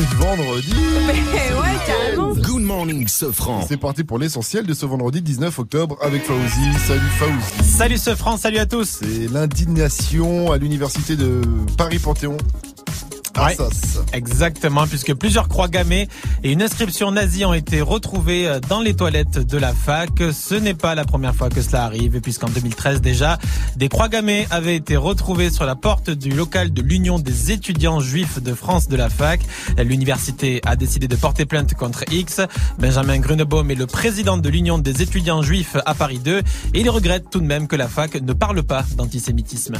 C'est vendredi mais ouais, carrément. Good morning, Sofran. C'est parti pour l'essentiel de ce vendredi 19 octobre avec Fauzi. Salut Fauzi Salut ce France, salut à tous. C'est l'indignation à l'université de Paris-Panthéon. Ouais. Exactement, puisque plusieurs croix gammées et une inscription nazie ont été retrouvées euh, dans les toilettes de la fac. Ce n'est pas la première fois que cela arrive, puisqu'en 2013 déjà, des croix gammées avaient été retrouvées sur la porte du local de l'Union des étudiants juifs de France de la fac. L'université a décidé de porter plainte contre X. Benjamin Grunebaum est le président de l'Union des étudiants juifs à Paris 2 et il regrette tout de même que la fac ne parle pas d'antisémitisme.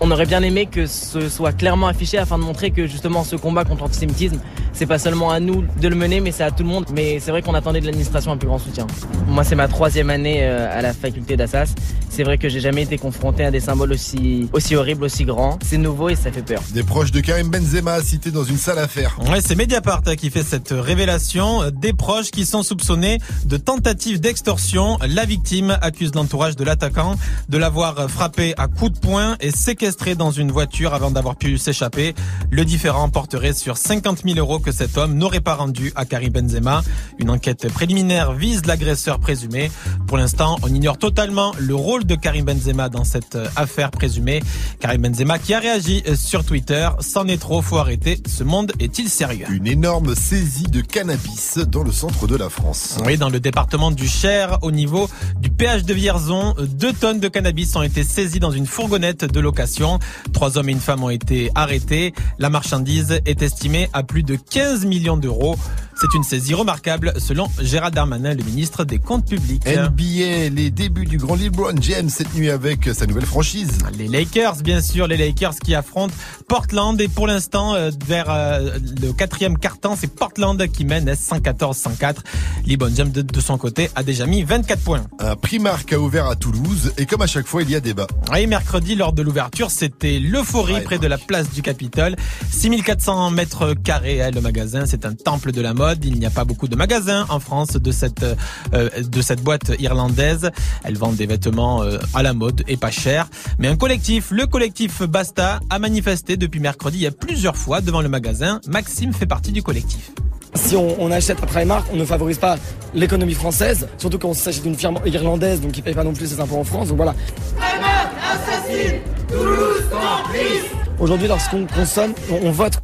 On aurait bien aimé que ce soit clairement affiché afin de montrer que justement ce combat contre l'antisémitisme, c'est pas seulement à nous de le mener, mais c'est à tout le monde. Mais c'est vrai qu'on attendait de l'administration un plus grand soutien. Moi, c'est ma troisième année euh, à la faculté d'Assas. C'est vrai que j'ai jamais été confronté à des symboles aussi, aussi horribles, aussi grands. C'est nouveau et ça fait peur. Des proches de Karim Benzema cités dans une salle affaire. Ouais, c'est Mediapart hein, qui fait cette révélation. Des proches qui sont soupçonnés de tentative d'extorsion. La victime accuse l'entourage de l'attaquant de l'avoir frappé à coups de poing et séquestré dans une voiture avant d'avoir pu s'échapper. Le différent porterait sur 50 000 euros que cet homme n'aurait pas rendu à Karim Benzema. Une enquête préliminaire vise l'agresseur présumé. Pour l'instant, on ignore totalement le rôle de Karim Benzema dans cette affaire présumée. Karim Benzema qui a réagi sur Twitter. C'en est trop, faut arrêter. Ce monde est-il sérieux? Une énorme saisie de cannabis dans le centre de la France. Oui, dans le département du Cher, au niveau du péage de Vierzon, deux tonnes de cannabis ont été saisies dans une fourgonnette de location. Trois hommes et une femme ont été arrêtés. La marchandise est estimée à plus de 15 millions d'euros. C'est une saisie remarquable selon Gérald Darmanin, le ministre des Comptes publics. NBA, les débuts du grand LeBron James cette nuit avec sa nouvelle franchise. Les Lakers, bien sûr, les Lakers qui affrontent Portland et pour l'instant, euh, vers euh, le quatrième quart-temps, c'est Portland qui mène 114-104. LeBron James de, de son côté a déjà mis 24 points. Un Primark a ouvert à Toulouse et comme à chaque fois, il y a débat. Oui, mercredi, lors de l'ouverture, c'était l'euphorie Ouais, près de la place du Capitole. 6400 mètres carrés, hein, le magasin, c'est un temple de la mode. Il n'y a pas beaucoup de magasins en France de cette euh, de cette boîte irlandaise. Elle vend des vêtements euh, à la mode et pas cher. Mais un collectif, le collectif Basta, a manifesté depuis mercredi il y a plusieurs fois devant le magasin. Maxime fait partie du collectif. Si on, on achète à Primark, on ne favorise pas l'économie française, surtout quand on s'agit d'une firme irlandaise, donc qui paye pas non plus ses impôts en France. Donc voilà. Aujourd'hui, lorsqu'on consomme, on, vote.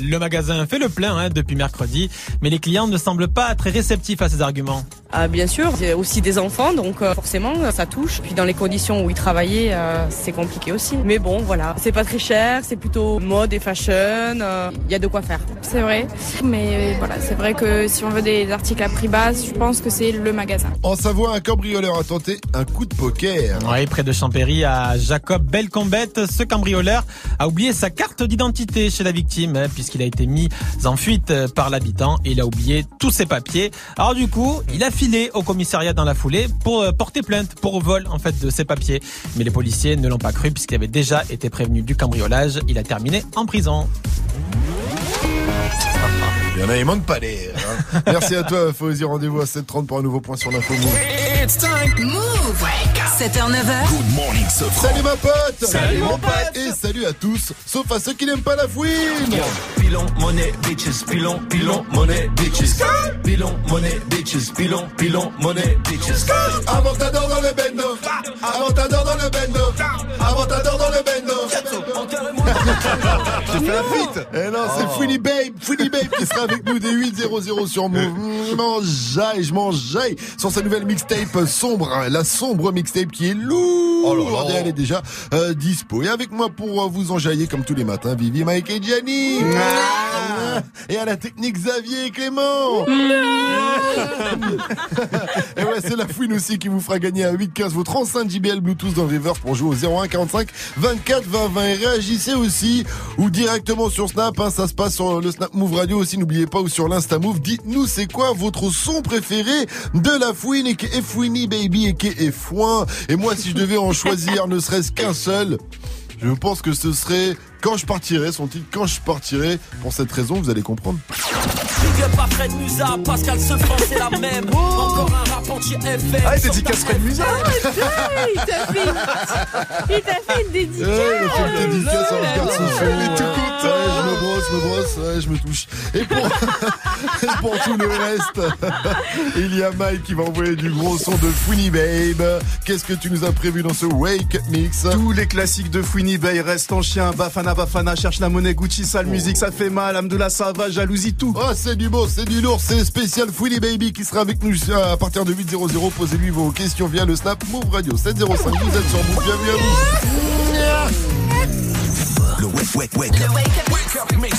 Le magasin fait le plein hein, depuis mercredi, mais les clients ne semblent pas très réceptifs à ces arguments. Ah, bien sûr, a aussi des enfants, donc euh, forcément euh, ça touche. Puis dans les conditions où ils travaillaient, euh, c'est compliqué aussi. Mais bon, voilà, c'est pas très cher, c'est plutôt mode et fashion. euh, Il y a de quoi faire. C'est vrai. Mais voilà, c'est vrai que si on veut des articles à prix bas, je pense que c'est le magasin. En Savoie, un cambrioleur a tenté un coup de poker. Oui, près de Champéry, à Jacob Belcombette, ce cambrioleur a oublié sa carte d'identité chez la victime, hein, puisqu'il a été mis en fuite euh, par l'habitant et il a oublié tous ses papiers. Alors du coup, il a filé au commissariat dans la foulée pour euh, porter plainte pour vol en fait de ses papiers. Mais les policiers ne l'ont pas cru puisqu'il avait déjà été prévenu du cambriolage. Il a terminé en prison. Il y en a, il manque pas l'air. hein. Merci à toi, Fauzi. Rendez-vous à 7h30 pour un nouveau point sur l'info Move. Move 7h-9h Good morning, Sofran. Salut ma pote Salut, mon pote. Et salut à tous, sauf à ceux qui n'aiment pas la fouine Pilon, money, bitches, pilon, pilon, money, bitches. Pilon, money, bitches, pilon, pilon, money, bitches. Avant t'adore dans le bendo Avant t'adore dans le bendo Avant t'adore dans le bendo J'ai fait un feat Eh non, c'est Fouini Babe Fouini Babe qui sera avec nous des 8.00 sur Move Je m'enjaille, je m'enjaille Sur sa nouvelle mixtape sombre hein, La sombre mixtape qui est lourde. Et elle est déjà euh, dispo. Et avec moi pour euh, vous enjailler comme tous les matins Vivi, Mike et Gianni. Ah. Et à la technique Xavier et Clément. Et ouais, c'est la fouine aussi qui vous fera gagner à 8-15 votre enceinte JBL Bluetooth dans le reverse pour jouer au 01 45 24 20 20 et réagissez ou directement sur Snap, hein, ça se passe sur le Snap Move Radio aussi, n'oubliez pas ou sur l'Insta Move, dites-nous c'est quoi votre son préféré de la fouine et qui est Fouini Baby et Foin? Et moi si je devais en choisir ne serait-ce qu'un seul, je pense que ce serait quand je partirai, son titre quand je partirai. Pour cette raison, vous allez comprendre. Big up à Fred Musa, Pascal Sefran, c'est la même. Encore un rap anti-FM. Ah, dédicace Fred Musa il t'a fait, il t'a fait une dédicace. Ouais, il a fait une dédicace, on là regarde son là. son. Il est tout content. Ouais, je me brosse, je me brosse, ouais, je me touche. Et pour, et pour tout le reste, il y a Mike qui va envoyer du gros son de Fouini Babe. Qu'est-ce que tu nous as prévu dans ce Wake Mix Tous les classiques de Fouini Bay restent en chien. Bafana Bafana cherche la monnaie Gucci, sale musique, ça fait mal. Amdoula ça va, jalousie, tout. Oh, c'est du beau, c'est du lourd, c'est spécial Fouini Baby qui sera avec nous à partir de 8.00. Posez-lui vos questions via le Snap Move Radio 705. Vous êtes sur Move, bienvenue à vous. Le wake, wake, wake. Le Wake Up Mix.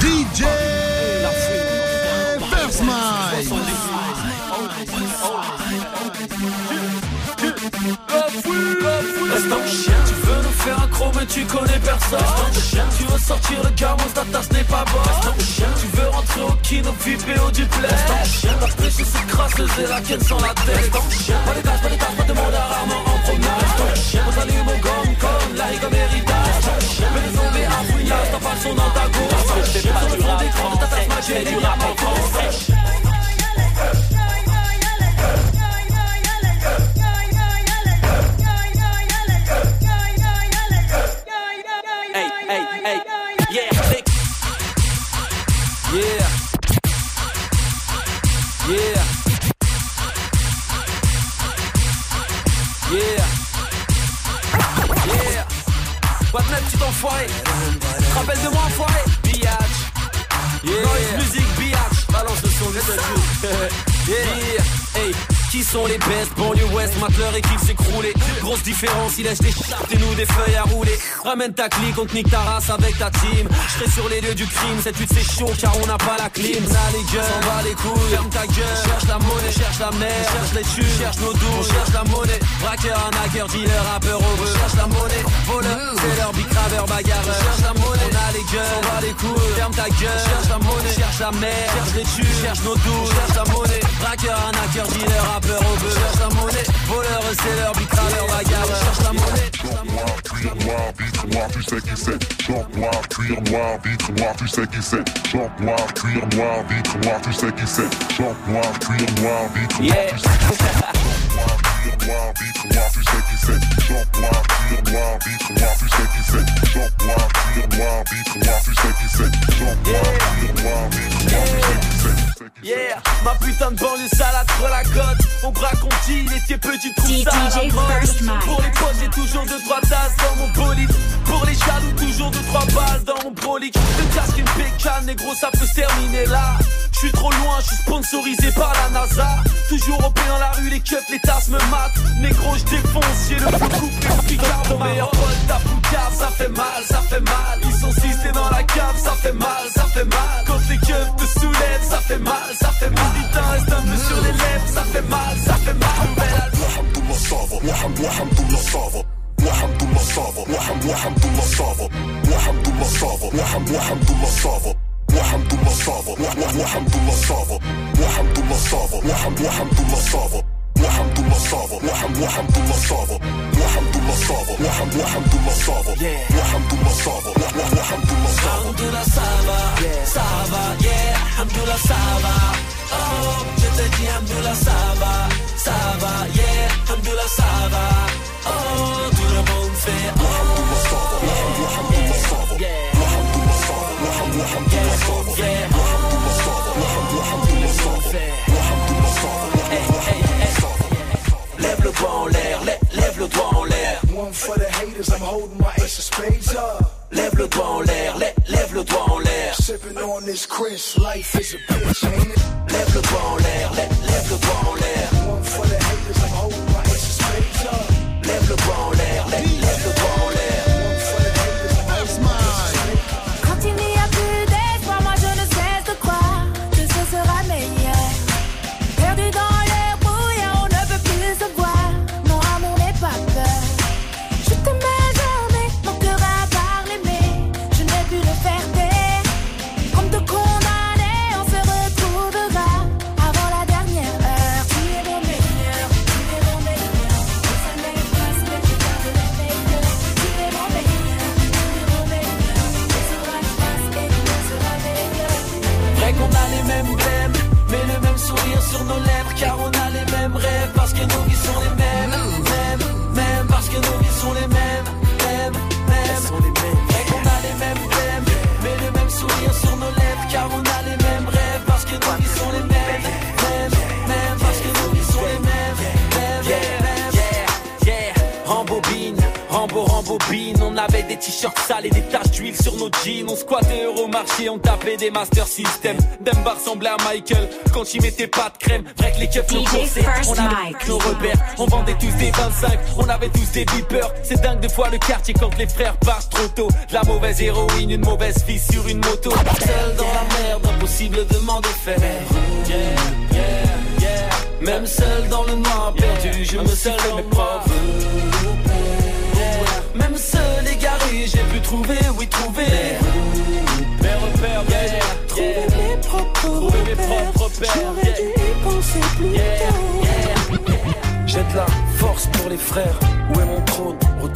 DJ First Mike. Reste en chien, tu veux nous faire un croc mais tu connais personne. Reste en chien, tu veux sortir le gamos, ta tasse n'est pas bonne. Reste en chien, tu veux rentrer au kino, VIP au duplex Reste en chien, la pêche c'est et la quête sans la tête. Reste en chien, pas gaz, pas gaz, pas de monde à rarement en promenade. Reste en chien, on s'allume au gomme comme la rigue héritage. Reste en chien, mais les zombies à pas le son dans ta gorge Reste en chien, sur le fond d'écran ta tasse magique, du rap en France enfoiré rappelles de moi, enfoiré Biatch. Yeah. Noise music, biatch. Balance le son, Yeah. Qui sont les best Banlieue Ouest, mate leur équipe s'écrouler Grosse différence, il lèche des chartes et nous des feuilles à rouler. Ramène ta clique, on te nique ta race avec ta team. Je sur les lieux du crime, cette lutte c'est chaud car on n'a pas la clim. Ça les gueules, on va les couilles, ferme ta gueule Cherche la monnaie, cherche la mer, cherche les thunes Cherche nos doux, cherche la monnaie. Braqueur, arnaqueur, dealer, rappeur beurre Cherche la monnaie, voleur, leur bicraveur, bagarreur. Cherche la monnaie, on a les gueules, on va les couilles. Ferme ta gueule, cherche la monnaie, cherche la mer Cherche les thunes, cherche nos doux, cherche la monnaie. Braqueur, arnaqueur, dealer, rappeur au beurre Cherche la monnaie, voleur, c'est leur bicraveur, bagarreur Cherche la monnaie noir, cuir noir, vitre noire, tu sais qui c'est. Short noir, cuir noir, vitre noire, tu sais qui c'est. Short noir, cuir noir, vitre noire, tu sais qui c'est. Short noir, cuir noir, vitre noire, tu sais qui c'est. Noir, vitre noire, qui noir, noir, vitre noire, qui noir, noir, vitre noire, qui noir, noir, vitre noire, qui. Yeah, ma putain de banlieue salade pour la côte. On braque, on tire, et t'es petit, trouve ça à la mode. Pour les potes, j'ai toujours deux trois tasses dans mon bolide. Pour les jaloux, toujours deux trois balles dans mon brolic. Une casque, une pécane, négro, ça peut se terminer là. Je suis trop loin, je suis sponsorisé par la NASA. Toujours au pied dans la rue, les keufs, les tasses me matent. Négro, je défonce, j'ai le flou coupé, picard. Ton meilleur pote, ta poucave, ça fait mal, ça fait mal. Ils sont six, t'es dans la cave, ça fait mal, ça fait mal. Quand les keufs te soulèvent, ça fait mal, ça fait mal. Putain, reste un peu sur les lèvres, ça fait mal, ça fait mal. Alhamdulillah Sava Alhamdulillah Sava Alhamdulillah Sava Alhamdulillah Sava Alhamdulillah Sava Alhamdulillah Sava Alhamdulillah Sava Alhamdulillah Sava Sava Yeah. Alhamdulillah Sava Oh Je te dis Alhamdulillah Sava Sava Yeah Alhamdulillah Sava Oh le doigt en l'air. One for the haters, I'm holding my ace of spades up. Lève le doigt en l'air, lève, lève le doigt en l'air. Sipping on this Chris, life is a bitch, ain't it? Lève le doigt en l'air, lève, lève le doigt en l'air. One for the haters, I'm holding my ace of spades up. Lève le doigt en l'air, lève, lève le doigt en l'air. Des Master System. Demba ressemblait à Michael quand il mettait pas de crème. Vrai que les keufs nous coursaient, on avait nos repères. On vendait tous des 25, on avait tous des beepers. C'est dingue de fois le quartier quand les frères partent trop tôt. De la mauvaise héroïne, une mauvaise fille sur une moto. Seul dans la merde, impossible de m'en défaire. Yeah, yeah, yeah. Même seul dans le noir perdu, je me fait mes propres. Même seul égaré, j'ai pu trouver, oui trouver Trouver mes propres repères, J'aurais dû y penser plus tôt. J'ai de la force pour les frères, où est mon trône?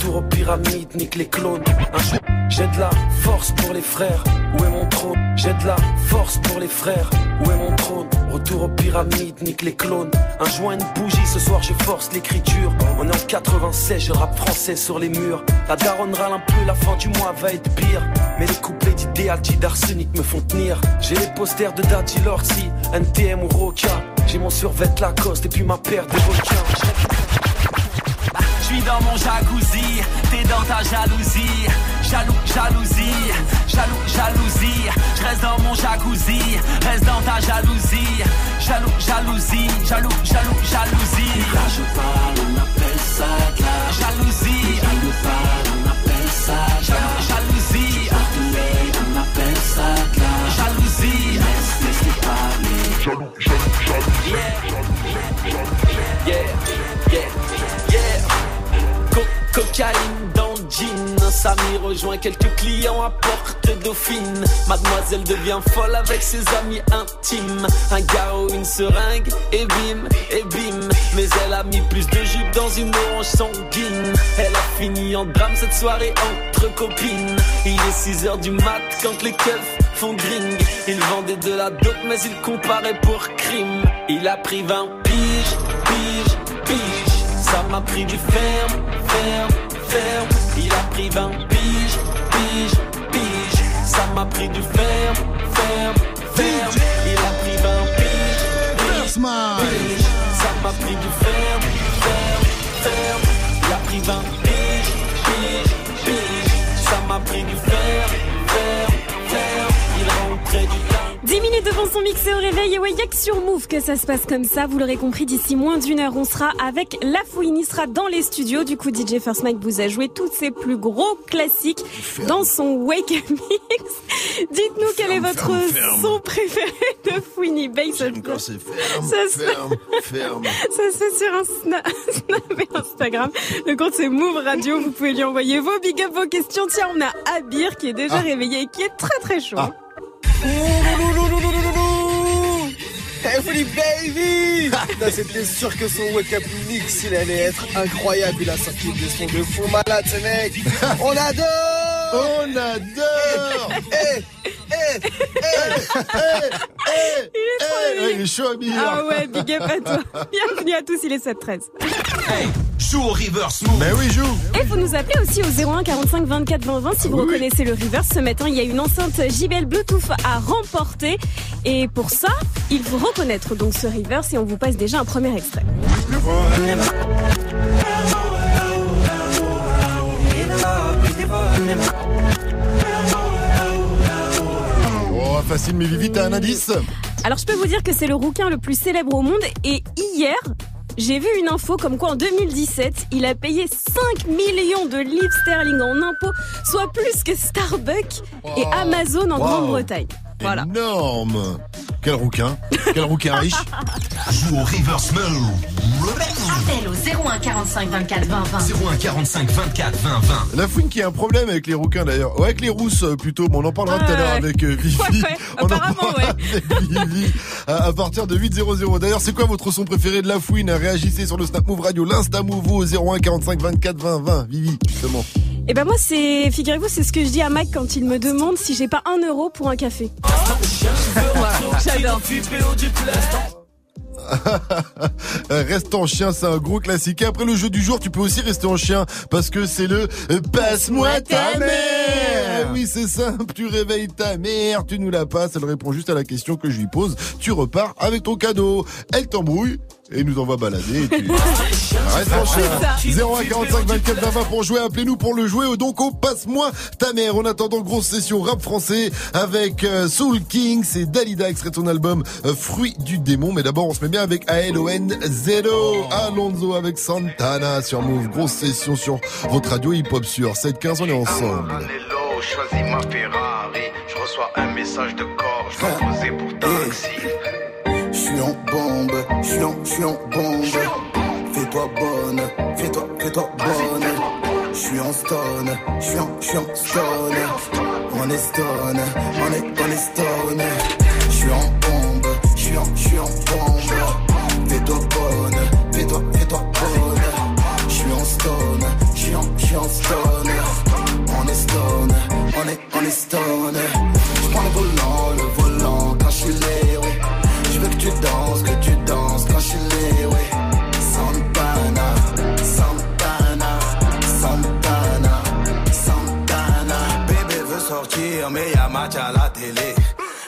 Retour aux pyramides, nique les clones. Un jour, J'ai de la force pour les frères, où est mon trône? J'ai de la force pour les frères, où est mon trône? Retour aux pyramides, nique les clones. Un joint, une bougie, ce soir je force l'écriture. On est en 96, je rappe français sur les murs. La daronne râle un peu, la fin du mois va être pire. Mais les couplets d'idéal, d'arsenic me font tenir. J'ai les posters de Daddy Lorsi, NTM ou Roca. J'ai mon survêt Lacoste et puis ma paire de requins suis dans mon jacuzzi, t'es dans ta jalousie. Jaloux, jalousie, jaloux, jalousie. Je reste dans mon jacuzzi, reste dans ta jalousie. Jaloux, jalousie, jaloux, jaloux, jalousie. Là je parle, on appelle ça de la jalousie. Là je parle, on appelle ça de la jalousie. on appelle ça de la jalousie. Laisse, laisse parler. Jaloux, jaloux, jaloux. Yeah, yeah, cocaïne dans le jean. Samy rejoint quelques clients à porte dauphine. Mademoiselle devient folle avec ses amis intimes. Un garrot, une seringue, et bim, et bim. Mais elle a mis plus de jupe dans une orange sanguine. Elle a fini en drame cette soirée entre copines. Il est 6 heures du mat quand les keufs font gring. Il vendait de la dope, mais il comparait pour crime. Il a pris 20 piges, piges, piges. Ça m'a pris du ferme, ferme, ferme. Il a pris 20 piges, piges, piges. Ça m'a pris du ferme, ferme, ferme. Il a pris 20 piges, piges, piges. Ça m'a pris du ferme, ferme, ferme. Il a pris 20 piges, piges, piges. Ça m'a pris du ferme, ferme, ferme. Il rentrait du temps. 10 minutes devant son mixé au réveil et ouais, y'a que sur Move que ça se passe comme ça. Vous l'aurez compris, d'ici moins d'une heure, on sera avec La Fouine. Il sera dans les studios. Du coup, DJ First Mike vous a joué tous ses plus gros classiques dans son Wake Up Mix. Dites-nous quel est votre ferme, ferme. son préféré de Fouini. Ça, Quand c'est ferme, ça se- ferme, ferme. ça se fait sur un Sna- Snap et Instagram. Le compte c'est Move Radio. Vous pouvez lui envoyer vos big up, vos questions. Tiens, on a Abir qui est déjà Ah. réveillé et qui est très très chaud. do do do do do Fully Baby C'était sûr que son Wake Up Mix, il allait être incroyable. Il a sorti des sons de fou malade, ce mec. On adore On adore Eh, eh, eh, eh, Il est trop eh, il est chaud, Abir. Ah ouais, big up à toi. Bienvenue à tous, il est 7-13. Joue au reverse move. Mais oui, joue. Et vous nous appelez aussi au 01 45 24 20 20 si vous Oui. reconnaissez le reverse. Ce matin, il y a une enceinte JBL Bluetooth à remporter. Et pour ça, il faut reconnaître donc ce reverse et on vous passe déjà un premier extrait. Oh, facile, mais Vivi, t'as un indice Alors je peux vous dire que c'est le rouquin le plus célèbre au monde et hier, j'ai vu une info comme quoi en 2017, il a payé 5 millions de livres sterling en impôts, soit plus que Starbucks et Amazon en Wow. Grande-Bretagne. Voilà. Énorme. Quel rouquin. Quel rouquin riche. Joue au reverse move. Appel au 01 45 24 20 20. 01 45 24 20 20. La fouine qui a un problème avec les rouquins d'ailleurs. Ouais, avec les rousses euh, plutôt, mais on en parlera tout à l'heure Ouais. avec euh, Vivi. Ouais, ouais, On en apparemment, parlera ouais. avec Vivi à, à partir de 8.00. D'ailleurs, c'est quoi votre son préféré de la fouine? Réagissez sur le Snap Move Radio, l'Insta Move au 01 45 24 20 20. Vivi, justement. Et ben moi c'est, figurez-vous, c'est ce que je dis à Mike quand il me demande si j'ai pas un euro pour un café. J'adore. Euh, Reste en chien, c'est un gros classique. Et après le jeu du jour, tu peux aussi rester en chien parce que c'est le euh, passe-moi ta mère. Oui, c'est simple. Tu réveilles ta mère, tu nous la passes. Elle répond juste à la question que je lui pose. Tu repars avec ton cadeau. Elle t'embrouille et nous envoie balader. Et tu... Reste en chien. 01 45 24 20 20 pour jouer. Appelez-nous pour le jouer. Donc au passe-moi ta mère. En attendant, grosse session rap français avec euh, Soul King. C'est Dalida extrait de son album euh, Fruit du démon. Mais d'abord, on se met bien avec ALON Zero. Alonso avec Santana sur Move. Grosse session sur votre radio hip-hop sur 715. On est ensemble. Hello, choisis ma Ferrari. Je reçois un message de corps, je dois poser pour taxi. En bombe, je suis en, je suis en bombe. Fais-toi bonne, fais-toi, fais-toi bonne. Je suis en stone, je suis en, en stone. On est stone, on est, on est stone. Suis en bombe, je suis en, je suis en bombe. Fais-toi bonne, fais-toi, fais-toi bonne. Suis en stone, je suis en, je suis en stone. On est stone, on est, on est stone. À la télé.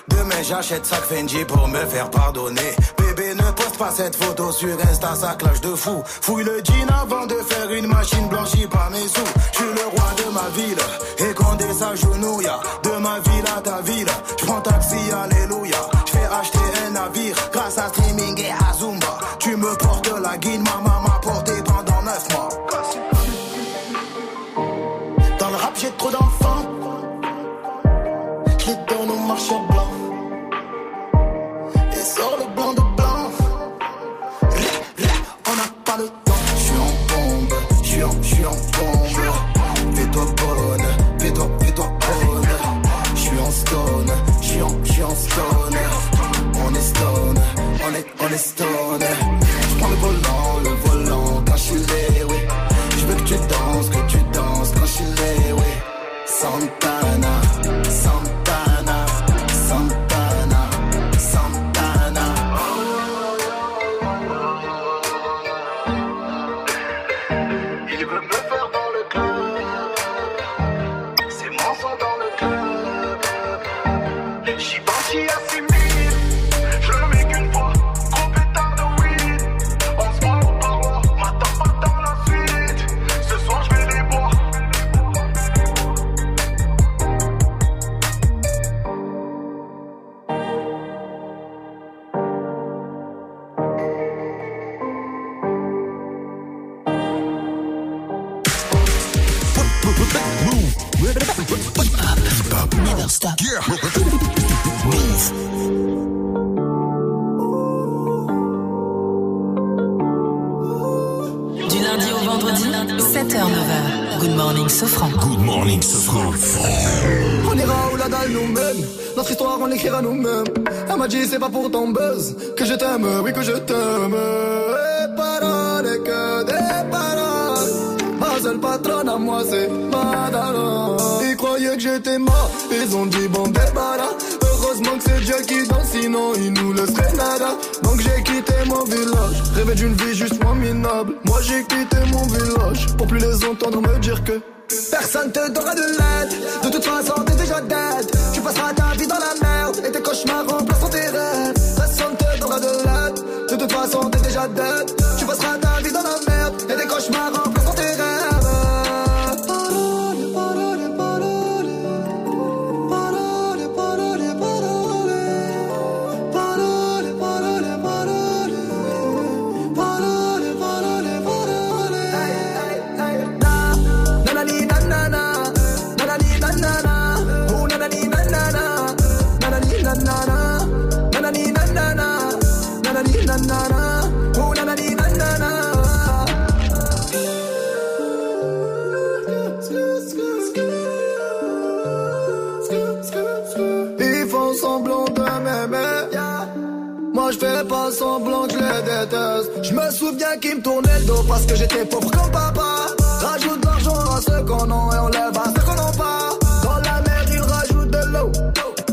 Demain j'achète sac Fendi pour me faire pardonner. Bébé ne poste pas cette photo sur Insta, ça clash de fou. Fouille le jean avant de faire une machine blanchie par mes sous. Je suis le roi de ma ville, et Condé s'agenouille. De ma ville à ta ville, je prends taxi, alléluia. Je fais acheter un navire grâce à Moi j'ai quitté mon village pour plus les entendre me dire que Personne te donnera de l'aide. De toute façon, t'es déjà dead. Semblant que je les déteste. Je me souviens qu'ils me tournaient le dos parce que j'étais pauvre comme papa. Rajoute de l'argent à ceux qu'on a et on lève à ceux qu'on n'a pas. Dans la mer ils rajoutent de l'eau.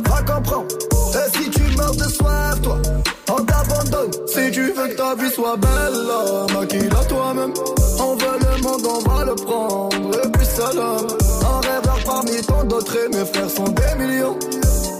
Va comprendre. Et si tu meurs de soif, toi, on t'abandonne. Si tu veux que ta vie soit belle, maquille-la toi-même. On veut le monde, on va le prendre. Et puis seul homme. Un rêveur parmi tant d'autres et mes frères sont des millions.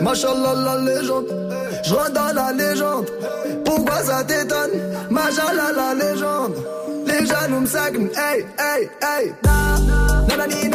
Machallah la légende. Je dans la légende. Pourquoi ça t'étonne? Machallah la légende. Les jaloux seguent. Hey, hey, hey. Na, nanana. Nanani,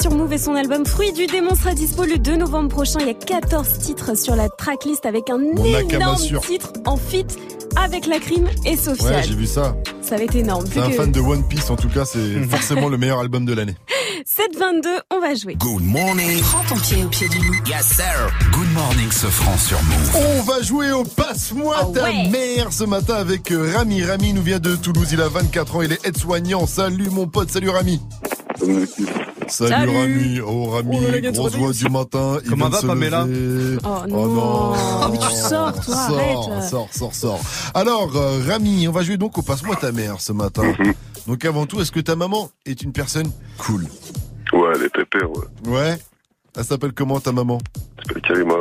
sur Move et son album Fruit du démon sera dispo le 2 novembre prochain. Il y a 14 titres sur la tracklist avec un Mon énorme titre en feat avec la crime et Sofiane. Ouais, j'ai vu ça. Ça va être énorme. C'est un que fan de One Piece, en tout cas, c'est forcément le meilleur album de l'année. 722, on va jouer. Good morning. Prends ton pied au pied du loup. Yes, sir. Good morning, Sofran sur Move. On va jouer au Passe-moi Ah ta ouais. mère ce matin avec euh, Rami. Rami nous vient de Toulouse, il a 24 ans, il est aide-soignant. Salut mon pote, salut Rami. Salut, Salut. Rami. Oh Rami, Oh grosse voix du matin. il Comment va, se Pamela lever. Oh Oh non. non. Mais tu sors, toi, Sors, arrête. sors, sors, sors. Alors, euh, Rami, on va jouer donc au Passe-moi ta mère ce matin. Donc avant tout, est-ce que ta maman est une personne cool? Ouais, elle est pépère, ouais. Ouais? Elle s'appelle comment ta maman? S'appelle Karima.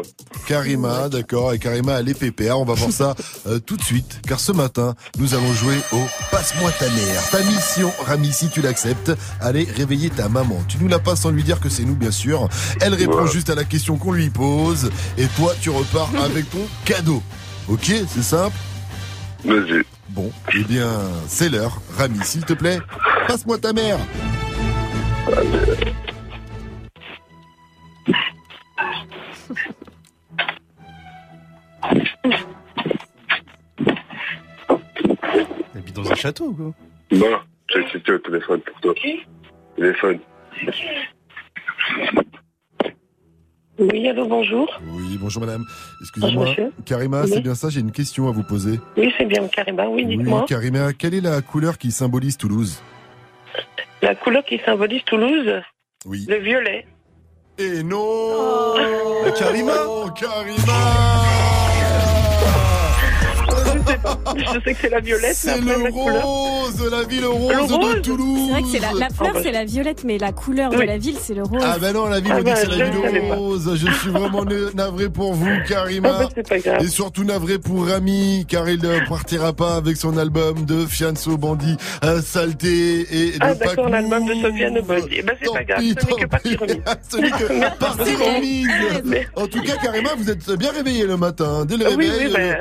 Karima, d'accord, et Karima elle est pépère, on va voir ça euh, tout de suite, car ce matin, nous allons jouer au Passe-moi ta mère. Ta mission, Rami, si tu l'acceptes, allez réveiller ta maman. Tu nous la passes sans lui dire que c'est nous, bien sûr. Elle répond juste à la question qu'on lui pose, et toi, tu repars avec ton cadeau. Ok, c'est simple? Vas-y. Bon, eh bien, c'est l'heure. Rami, s'il te plaît, passe-moi ta mère. Vit dans un château, quoi. Non, j'ai accepté au téléphone pour toi. Téléphone. Oui, allô, bonjour. Oui, bonjour madame. Excusez-moi. Karima, Oui. c'est bien ça, j'ai une question à vous poser. Oui, c'est bien Karima. Oui, dites-moi. Oui, Karima, quelle est la couleur qui symbolise Toulouse? La couleur qui symbolise Toulouse? Oui. Le violet. Et non. Oh. Karima. Karima Je sais que c'est la violette, C'est le la couleur. rose, la ville rose, Le rose de Toulouse C'est vrai que c'est la, la fleur, bah, c'est la violette, mais la couleur de Oui. la ville, c'est le rose. Ah ben non, la ville Ah on dit que bah, c'est la ville rose. Je suis vraiment na- navré pour vous, Karima. Ah bah, c'est pas grave. Et surtout navré pour Rami, car il ne partira pas avec son album de Fianso Bandit, euh, Saleté et de Ah, d'accord, l'album de. Sofiane. Eh ben, c'est pas grave, ce n'est que partie remise. Ce n'est que partie remise. En tout cas, Karima, vous êtes bien réveillé le matin. Dès le Ah Oui, réveil. oui, ben,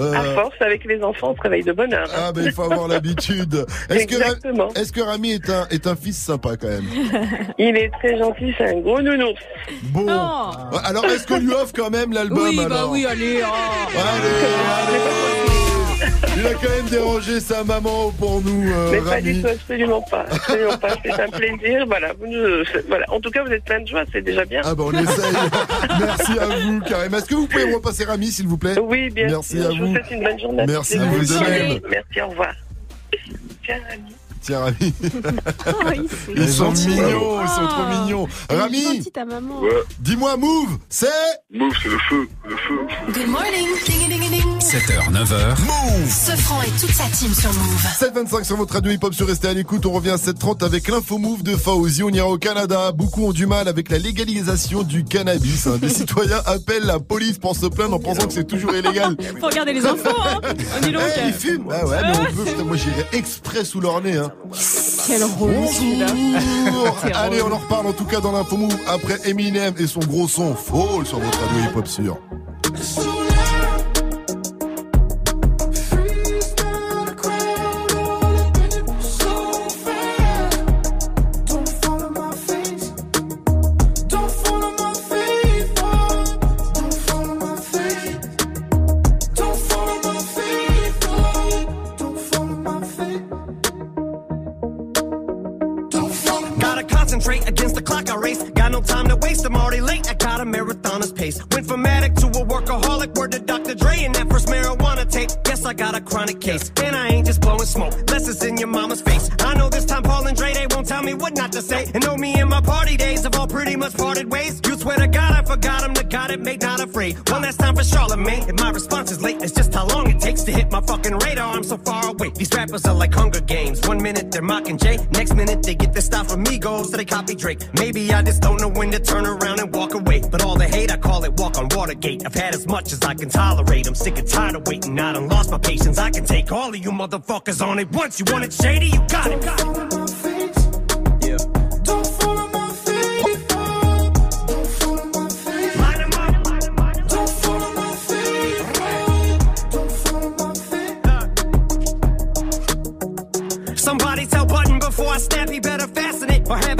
euh, à force, avec les enfants, on se réveille de bonne heure. Ah ben il faut avoir l'habitude. Est-ce que, Exactement. est-ce que Rami est un, est un fils sympa quand même? Il est très gentil, c'est un gros nounours. Bon. Alors est-ce qu'on lui offre quand même l'album Oui, bah oui, allez. Allez, allez. Il a quand même dérangé sa maman pour nous, euh, Mais pas du tout, absolument pas. Absolument pas. C'est un plaisir. Voilà. Voilà. En tout cas, vous êtes plein de joie, c'est déjà bien. Ah ben on essaye. Merci à vous, Karim. Est-ce que vous pouvez repasser Rami, s'il vous plaît? Oui, bien Merci sûr. à Je vous. vous souhaite une bonne journée. Merci à vous de même. Merci, au revoir. Tiens, Rami. Tiens, Rami. il Ils sont mignons, ils sont trop mignons. Elle est Rami, dis-moi Move, c'est Move, c'est le feu, le feu. Good morning. Ding, ding, ding. 7h, 9h. Move Ce franc et toute sa team sur Move. 725 sur votre radio hip-hop sur Restez à l'écoute. On revient à 730 avec l'info move de Fauzi. On ira au Canada. Beaucoup ont du mal avec la légalisation du cannabis. hein. Des citoyens appellent la police pour se plaindre en pensant que c'est toujours illégal. Faut regarder les infos, hein. Donc. Eh, ils fument. Ah ouais, mais on peut. Putain, moi j'irais exprès sous leur nez. Hein. Quel rôle celui-là. Allez, on en reparle en tout cas dans l'info move après Eminem et son gros son Fall sur votre radio hip-hop sur. Got a marathoner's pace. Went from addict to a workaholic, word to Dr. Dre, and that first marijuana tape. I got a chronic case. And I ain't just blowing smoke, less it's in your mama's face. I know this time Paul and Dre, they won't tell me what not to say. And know me and my party days have all pretty much parted ways. You swear to God, I forgot him, the God it made not afraid. One last time for Charlemagne, If my response is late. It's just how long it takes to hit my fucking radar. I'm so far away. These rappers are like Hunger Games. One minute they're mocking Jay, next minute they get their style from Migos, so they copy Drake. Maybe I just don't know when to turn around and walk away. But all the hate, I call it walk on Watergate. I've had as much as I can tolerate. I'm sick and tired of waiting. I done lost my patience. I can take all of you motherfuckers on it once. You want it shady? You got it. Got it. Yeah. Line 'em up. Somebody tell Button before I snap, he better fasten it. Or have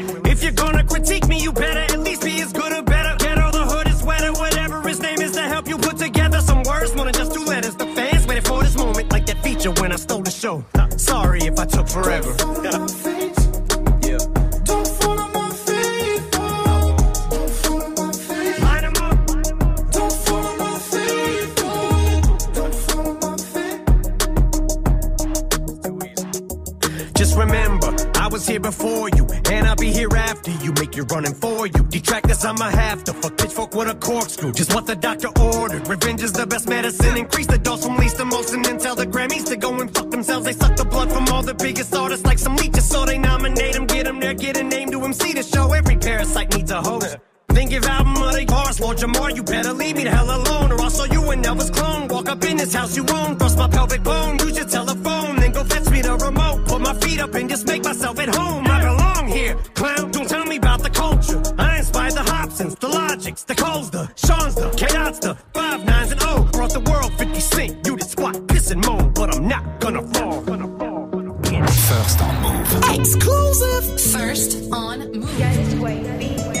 Show. Sorry if I took forever. Was here before you, and I'll be here after you. Make you running for you. Detractors, I'ma have to fuck pitchfork with a corkscrew. Just what the doctor ordered. Revenge is the best medicine. Increase the dose from least to most, and then tell the Grammys to go and fuck themselves. They suck the blood from all the biggest artists like some leeches, so they nominate them, get them there, get a name to MC to show. Every parasite needs a host. Think of album of the bars, Lord Jamar, you better leave me the hell alone, or I'll show you an Elvis clone. Walk up in this house you own, thrust my pelvic bone, use your telephone, then go fetch me the remote. Put my feet up and just make myself at home. I belong here, clown. Don't tell me about the culture. I inspired the Hobsons, the Logics, the Coles, the Sean's, the Chaos, the Five Nines and O. Brought the world 50 cent. You did squat, piss and moan, but I'm not gonna fall. First on Move. Exclusive. First on Move. Elle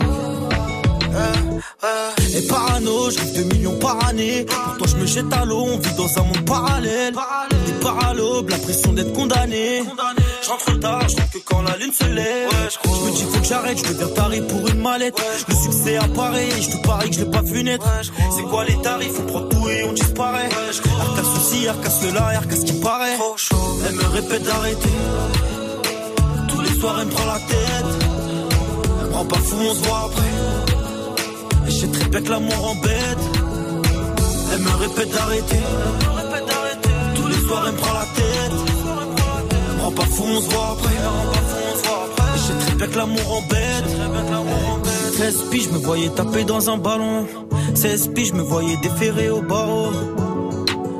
Et parano, je rêve de millions par année. Pour toi, je me jette à l'eau, on vit dans un monde parallèle. Des paralobes, la pression d'être condamné. Je rentre tard, je rentre que quand la lune se lève. je me dis, faut que j'arrête, je deviens taré pour une mallette. Le succès apparaît, je te parie que je l'ai pas vu naître. C'est quoi les tarifs, on prend tout et on disparaît. Arca souci, arca cela, arca ce qui paraît. Elle me répète d'arrêter. Tous les soirs, elle me prend la tête. Elle me rend pas fou, on se voit après. Sais très bien que l'amour embête. Elle me répète d'arrêter. Tous les soirs, elle me prend la tête. Elle me rend pas fou, on se voit après. Sais très bien que l'amour embête. 13 piges, je me voyais taper dans un ballon. 16 piges, je me voyais déférer au barreau.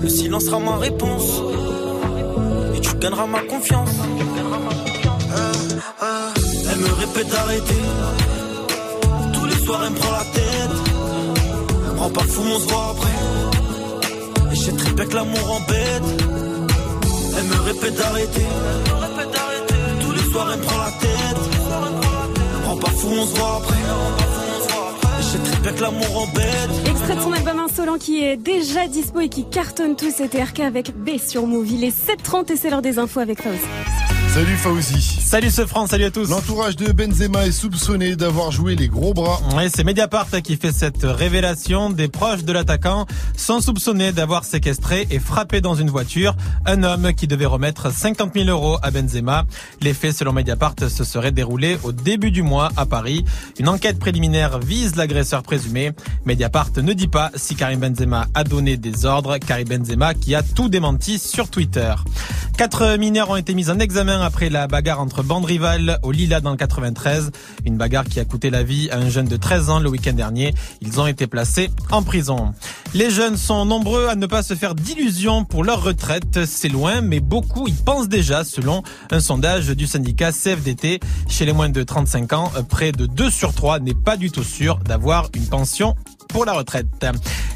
Le silence sera ma réponse. Et tu gagneras ma confiance. Elle me répète d'arrêter. Tous les soirs, elle me prend la tête. Elle me rend pas fou, on se voit après. Et je sais très bien que l'amour embête. Elle me répète d'arrêter. Tous les soirs, elle me prend la tête. Elle me pas fou, on se voit après. Extrait de son album Insolent qui est déjà dispo et qui cartonne tout, c'était RK avec B sur Move. Il est 7h30 et c'est l'heure des infos avec Fauzi. Salut Fauzi. Salut ce France, salut à tous. L'entourage de Benzema est soupçonné d'avoir joué les gros bras. Ouais, c'est Mediapart qui fait cette révélation. Des proches de l'attaquant sont soupçonnés d'avoir séquestré et frappé dans une voiture un homme qui devait remettre 50 000 euros à Benzema. Les faits, selon Mediapart, se seraient déroulés au début du mois à Paris. Une enquête préliminaire vise l'agresseur présumé. Mediapart ne dit pas si Karim Benzema a donné des ordres. Karim Benzema qui a tout démenti sur Twitter. Quatre mineurs ont été mis en examen après la bagarre entre bandes rivales au Lila dans le 93. Une bagarre qui a coûté la vie à un jeune de 13 ans le week-end dernier. Ils ont été placés en prison. Les jeunes sont nombreux à ne pas se faire d'illusions pour leur retraite. C'est loin, mais beaucoup y pensent déjà selon un sondage du syndicat CFDT. Chez les moins de 35 ans, près de 2 sur 3 n'est pas du tout sûr d'avoir une pension pour la retraite.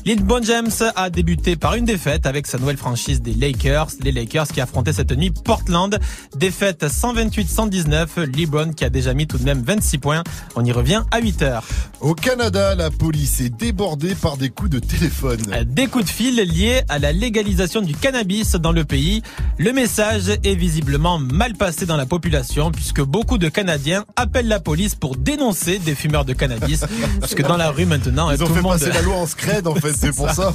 LeBron James a débuté par une défaite avec sa nouvelle franchise des Lakers. Les Lakers qui affrontaient cette nuit Portland. Défaite 128-119. LeBron qui a déjà mis tout de même 26 points. On y revient à 8 heures. Au Canada, la police est débordée par des coups de téléphone. Des coups de fil liés à la légalisation du cannabis dans le pays. Le message est visiblement mal passé dans la population puisque beaucoup de Canadiens appellent la police pour dénoncer des fumeurs de cannabis. puisque dans la rue maintenant, Ils tout fait monde... passer la loi en scred en fait, c'est pour ça.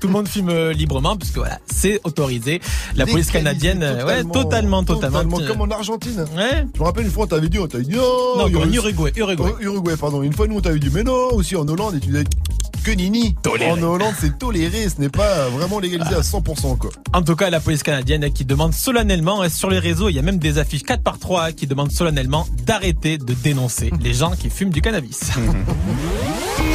Tout le monde fume euh, librement puisque voilà, c'est autorisé. La police canadienne, euh, ouais, totalement, totalement. Totalement, comme en Argentine. Ouais. Je me rappelle une fois, on t'avait dit, on t'avait dit, oh, Non, en Uruguay, Uruguay. Oh, Uruguay, pardon. Une fois, nous, on t'avait dit, mais non, aussi en Hollande, et tu disais, que Nini. En Hollande, c'est toléré, ce n'est pas vraiment légalisé à 100% quoi. En tout cas, la police canadienne qui demande solennellement, et sur les réseaux, il y a même des affiches 4 par 3 qui demandent solennellement d'arrêter de dénoncer les gens qui fument du cannabis.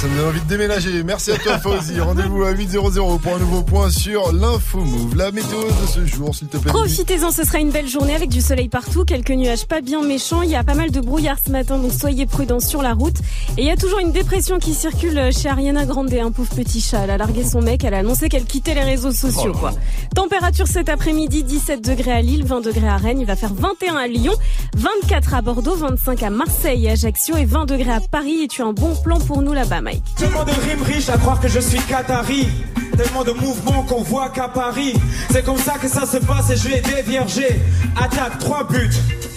Ça me donne envie de déménager. Merci à toi, Fauzi. Rendez-vous à 8.00 pour un nouveau point sur l'info move. La météo de ce jour, s'il te plaît. Profitez-en, ce sera une belle journée avec du soleil partout, quelques nuages pas bien méchants. Il y a pas mal de brouillard ce matin, donc soyez prudents sur la route. Et il y a toujours une dépression qui circule chez Ariana Grande, un pauvre petit chat. Elle a largué son mec, elle a annoncé qu'elle quittait les réseaux sociaux, quoi. Température cet après-midi, 17 degrés à Lille, 20 degrés à Rennes, il va faire 21 à Lyon, 24 à Bordeaux, 25 à Marseille et Ajaccio et 20 degrés à Paris. Et tu as un bon plan pour nous là-bas, Mike. Tellement de rimes riches à croire que je suis Qatari. Tellement de mouvements qu'on voit qu'à Paris. C'est comme ça que ça se passe et je vais dévierger. Attaque, 3 buts.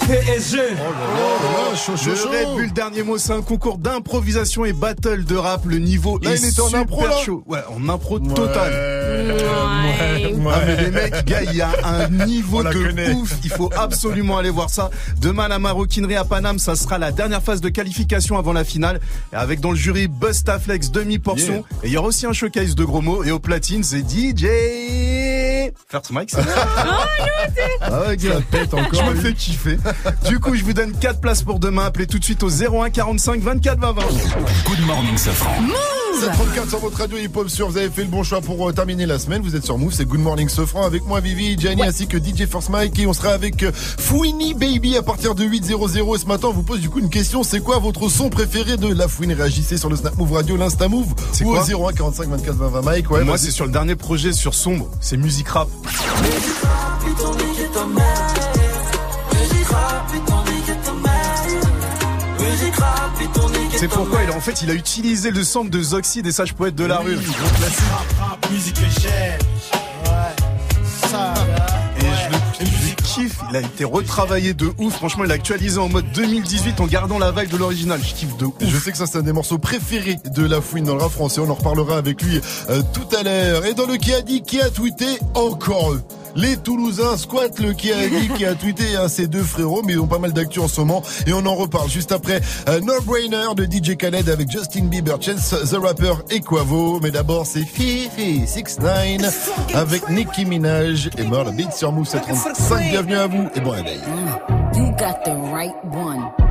PSG. Le Red Bull dernier mot, c'est un concours d'improvisation et battle de rap. Le niveau Là, est il était en super impro, là chaud. Ouais, en impro total. Ah mais les mecs, gars, il y a un niveau de connaît. ouf. Il faut absolument aller voir ça. Demain, la maroquinerie à Paname, ça sera la dernière phase de qualification avant la finale. Et avec dans le jury Bustaflex demi-portion. Yeah. Et il y aura aussi un showcase de gros mots. Et au platine, c'est DJ. First Mike, c'est Ah ouais, gars, pète encore. Je me fais kiffer. Du coup, je vous donne 4 places pour demain. Appelez tout de suite au 01 45 24 20 20. Good morning, Safran. 734 sur votre radio hip hop sur vous avez fait le bon choix pour euh, terminer la semaine. Vous êtes sur Move c'est Good Morning Sofran avec moi Vivi Gianni ainsi que DJ Force Mike. Et on sera avec euh, Fouini Baby à partir de 8.00 et ce matin on vous pose du coup une question. C'est quoi votre son préféré de La Fouine réagissez sur le Snap Move Radio l'Insta Move C'est ou quoi? au 01 45 24 20 20 Mike ouais Moi, c'est sur le dernier projet sur Sombre. C'est musique rap. C'est pourquoi il a, en fait il a utilisé le sample de Zoxide et Sage Poète de la rue. le kiffe, il a été retravaillé de ouf. Franchement, il a actualisé en mode 2018 en gardant la vibe de l'original. Je kiffe de ouf. Je sais que ça c'est un des morceaux préférés de La Fouine dans le rap français on en reparlera avec lui euh, tout à l'heure et dans le qui a dit qui a tweeté encore eux les Toulousains squattent le dit qui a tweeté hein, ces deux frérots mais ils ont pas mal d'actu en ce moment. Et on en reparle juste après euh, No Brainer de DJ Khaled avec Justin Bieber, Chance the Rapper et Quavo. Mais d'abord c'est Fifi 6 9 avec Nicki Minaj et le beat sur Move 735 bienvenue à vous et bon réveil. You got the right one.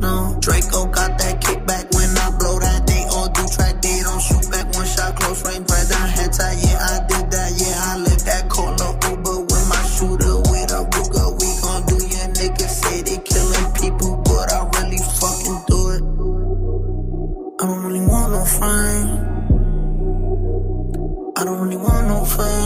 No. Draco got that kickback when I blow that. They all do track, they don't shoot back. One shot, close range, right down head tie. Yeah, I did that. Yeah, I live that Cola Uber with my shooter with a Ruger. We gon' do your niggas say they killing people, but I really fucking do it. I don't really want no friends. I don't really want no friends.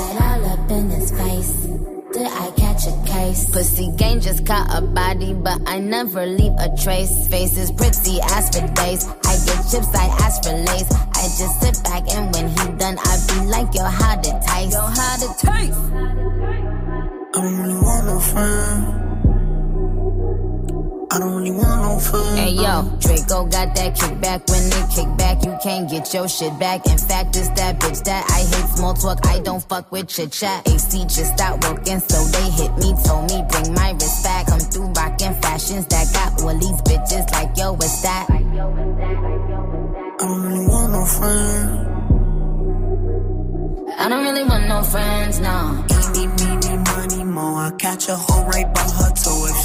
Catch? Pussy gang just caught a body, but I never leave a trace. Face is pretty, ass for days. I get chips, I ask for lace. I just sit back and when he done, I be like, yo, how to taste? Yo, how to taste? I don't really want no friends. I don't really want no friends. Hey yo, Draco got that kickback. When they kick back, you can't get your shit back. In fact, it's that bitch that I hate small talk. I don't fuck with chit chat. AC just stopped working, so they hit me. Told me bring my wrist back. Come through rockin' fashions that got all these bitches like yo, what's that? I don't really want no friends. I don't really want no friends, no. Eeny, meeny, money, mo. I catch a hoe right by her toe. If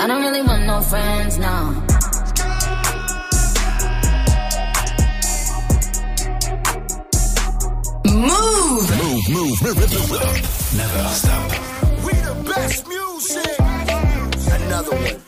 I don't really want no friends, no. Move. Move, move, move. Never stop. We the best music. Another one.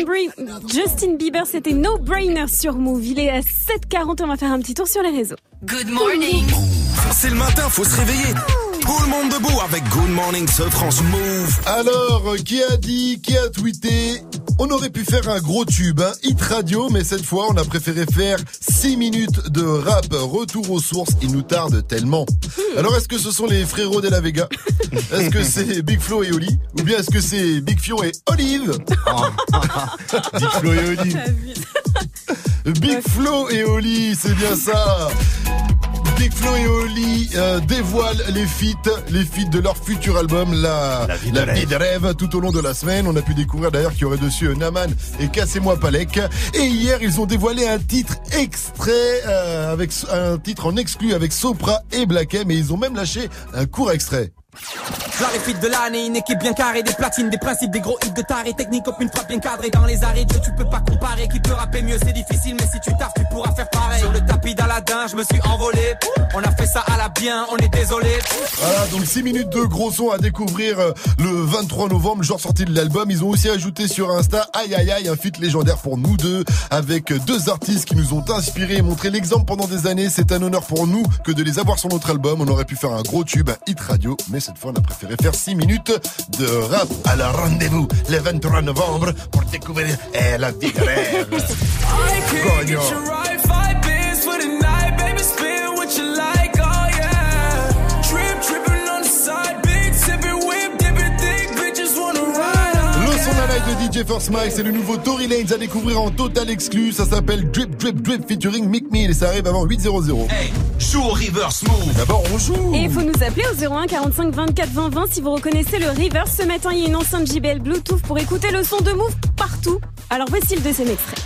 Justin, Brie- Justin Bieber, c'était No Brainer sur Move. Il est à 7h40, on va faire un petit tour sur les réseaux. Good morning. C'est le matin, faut se réveiller. Tout le monde debout avec Good Morning ce France Move. Alors, qui a dit, qui a tweeté On aurait pu faire un gros tube, un hit radio, mais cette fois, on a préféré faire 6 minutes de rap. Retour aux sources, il nous tarde tellement. Alors, est-ce que ce sont les frérots de la Vega Est-ce que c'est Big Flo et Oli Ou bien est-ce que c'est Big Fion et Olive Big Flo et Oli. Big Flo et Oli, c'est bien ça. Big Flo et Oli euh, dévoilent les feats, les feats de leur futur album, la, la, vie, de rêve. Tout au long de la semaine, on a pu découvrir d'ailleurs qu'il y aurait dessus Naman et Cassez-moi Palek. Et hier, ils ont dévoilé un titre extrait, euh, avec un titre en exclu avec Sopra et Black M, et ils ont même lâché un court extrait. Les feats de l'année, une équipe bien carrée, des platines, des principes, des gros hits de taré, technique comme une frappe bien cadrée dans les arrêts de tu peux pas comparer, qui peut rapper mieux, c'est difficile, mais si tu taffes, tu pourras faire pareil. Sur le tapis d'Aladin, je me suis envolé, on a fait ça à la bien, on est désolé. Voilà, donc 6 minutes de gros son à découvrir euh, le 23 novembre, jour sortie de l'album. Ils ont aussi ajouté sur Insta, aïe aïe aïe, un feat légendaire pour nous deux, avec deux artistes qui nous ont inspirés et montré l'exemple pendant des années. C'est un honneur pour nous que de les avoir sur notre album. On aurait pu faire un gros tube, un hit radio, mais cette fois on a préféré faire 6 minutes de rap. Alors rendez-vous le 23 novembre pour découvrir eh, la vie de rêve. DJ First Mike, c'est le nouveau Tory Lanez à découvrir en total exclu. Ça s'appelle Drip Drip Drip featuring Mick Mill et ça arrive avant 8.00. Hey, joue au reverse move. D'abord, on joue. Et il faut nous appeler au 01 45 24 20 20 si vous reconnaissez le reverse. Ce matin, il y a une enceinte JBL Bluetooth pour écouter le son de Move partout. Alors voici le deuxième extrait.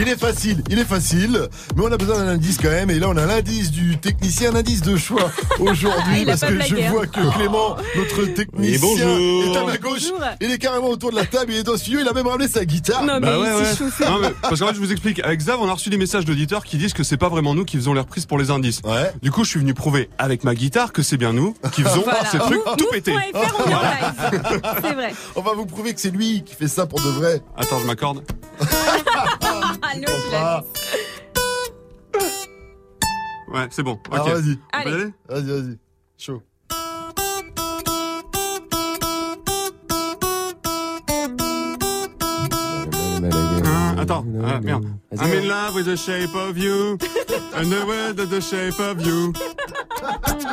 Il est facile, il est facile, mais on a besoin d'un indice quand même. Et là, on a l'indice du technicien, un indice de choix aujourd'hui, Il a parce que je hein. vois que Clément, notre technicien, bonjour. est à ma gauche. Il est carrément autour de la table, il est dans le studio, il a même ramené sa guitare. Non, mais Bah ouais, il s'est ouais. chauffé. Non, mais parce qu'en fait, je vous explique. Avec Xav, on a reçu des messages d'auditeurs qui disent que c'est pas vraiment nous qui faisons les reprises pour les indices. Ouais. Du coup, je suis venu prouver avec ma guitare que c'est bien nous qui faisons Voilà. ces trucs Move- tout pété. on vrai. On va vous prouver que c'est lui qui fait ça pour de vrai. Attends, je m'accorde. Ah, nous, il a- Ouais, c'est bon. Ok. Alors, Ah, vas-y. On peut y aller? Vas-y, vas-y. Chaud. Ah, attends, ah, merde. I'm in love with the shape of you, and the way that the shape of you,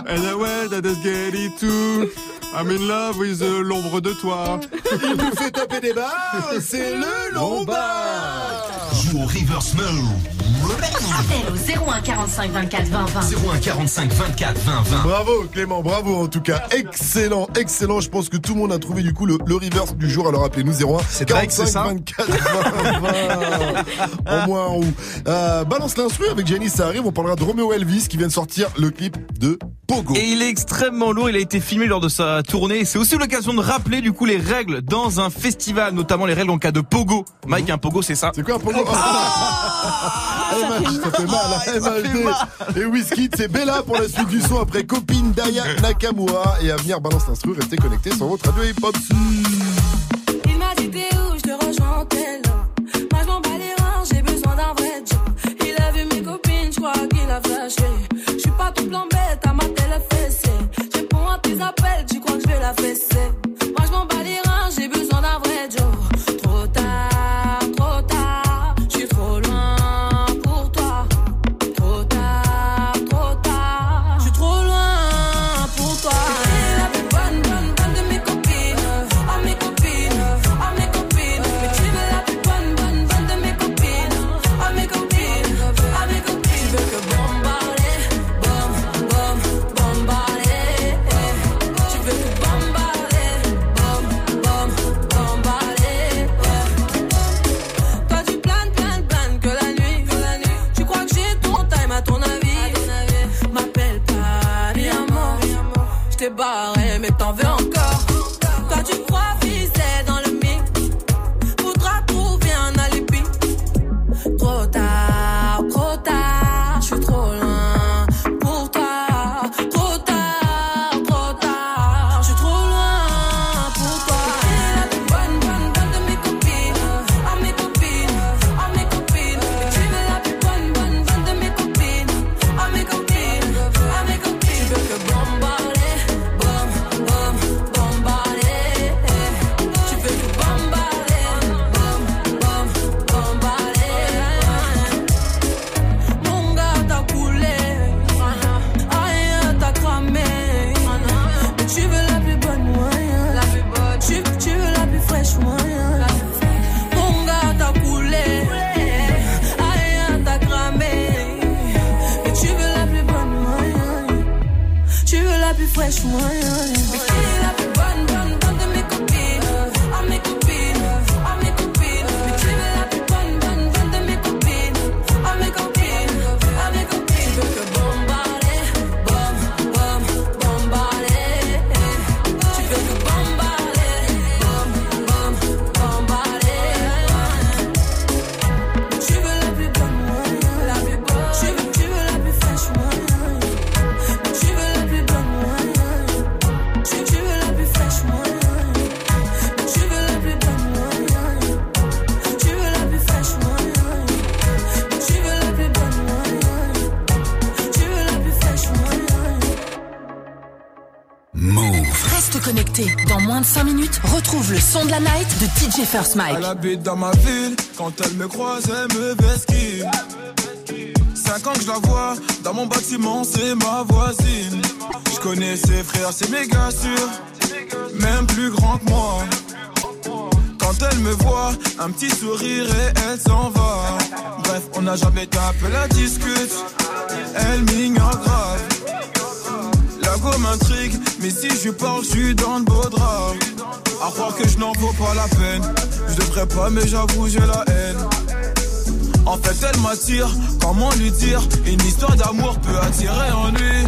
and the way that is getting too. I'm in love with the l'ombre de toi. Il nous fait taper des barres, c'est le Lombard. Joue au Reverse Mode. Appel au 01 45 24 20 20. 01 45 24 20 20. Bravo Clément, bravo en tout cas. Excellent, excellent. Je pense que tout le monde a trouvé du coup le, le reverse du jour. Alors appelez-nous 01 C'est Drake, c'est ça 24 20 20. En moins en haut. Euh, balance l'instru avec Jenny, ça arrive. On parlera de Romeo Elvis qui vient de sortir le clip de Pogo. Et il est extrêmement lourd, il a été filmé lors de sa tournée. C'est aussi l'occasion de rappeler du coup les règles dans un festival, notamment les règles en cas de pogo. Mike, un pogo c'est ça C'est quoi un pogo? Ça fait mal, hein, MHD. Et Whisky, c'est Bella pour la suite du son après copine Daya Nakamura. Et à venir, balance l'instru, restez connectés sur votre radio hip-hop. Il m'a dit t'es où, je te rejoins en tel. Moi je m'en bats les reins, j'ai besoin d'un vrai job. Il a vu mes copines, je crois qu'il a flashé. Je suis pas tout plan bête, à ma télé fessée. Je réponds à tes appels, tu crois que je vais la fesser. Moi je m'en bats les reins, j'ai besoin d'un vrai job. Je Elle habite dans ma ville, quand elle me croise, elle me vesquille. Cinq ans que je la vois, dans mon bâtiment, c'est ma voisine. Je connais ses frères, c'est méga sûr, même plus grand que moi. Quand elle me voit, un petit sourire et elle s'en va. Bref, on n'a jamais tapé la discute, elle m'ignore grave. La go m'intrigue, mais si je parle, je suis dans le beau drap. À croire que je n'en vaux pas la peine. Je devrais pas, mais j'avoue, j'ai la haine. En fait, elle m'attire. Comment lui dire? Une histoire d'amour peut attirer ennui. Hey,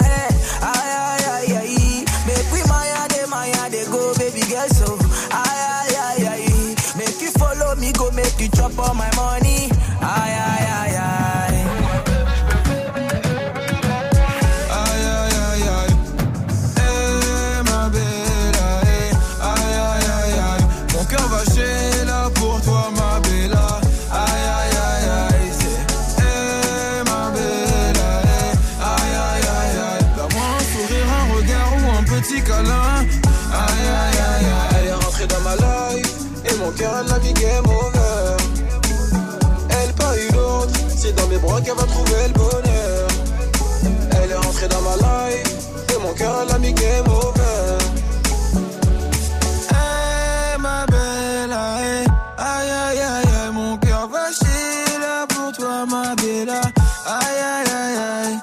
Over. Hey ma belle aïe Aïe aïe aïe aïe Mon cœur pour toi ma bella. Aïe aïe aïe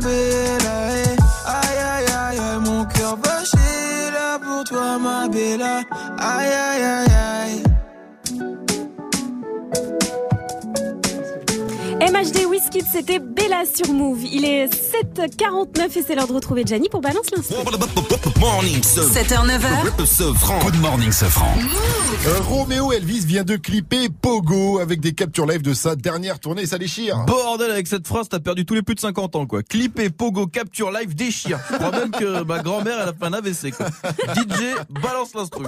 belle aïe Aïe aïe aïe Mon cœur pour toi ma bella. Aïe aïe aïe aïe. MHD C'était Bella sur Move. Il est 7h49 et c'est l'heure de retrouver Gianni pour Balance l'instant. Morning, ce 7h, 9h. Ce franc. Good morning, ce franc. Euh, Roméo Elvis vient de clipper Pogo avec des captures live de sa dernière tournée, ça déchire. Bordel avec cette phrase, t'as perdu tous les plus de 50 ans quoi. Clipper, pogo, capture live, déchire. Je crois même que ma grand-mère elle a fait un AVC quoi. DJ, balance l'instru.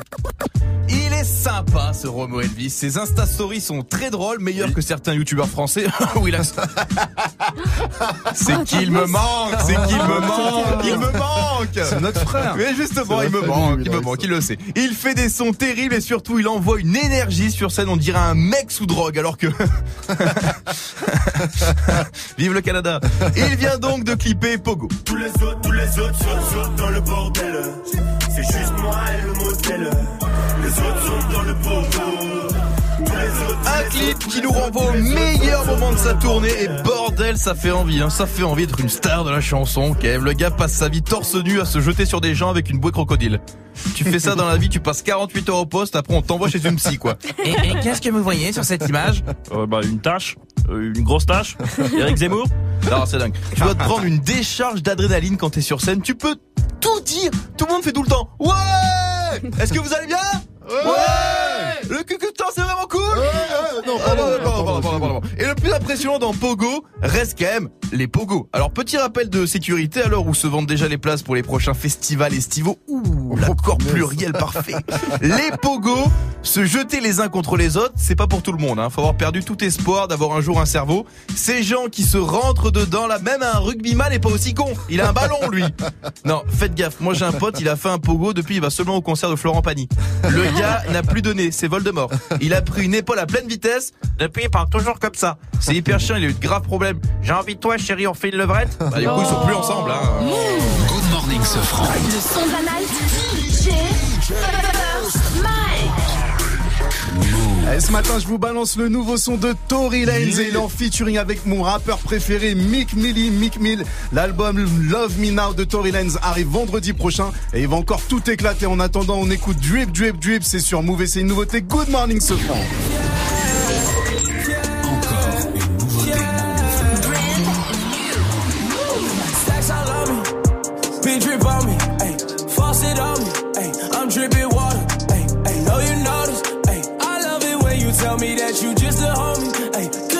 Il est sympa ce Romo Elvis. Ses Insta Stories sont très drôles, meilleurs que certains youtubeurs français. oui là. C'est qu'il me manque, c'est qu'il me manque, il me manque. C'est notre frère. Mais justement, il me manque, il me manque, il le sait. Il fait des sons terribles et surtout il envoie une énergie sur scène, on dirait un mec sous drogue alors que Vive le Canada. Il vient donc de clipper Pogo. Tous les autres, tous les autres sautent, sautent dans le bordel. C'est juste moi et le modèle. Les autres sont dans le pogo. Un clip qui nous renvoie au meilleur moment de sa tournée et bordel, ça fait envie, hein. ça fait envie d'être une star de la chanson. Quand même, le gars passe sa vie torse nu à se jeter sur des gens avec une bouée crocodile. Tu fais ça dans la vie, tu passes 48 heures au poste, après on t'envoie chez une psy quoi. Et, et qu'est-ce que vous voyez sur cette image? Euh, bah, une tâche, euh, une grosse tâche. Eric Zemmour? Non, c'est dingue. Tu dois te prendre une décharge d'adrénaline quand t'es sur scène. Tu peux tout dire. Tout le monde fait tout le temps. Ouais Est-ce que vous allez bien? Ouais Le cucutan, c'est vraiment cool non. Et le plus impressionnant dans Pogo reste quand même les Pogo. Alors petit rappel de sécurité à l'heure où se vendent déjà les places pour les prochains festivals estivaux. Ouh, l'accord pluriel parfait. Les Pogo, se jeter les uns contre les autres, c'est pas pour tout le monde. Hein. Faut avoir perdu tout espoir d'avoir un jour un cerveau. Ces gens qui se rentrent dedans, là, même un rugbyman est pas aussi con. Il a un ballon, lui. Non, faites gaffe. Moi, j'ai un pote, il a fait un Pogo depuis, il va seulement au concert de Florent Pagny. Le gars n'a plus donné, c'est Voldemort. Il a pris une épaule à pleine vitesse. Depuis, il parle toujours comme ça. C'est hyper chiant, il a eu de graves problèmes. J'ai envie de toi, chérie, on fait une levrette. Bah, du coup, ils sont plus ensemble, hein. Good morning, ce franc. Le son de la night. DJ Et ce matin, je vous balance le nouveau son de Tory Lanez et il en featuring avec mon rappeur préféré Mick Millie, Mick Mill. L'album Love Me Now de Tory Lanez arrive vendredi prochain et il va encore tout éclater. En attendant, on écoute Drip, Drip, Drip. C'est sur Move c'est une nouveauté. Good morning, ce franc. Me that you just a homie, ayy,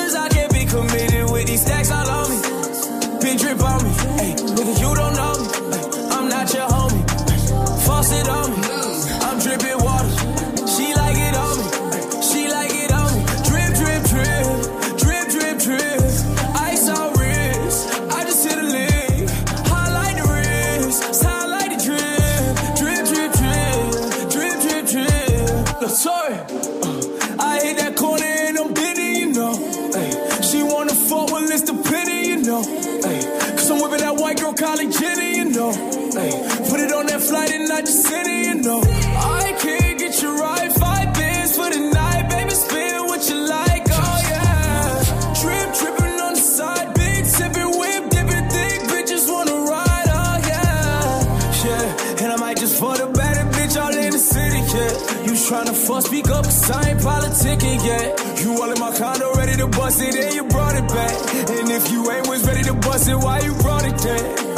Ay, put it on that flight and I just sent it, you know. I can't get you right, five bands for the night, baby, spin what you like, oh yeah. Trip, tripping on the side, big sipping, whip, dipping, thick, bitches wanna ride, oh yeah. Yeah, and I might just for the better bitch all in the city, yeah. You tryna fuss, speak up, cause I ain't politicking yet. You all in my condo, ready to bust it, and you brought it back. And if you ain't was ready to bust it, why you brought it then?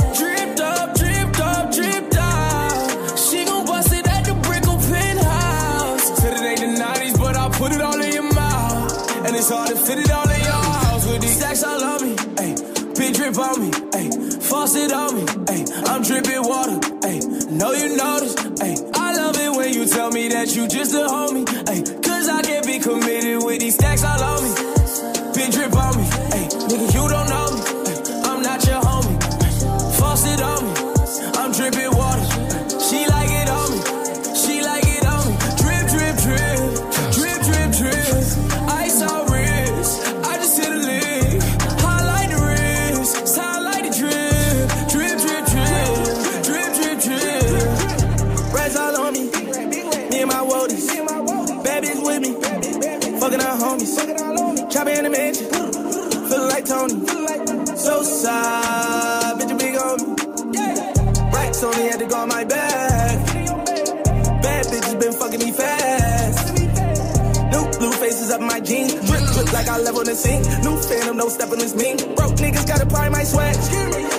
It's hard to fit it all in your house with these stacks all on me. Ayy, big drip on me. Ayy, faucet on me. Ayy, I'm dripping water. Ayy, know you notice. Ayy, I love it when you tell me that you just a homie. Ayy, cause I can't be committed with these stacks all on me. Big drip on me. Ayy, nigga, you don't know me. Chopper in the mansion. Feeling like Tony. So sad, Bitch, you big on me. Racks on had to go on my back. Bad bitches been fucking me fast. New blue faces up my jeans. Drip, drip like I level the scene. New phantom, no stepping this mean. Broke niggas gotta apply my swag.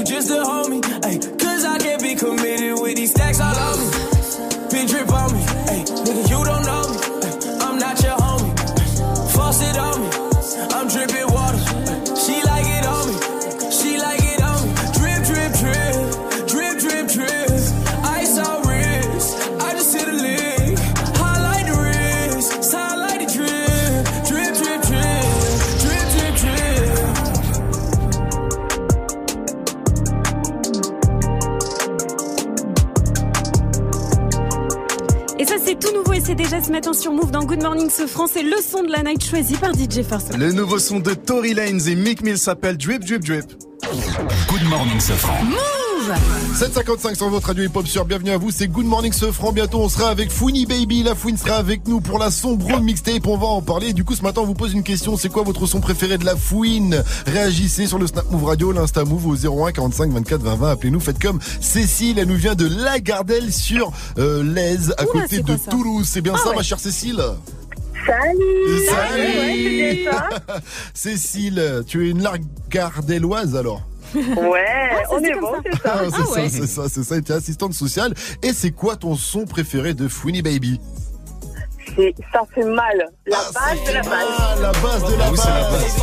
You just a homie. Ay, cause I can't be committed with these stacks all over me. Déjà ce matin sur Move dans Good Morning ce France. C'est le son de la night choisi par DJ First. Le nouveau son de Tory Lanez et Mick Mill s'appelle Drip Drip Drip. Good morning, Sofran. Move 755 sur votre radio hip-hop sur Bienvenue à vous, c'est Good Morning ce franc. Bientôt, on sera avec Fouini Baby. La Fouine sera avec nous pour la sombre mixtape. On va en parler. Du coup, ce matin, on vous pose une question. C'est quoi votre son préféré de la Fouine? Réagissez sur le Snap Move Radio, l'Insta Move au 01 45 24 20 20. Appelez-nous. Faites comme Cécile. Elle nous vient de La Gardelle sur euh, l'Aise, à Oula, côté de Toulouse. C'est bien Ah ça, ouais. ma chère Cécile? Salut Salut Ouais, ça. Cécile, tu es une Lagardelloise alors? Ouais, Ah, ça, on est comme bon, ça. c'est ça. Ah, c'est Ah ça, ouais. c'est ça, c'est ça. Et tu es assistante sociale. Et c'est quoi ton son préféré de Fouini Baby? C'est- Ça fait mal. La Ah, base ça de la base. mal, La base de la Ah base.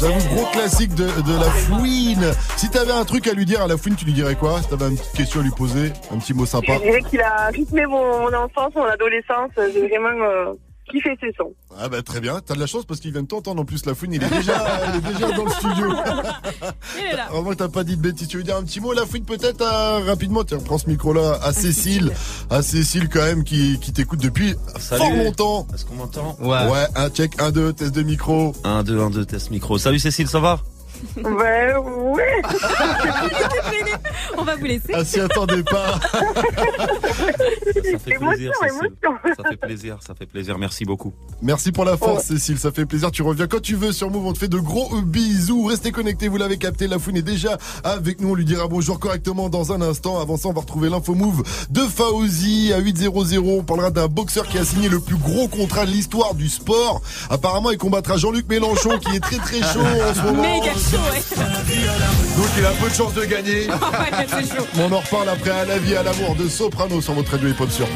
J'avoue, gros classique de, de la fouine. Si t'avais un truc à lui dire à la fouine, tu lui dirais quoi? Si t'avais une petite question à lui poser, un petit mot sympa. Je dirais qu'il a rythmé mon, mon enfance, mon adolescence. J'ai vraiment euh, kiffé ses sons. Ah bah très bien, t'as de la chance parce qu'il vient de t'entendre en plus la fouine, il est déjà, il est déjà dans le studio. Il est là. Vraiment que t'as pas dit de bêtises. Tu veux dire un petit mot la fouine peut-être euh, rapidement? Tiens, prends ce micro là à Cécile. À Cécile quand même qui, qui t'écoute depuis Salut. fort longtemps. Est-ce qu'on m'entend? Ouais, un check, un, deux, test de micro. 1, 2, 1, 2, test micro. Salut Cécile, ça va? Ouais, ouais. On va vous laisser. Ah s'y attendez pas. Ça fait Émotion, plaisir, Cécile. émotion. Ça fait plaisir, ça fait plaisir. Merci beaucoup. Merci pour la force, Cécile. Ça fait plaisir. Tu reviens quand tu veux sur Move. On te fait de gros bisous. Restez connectés. Vous l'avez capté. La Fouine est déjà avec nous. On lui dira bonjour correctement dans un instant. Avant ça, on va retrouver l'info Move de Fauzi à 800. On parlera d'un boxeur qui a signé le plus gros contrat de l'histoire du sport. Apparemment, il combattra Jean-Luc Mélenchon qui est très très chaud en ce moment. Méga chaud, ouais. Donc, il a peu de chance de gagner. ouais, c'est chaud. Mais on en reparle après à la vie et à l'amour de Soprano sur votre radio hip-hop sur.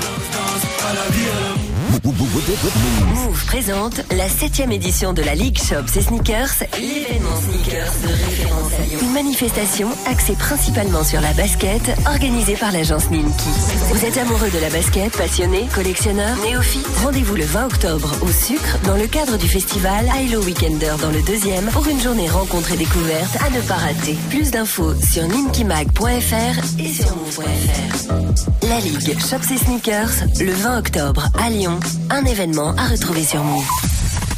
Move présente la 7 édition de la Ligue Shops et Sneakers, l'événement sneakers de référence à Lyon. Une manifestation axée principalement sur la basket, organisée par l'agence Ninki. Vous êtes amoureux de la basket, passionné, collectionneur, néophyte? Rendez-vous le 20 octobre au Sucre dans le cadre du festival Hilo Weekender dans le deuxième pour une journée rencontre et découverte à ne pas rater. Plus d'infos sur ninkimag.fr et sur move.fr. La Ligue Shops et Sneakers, le 20 octobre à Lyon. Un événement à retrouver sur Move.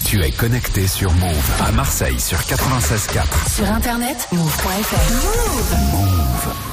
Tu es connecté sur Move à Marseille sur 96.4. Sur internet, move.fr. Move. Maman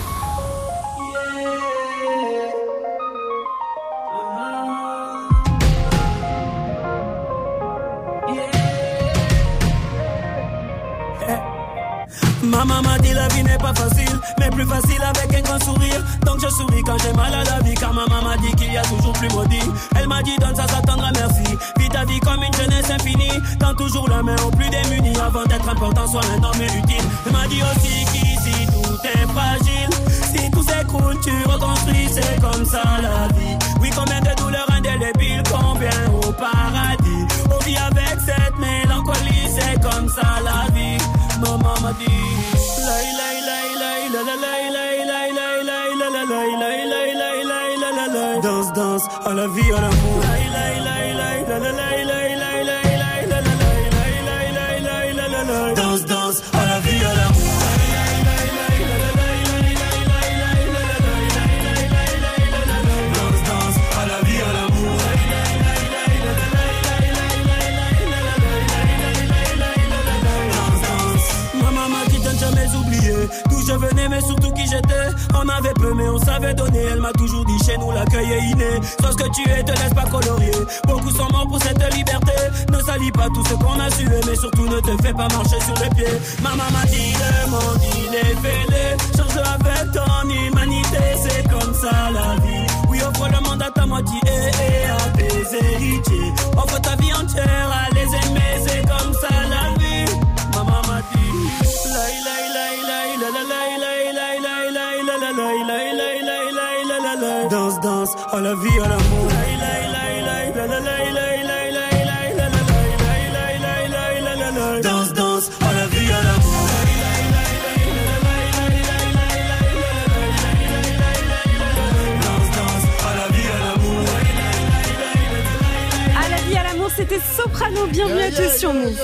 facile, mais plus facile avec un grand sourire. Donc je souris quand j'ai mal à la vie, car maman m'a dit qu'il y a toujours plus maudit. Elle m'a dit donne ça, ça t'endra merci. Vis ta vie comme une jeunesse infinie. Tends toujours la main aux plus démunis avant d'être important, sois un homme utile. Elle m'a dit aussi qu'ici tout est fragile. Si tout s'écroule, tu reconstruis, c'est comme ça la vie. Oui, combien de douleurs indélébiles, combien au paradis. On vit avec cette mélancolie, c'est comme ça la vie. Maman m'a dit. La, vie, à l'amour. Danse, danse, à la vie, à l'amour. Je venais, mais surtout qui j'étais. On avait peu, mais on savait donner. Elle m'a toujours chez nous l'accueil est inné. Sois ce que tu es, te laisse pas colorier. Beaucoup sont morts pour cette liberté. Ne salis pas tout ce qu'on a sué, mais surtout ne te fais pas marcher sur les pieds. Maman m'a dit le monde fêlé. Change avec ton humanité, c'est comme ça la vie. Oui, offre le monde à ta moitié et à tes héritiers. Offre ta vie entière à les aimer, c'est comme ça la vie. La la lai Danse danse à la vie à l'amour Danse danse à la vie à l'amour À la vie, à l'amour, c'était Soprano. Bienvenue à tous sur Move.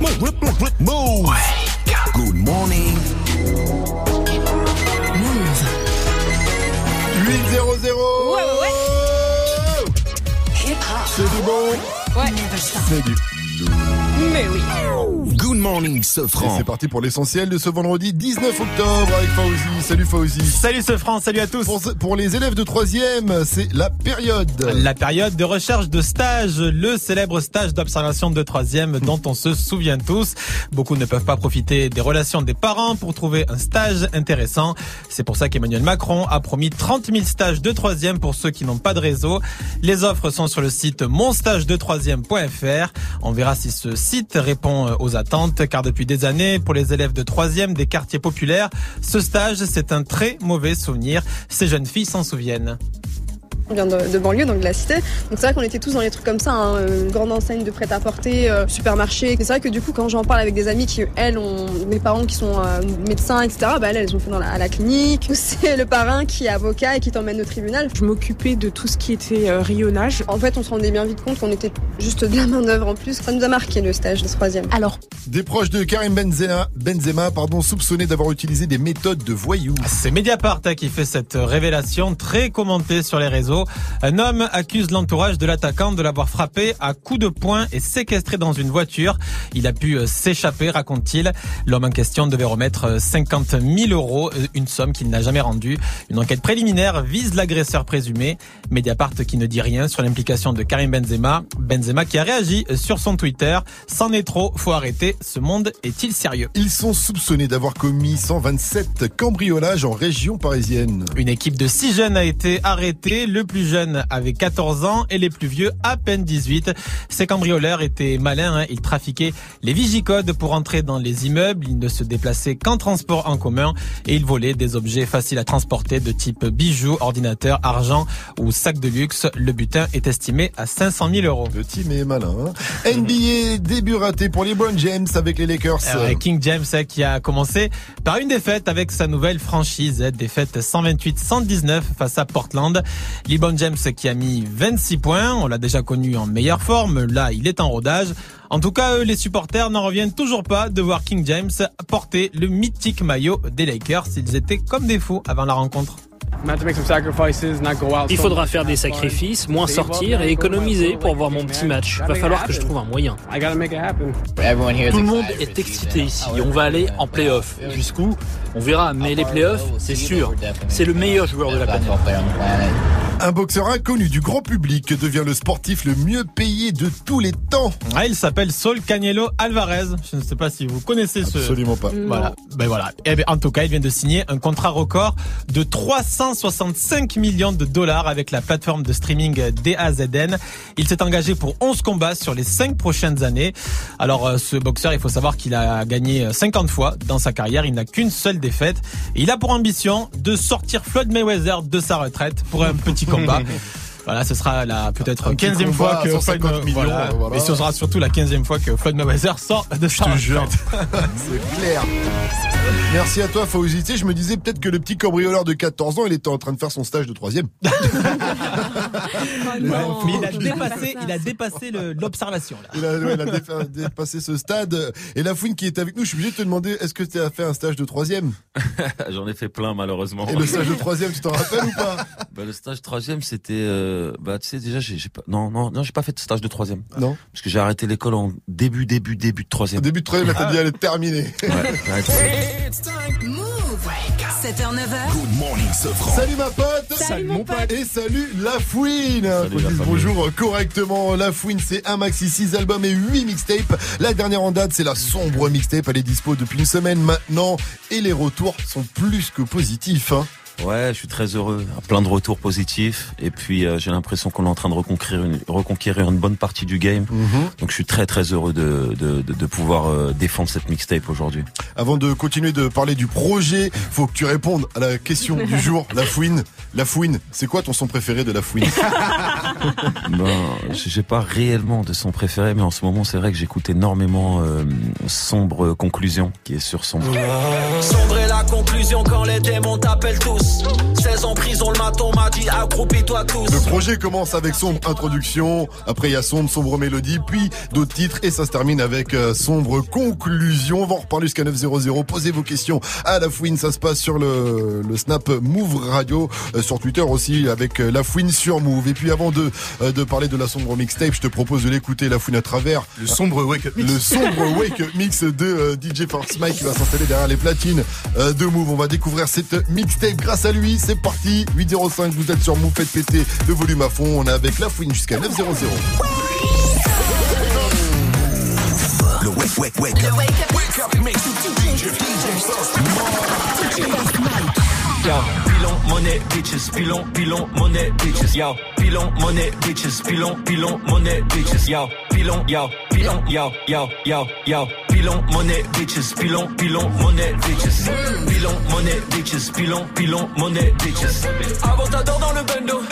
Move. Good C'est du bon. Ouais. C'est du Mais oui. Good morning, Sofran. c'est parti pour l'essentiel de ce vendredi 19 octobre avec Fauzi. Salut Fauzi. Salut ce France, salut à tous. Pour, pour les élèves de troisième, c'est la période. La période de recherche de stage, le célèbre stage d'observation de troisième dont on se souvient tous. Beaucoup ne peuvent pas profiter des relations des parents pour trouver un stage intéressant. C'est pour ça qu'Emmanuel Macron a promis 30 000 stages de troisième pour ceux qui n'ont pas de réseau. Les offres sont sur le site monstagedetroisième.fr. On verra si ce site répond aux attentes car depuis des années, pour les élèves de troisième des quartiers populaires, ce stage c'est un très mauvais souvenir. Ces jeunes filles s'en souviennent. On vient de, de banlieue, donc de la cité. Donc c'est vrai qu'on était tous dans les trucs comme ça, hein, euh, grande enseigne de prêt-à-porter, euh, supermarché. C'est vrai que du coup, quand j'en parle avec des amis qui, elles, ont mes parents qui sont euh, médecins, etc., bah, elles, elles ont fait dans la, à la clinique. C'est le parrain qui est avocat et qui t'emmène au tribunal. Je m'occupais de tout ce qui était euh, rayonnage. En fait, on se rendait bien vite compte qu'on était juste de la main-d'œuvre en plus. Ça nous a marqué le stage de troisième. Alors, Des proches de Karim Benzema, Benzema pardon, soupçonnés d'avoir utilisé des méthodes de voyous. C'est Mediapart hein, qui fait cette révélation très commentée sur les réseaux. Un homme accuse l'entourage de l'attaquant de l'avoir frappé à coups de poing et séquestré dans une voiture. Il a pu euh, s'échapper, raconte-t-il. L'homme en question devait remettre euh, 50 000 euros, euh, une somme qu'il n'a jamais rendue. Une enquête préliminaire vise l'agresseur présumé. Mediapart qui ne dit rien sur l'implication de Karim Benzema. Benzema qui a réagi sur son Twitter. C'en est trop, faut arrêter. ce monde est-il sérieux? Ils sont soupçonnés d'avoir commis 127 cambriolages en région parisienne. Une équipe de six jeunes a été arrêtée. Le plus jeune avait 14 ans et les plus vieux à peine 18. Ces cambrioleurs étaient malins. hein. Ils trafiquaient les vigicodes pour entrer dans les immeubles. Ils ne se déplaçaient qu'en transport en commun et ils volaient des objets faciles à transporter de type bijoux, ordinateurs, argent ou sacs de luxe. Le butin est estimé à 500 000 euros. Le team est malin. hein. NBA, début raté pour LeBron James avec les Lakers. Euh, King James euh, qui a commencé par une défaite avec sa nouvelle franchise, défaite 128-119 face à Portland. LeBron James qui a mis 26 points, on l'a déjà connu en meilleure forme, là il est en rodage. En tout cas, eux, les supporters n'en reviennent toujours pas de voir King James porter le mythique maillot des Lakers. Ils étaient comme des fous avant la rencontre. Il faudra faire des sacrifices, moins sortir et économiser pour voir mon petit match. Va falloir que je trouve un moyen. Tout le monde est excité ici. On va aller en playoff. Jusqu'où? On verra. Mais les playoffs, c'est sûr. C'est le meilleur joueur de la planète. Un boxeur inconnu du grand public devient le sportif le mieux payé de tous les temps. Ah, il s'appelle Saul Canelo Alvarez. Je ne sais pas si vous connaissez ce. Absolument pas. Voilà. Ben voilà. Eh ben, en tout cas, il vient de signer un contrat record de 365 millions de dollars avec la plateforme de streaming DAZN. Il s'est engagé pour 11 combats sur les 5 prochaines années. Alors, euh, ce boxeur, il faut savoir qu'il a gagné 50 fois dans sa carrière. Il n'a qu'une seule défaite. Et il a pour ambition de sortir Floyd Mayweather de sa retraite pour un petit combat. Voilà, ce sera la peut-être Un petit 15e combat fois que 150 Floyd, millions, voilà. voilà. Et ce sera surtout la 15e fois que Floyd Mayweather sort de sa te jure. C'est clair. Merci à toi, sais, Je me disais peut-être que le petit cambrioleur de 14 ans, il était en train de faire son stage de troisième. Mais il a dépassé, il a dépassé le- l'observation là. Il a, ouais, il a défa- dépassé ce stade. Et la fouine qui est avec nous, je suis obligé de te demander, est-ce que tu as fait un stage de troisième? J'en ai fait plein malheureusement. Et le stage de troisième, tu t'en rappelles ou pas? Bah, Le stage troisième, c'était, euh, bah tu sais déjà, j'ai pas, non non non, j'ai pas fait de stage de troisième. Non. Parce que j'ai arrêté l'école en début début début de troisième. Début de troisième, là, t'as dit, elle est terminée. Ouais, j'ai arrêté. 7h, 9h. Good morning, Sofran. Salut ma pote Salut, mon pote. Et salut La Fouine Salut, la bonjour correctement. La Fouine, c'est un maxi 6 albums et 8 mixtapes. La dernière en date, c'est la sombre mixtape. Elle est dispo depuis une semaine maintenant. Et les retours sont plus que positifs. Hein. Ouais, je suis très heureux. Plein de retours positifs. Et puis euh, j'ai l'impression qu'on est en train de reconquérir une, reconquérir une bonne partie du game. Donc je suis très très heureux de, de, de, de pouvoir euh, défendre cette mixtape aujourd'hui. Avant de continuer de parler du projet, faut que tu répondes à la question du jour. La Fouine, La Fouine, c'est quoi ton son préféré de La Fouine? Ben, j'ai pas réellement de son préféré, mais en ce moment c'est vrai que j'écoute énormément euh, Sombre Conclusion qui est sur son. Sombre la conclusion quand les démons t'appellent tous. 16 ans prison, le maton m'a dit accroupis-toi tous. Le projet commence avec sombre introduction, après il y a sombre, sombre mélodie, puis d'autres titres et ça se termine avec euh, sombre conclusion. On va en reparler jusqu'à 900. Posez vos questions à la fouine, ça se passe sur le, le Snap Move Radio, euh, sur Twitter aussi avec euh, la fouine sur Move. Et puis avant de, de parler de la sombre mixtape, je te propose de l'écouter la fouine à travers Le sombre wake up mix. le sombre wake up mix de DJ Force Mike qui va s'installer derrière les platines de Move. On va découvrir cette mixtape grâce à lui. C'est parti. 805, vous êtes sur Move, faites péter le volume à fond. On est avec la fouine jusqu'à 900. Le wake, wake, wake up. Wake up mix. DJ, DJ Yo, pilon, monnaie, bitches, pilon, pilon, monnaie, bitches, yo, pilon, monnaie, bitches, pilon, pilon, monnaie, bitches, yo, pilon, yo, pilon, yo, yo, yo, yo, pilon, monnaie, bitches, pilon, pilon, monnaie, bitches, pilon, monnaie, bitches, pilon, pilon, monnaie, bitches. Avantador dans le bendo,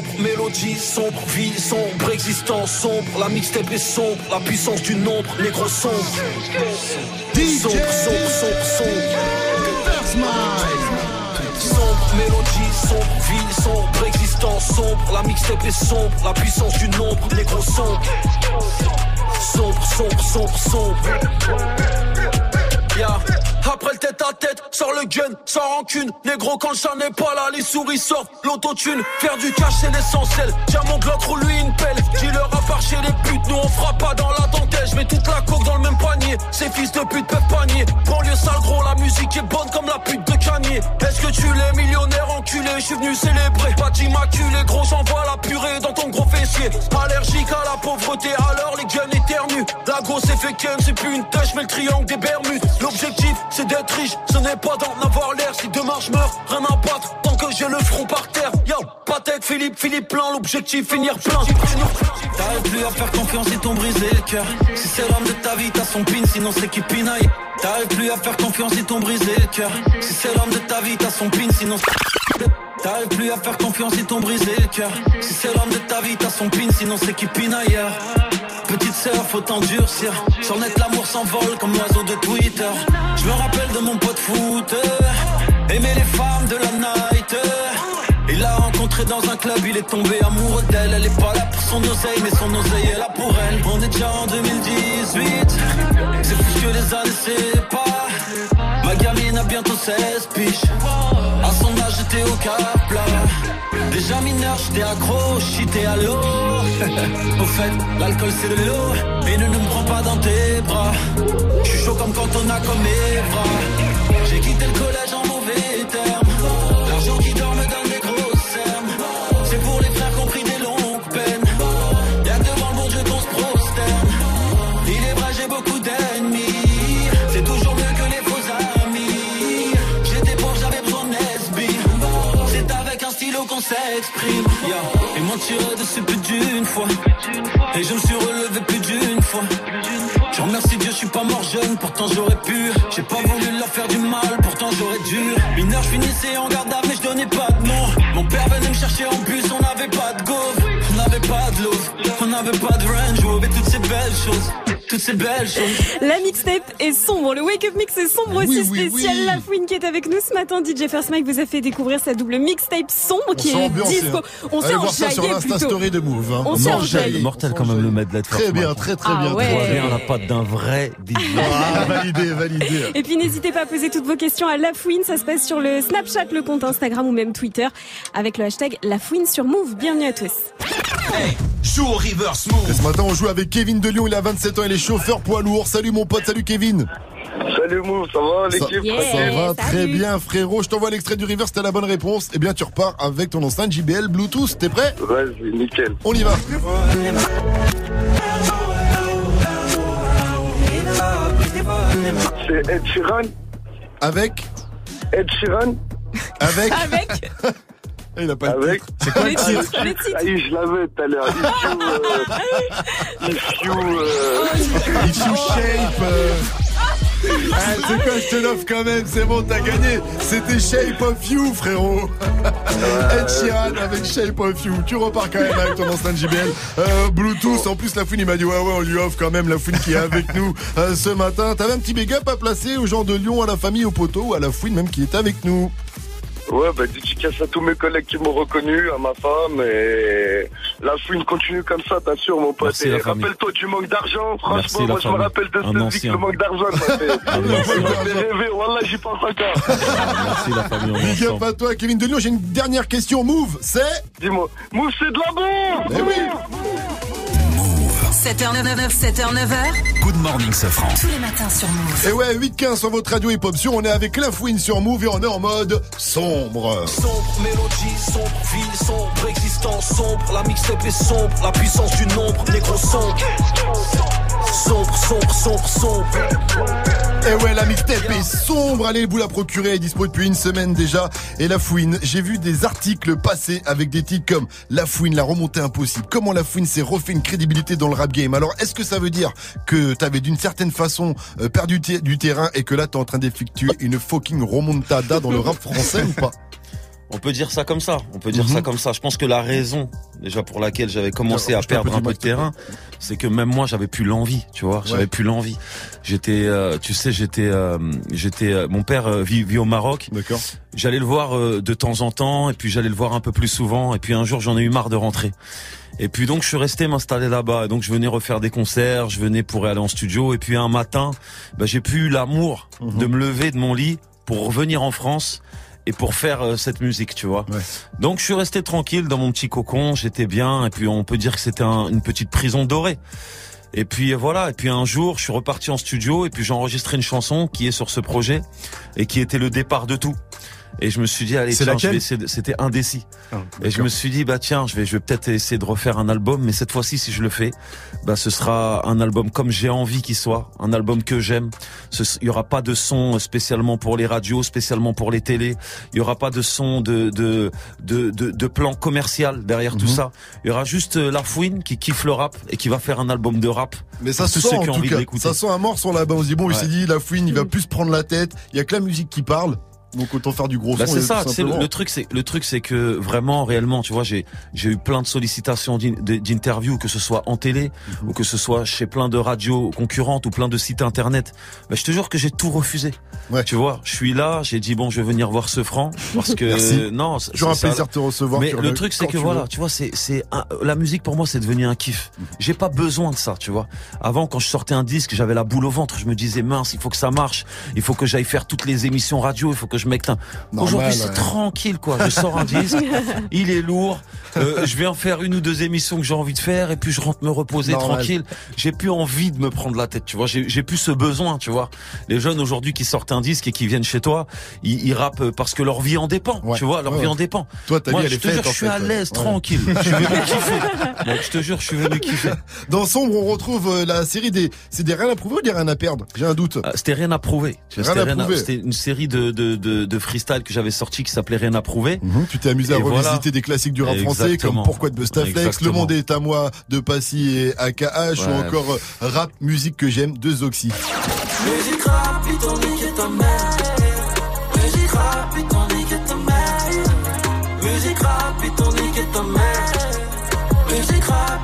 sombre, mélodie sombre, vie sombre, existence sombre, la mixtape est sombre, la puissance du nombre, négro sombre. DJ. Sombre, sombre, sombre, sombre. Sombre, mélodie, sombre, vie, sombre, existence sombre, la mixtape est sombre, la puissance du nombre, négro sombre. Sombre, sombre, sombre, sombre. Yeah. Après le tête à tête, sors le gun, sans rancune. Négro, quand le chat n'est pas là, les souris sortent. L'autotune, faire du cash, c'est l'essentiel. Tiens mon Glock, roule lui une pelle. Dis leur chez les putes, nous on frappe pas dans la dentelle. Je mets toute la coque dans le même panier. Ces fils de pute peuvent panier. Banlieue sale gros, la musique est bonne comme la pute de Cagné. Est-ce que tu l'es millionnaire enculé Je suis venu célébrer. Pas d'immaculé, gros, j'envoie la purée dans ton gros fessier. Allergique à la pauvreté, alors les gueules éternuent. La grosse est fait c'est plus une tâche, mais le triangle des Bermudes. L'objectif, c'est d'être riche, ce n'est pas d'en avoir l'air. Si demain je meurs, rien à battre, tant que j'ai le front par terre. Yo, Patek, Philippe, Philippe plein, l'objectif, finir plein. Finir plein plus à faire confiance, ils t'ont brisé le cœur. Si c'est l'homme de ta vie, t'as son pin, sinon c'est qui pinaille. T'arrives plus à faire confiance, ils t'ont brisé le cœur. Si c'est l'homme de ta vie, t'as son pin, sinon T'arrives plus à faire confiance, ils t'ont brisé le cœur. Si c'est l'homme de ta vie, t'as son pin, sinon c'est qui pinaille. Petite sœur, faut t'endurcir. Sur net, l'amour s'envole comme l'oiseau de Twitter. Je me rappelle de mon pote foot. Aimer les femmes de la nage il l'a rencontré dans un club, il est tombé amoureux d'elle. Elle est pas là pour son oseille, mais son oseille est là pour elle. On est déjà en 2018, c'est ce que les années séparent. Ma gamine a bientôt 16 piges. À son âge, j'étais au cap plat. Déjà mineur, j'étais accro, j'étais à l'eau. Au fait, l'alcool c'est de l'eau. Et ne, me prends pas dans tes bras. Je suis chaud comme quand on a comme Evra. J'ai quitté le collège en mauvais termes. Yeah. Ils m'ont tiré dessus plus d'une fois. Et je me suis relevé plus d'une fois. Je remercie Dieu, je suis pas mort jeune, pourtant j'aurais pu. J'ai pas voulu leur faire du mal, pourtant j'aurais dû. Mineur, je finissais en garde à mais je donnais pas de nom. Mon père venait me chercher en bus, on n'avait pas de go. On n'avait pas de love, on n'avait pas de range Rover, toutes ces belles choses. Toutes ces belles choses. La mixtape est sombre, le Wake Up Mix est sombre Oui, aussi oui, spécial. oui. La Fouine qui est avec nous ce matin, DJ First Mike vous a fait découvrir sa double mixtape sombre qui s'est est disco. hein. On s'est enjaillé plutôt. story de Move. hein. On s'est enjaillé. mortel quand même le medley de Très bien, très très Ah bien. ouais. très Très bien. la patte d'un vrai DJ. Ah, validé, validé. Et puis n'hésitez pas à poser toutes vos questions à La Fouine, ça se passe sur le Snapchat, le compte Instagram ou même Twitter avec le hashtag La Fouine sur Move. Bienvenue à tous. Joue au reverse move. Et ce matin, on joue avec Kevin de Lyon. Il a 27 ans, il est chauffeur poids lourd. Salut mon pote, salut Kevin. Salut Mou, ça va Ça, l'équipe ça va très bien, frérot. Je t'envoie l'extrait du reverse, t'as la bonne réponse. Eh bien, tu repars avec ton enceinte JBL Bluetooth. T'es prêt? Vas-y, nickel. On y va. C'est Ed Sheeran Avec? Ed Sheeran Avec Avec Il a pas Avec C'est quoi le titre? Ah oui, je l'avais tout à l'heure. If you... Euh, if you... Euh... If you shape. euh, Ah, c'est quoi, je te l'offre quand même, c'est bon, t'as gagné. C'était Shape of You, frérot. Ed Sheeran avec Shape of You. Tu repars quand même avec ton enceinte JBL. Euh, Bluetooth, en plus, la fouine, il m'a dit, ouais, ouais, on lui offre quand même la fouine qui est avec nous euh, ce matin. T'avais un petit big up à placer aux gens de Lyon, à la famille, au poteau, ou à la fouine même qui est avec nous. Ouais, bah dédicace à tous mes collègues qui m'ont reconnu, à ma femme, et la fouine continue comme ça, t'assures mon pote. Rappelle-toi du manque d'argent, franchement, moi je me rappelle de Un cette vie que ancien. le manque d'argent, ça fait... Rêver, Wallah, j'y pense encore. Merci la famille, on est Big up ensemble. à toi, Kevin de Lyon. J'ai une dernière question. Move, c'est Dis-moi, Mou, c'est de la bombe Eh oui 7h99, 7h9h. Good morning, Sofran. Tous les matins sur Move. Et ouais, 8-15 sur votre radio hip-hop sur. On est avec la fouine sur Move et on est en mode sombre. Sombre mélodie, sombre vie, sombre existence, sombre. La mixtape est sombre, la puissance du nombre, négro sombre. Sombre, sombre, sombre, sombre. Et ouais, la mixtape est sombre. Allez vous la procurer. Elle est dispo depuis une semaine déjà. Et la fouine, j'ai vu des articles passer avec des titres comme La fouine, la remontée impossible. Comment la fouine s'est refait une crédibilité dans le rap game. Alors, est-ce que ça veut dire que t'avais d'une certaine façon euh, perdu du terrain et que là t'es en train d'effectuer une fucking remontada dans le rap français ou pas? On peut dire ça comme ça. On peut dire Mhm. ça comme ça. Je pense que la raison, déjà pour laquelle j'avais commencé à perdre un peu de terrain, c'est que même moi, j'avais plus l'envie. Tu vois, j'avais Ouais. plus l'envie. J'étais, euh, tu sais, j'étais, euh, j'étais. euh, mon père vit, vit au Maroc. D'accord. J'allais le voir euh, de temps en temps, et puis j'allais le voir un peu plus souvent. Et puis un jour, j'en ai eu marre de rentrer. Et puis donc je suis resté m'installer là-bas. Donc je venais refaire des concerts, je venais pour aller en studio. Et puis un matin, bah, j'ai plus eu l'amour Mhm. de me lever de mon lit pour revenir en France et pour faire euh, cette musique, tu vois. Donc je suis resté tranquille dans mon petit cocon, j'étais bien. Et puis on peut dire que c'était un- une petite prison dorée. Et puis euh, voilà, et puis un jour, je suis reparti en studio et puis j'ai enregistré une chanson qui est sur ce projet et qui était le départ de tout. Et je me suis dit allez, tiens, je laquelle vais essayer de- c'était indécis. Ah, Et je me suis dit bah tiens, je vais je vais peut-être essayer de refaire un album mais cette fois-ci si je le fais, bah ce sera un album comme j'ai envie qu'il soit, un album que j'aime. Ce- Il y aura pas de son spécialement pour les radios, spécialement pour les télés. Il y aura pas de son de de de de, de plan commercial derrière tout Mhm. ça. Il y aura juste euh, la fouine qui kiffe le rap et qui va faire un album de rap. Mais ça pour tous sent ceux en qui ont tout cas. Ça sent un mort sur là-bas. On se dit bon, il s'est dit la fouine, il va plus se prendre la tête. Il y a que la musique qui parle. Donc autant faire du gros Bah son. c'est ça, le, le truc c'est le truc c'est que vraiment réellement, tu vois, j'ai j'ai eu plein de sollicitations d'interviews que ce soit en télé Mhm. ou que ce soit chez plein de radios concurrentes ou plein de sites internet. Mais je te jure que j'ai tout refusé. Tu vois, je suis là, j'ai dit bon, je vais venir voir ce franc parce que non, Toujours un ça. plaisir de te recevoir, Mais le truc c'est que tu voilà, tu vois, c'est c'est la musique pour moi c'est devenu un kiff. J'ai pas besoin de ça, tu vois. Avant quand je sortais un disque, j'avais la boule au ventre, je me disais mince, il faut que ça marche, il faut que j'aille faire toutes les émissions radio, il faut que je. Normal, Aujourd'hui c'est tranquille quoi. Je sors un disque, il est lourd. Euh, je viens faire une ou deux émissions que j'ai envie de faire et puis je rentre me reposer Normal. tranquille. J'ai plus envie de me prendre la tête, tu vois. J'ai plus ce besoin, tu vois. Les jeunes aujourd'hui qui sortent un disque et qui viennent chez toi, ils, ils rappent parce que leur vie en dépend, tu vois. Leur Ouais, vie en dépend. Toi, ta Moi, je te jure, en je suis à l'aise, tranquille. Je suis venu kiffer. Donc, je te jure, je suis venu kiffer. Dans Sombre, on retrouve euh, la série des. C'est des rien à prouver ou des rien à perdre? J'ai un doute. Ah, C'était rien à prouver. C'était une série de, de, de, de freestyle que j'avais sorti qui s'appelait Rien à prouver. Mhm, Tu t'es amusé à revisiter voilà. des classiques du rap français Exactement. comme Pourquoi de Bustaflex, Le. Monde est à moi de Passy et AKH ou Ouais. encore euh, Rap Musique que j'aime de Zoxy. Musique rap, putain, nique ta mère. Musique rap, putain, nique ta mère. Musique rap, putain, nique ta mère. Musique rap,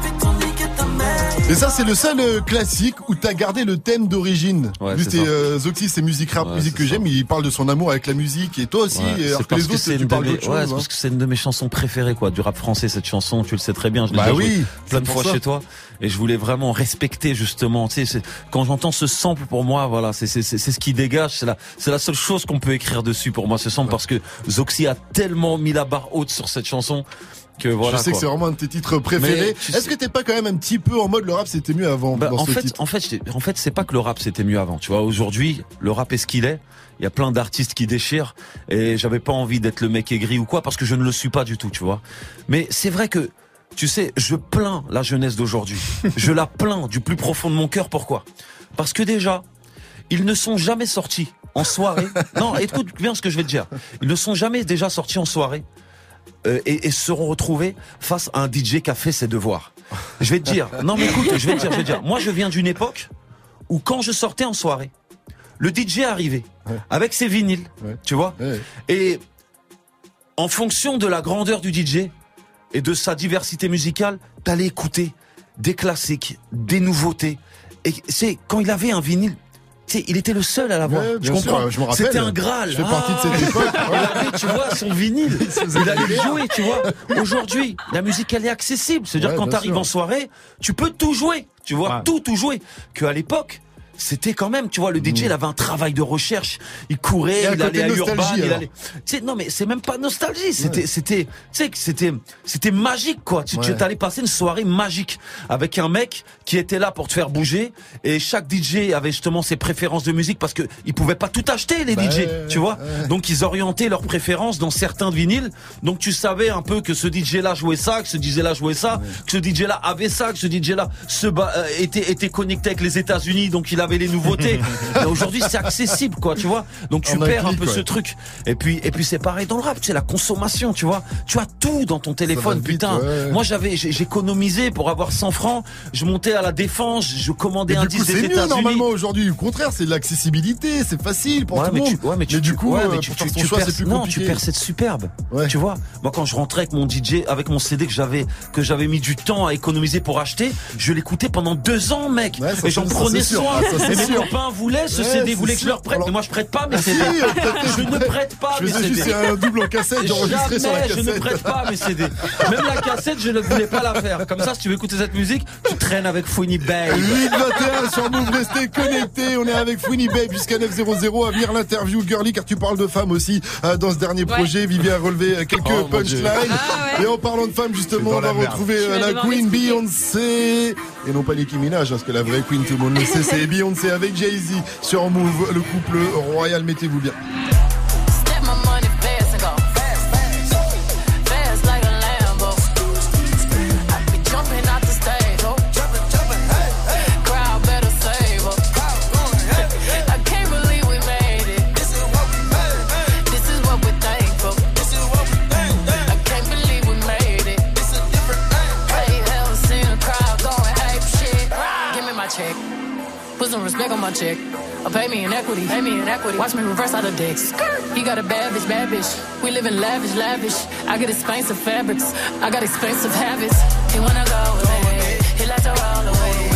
Et ça, c'est le seul euh, classique où t'as gardé le thème d'origine. Ouais, c'est euh, Zoxy, c'est musique rap, Ouais, musique que j'aime. Il parle de son amour avec la musique et toi aussi. Ouais, alors que les que autres, c'est tu parles d'autre chose. hein. parce que c'est une de mes chansons préférées, quoi, du rap français, cette chanson, tu le sais très bien, je l'ai Bah oui, plein de fois ça. chez toi, et je voulais vraiment respecter, justement, tu sais, c'est- quand j'entends ce sample, pour moi, voilà, c'est, c'est, c'est c'est ce qui dégage, c'est la, c'est la seule chose qu'on peut écrire dessus, pour moi, ce sample, parce que Zoxy a tellement mis la barre haute sur cette chanson, que voilà, je sais quoi. que c'est vraiment un de tes titres préférés. Est-ce sais- que t'es pas quand même un petit peu en mode le rap c'était mieux avant Bah, dans en ce fait, titre en fait, en fait, c'est pas que le rap c'était mieux avant. Tu vois, aujourd'hui, le rap est ce qu'il est. Il y a plein d'artistes qui déchirent et j'avais pas envie d'être le mec aigri ou quoi parce que je ne le suis pas du tout, tu vois. Mais c'est vrai que, tu sais, je plains la jeunesse d'aujourd'hui. je la plains du plus profond de mon cœur. Pourquoi? Parce que déjà, ils ne sont jamais sortis en soirée. non, écoute bien ce que je vais te dire. Ils ne sont jamais déjà sortis en soirée euh, et, et se seront retrouvés face à un DJ qui a fait ses devoirs. Je vais te dire, non mais écoute, je vais te dire, je vais te dire, moi je viens d'une époque où quand je sortais en soirée, le DJ arrivait avec ses vinyles, tu vois, et en fonction de la grandeur du DJ et de sa diversité musicale, t'allais écouter des classiques, des nouveautés. Et c'est quand il avait un vinyle. Il était le seul à l'avoir. Ouais, sûr, comprends je me rappelle. C'était un Graal. Je fais partie de cette Ah époque. il avait, tu vois, son vinyle. Il allait le jouer, tu vois. Aujourd'hui, la musique, elle est accessible. C'est-à-dire, Ouais, quand t'arrives en soirée, tu peux tout jouer. Tu vois, tout, tout jouer. Que à l'époque, c'était quand même, tu vois, le DJ, il avait un travail de recherche. Il courait, Mm. Il allait à Urban, il alors. allait. Tu sais, non, mais c'est même pas nostalgie. C'était, c'était, tu sais, que c'était, c'était magique, quoi. Tu, tu Ouais. allais passer une soirée magique avec un mec qui était là pour te faire bouger. Et chaque DJ avait justement ses préférences de musique parce que ils pouvaient pas tout acheter, les Bah DJ. ouais, tu vois. ouais. Donc ils orientaient leurs préférences dans certains vinyles. Donc tu savais un peu que ce DJ-là jouait ça, que ce DJ-là jouait ça, que ce DJ-là avait ça, que ce DJ-là se ba- euh, était était connecté avec les États-Unis, donc il les nouveautés. Aujourd'hui c'est accessible, quoi, tu vois. Donc tu perds un peu ce truc. Et puis et puis c'est pareil dans le rap, c'est la consommation, tu vois. Tu as tout dans ton téléphone, vite, putain. ouais. Moi j'avais économisé pour avoir 100 francs. Je montais à la défense, je commandais un disque des c'est mieux États-Unis. normalement aujourd'hui. Au contraire, c'est l'accessibilité, c'est facile pour Ouais, tout le monde. tu, ouais, mais tu, du coup, ouais, euh, mais tu, pour faire tu- son tu choix, perds- plus non, tu perds cette superbe. Tu vois, moi quand je rentrais avec mon DJ, avec mon CD que j'avais que j'avais mis du temps à économiser pour acheter, je l'écoutais pendant deux ans, mec. Et j'en prenais soin. C'est et mes copains voulaient ce Ouais, CD, c'est voulaient que je leur prête, mais moi je prête pas mes CD. je ne prête- pas je mes CD. juste un double en cassette, j'enregistrais sur la Jamais je ne cassette. prête pas mes CD. Même la cassette, je ne voulais pas la faire. Comme ça, si tu veux écouter cette musique, tu traînes avec Fouini Babe. 8-21 sur Move, restez connectés. On est avec Winnie Babe jusqu'à 900 à venir l'interview Girly car tu parles de femmes aussi euh, dans ce dernier projet. Vivi a relevé euh, quelques Oh, punchlines. Ah, ouais. Et en parlant de femmes, justement, C'est on va retrouver euh, la Queen. Beyoncé. Et non pas Nicki Minaj, hein, parce que la vraie Queen, tout le monde le sait, c'est Beyoncé avec Jay-Z sur Move, le couple royal. Mettez-vous bien. Some on my check. Or pay me in equity. Pay me in equity. Watch me reverse out of dicks. He got a bad bitch, bad bitch. We live in lavish, lavish. I get expensive fabrics. I got expensive habits. He wanna go me. He like to roll away.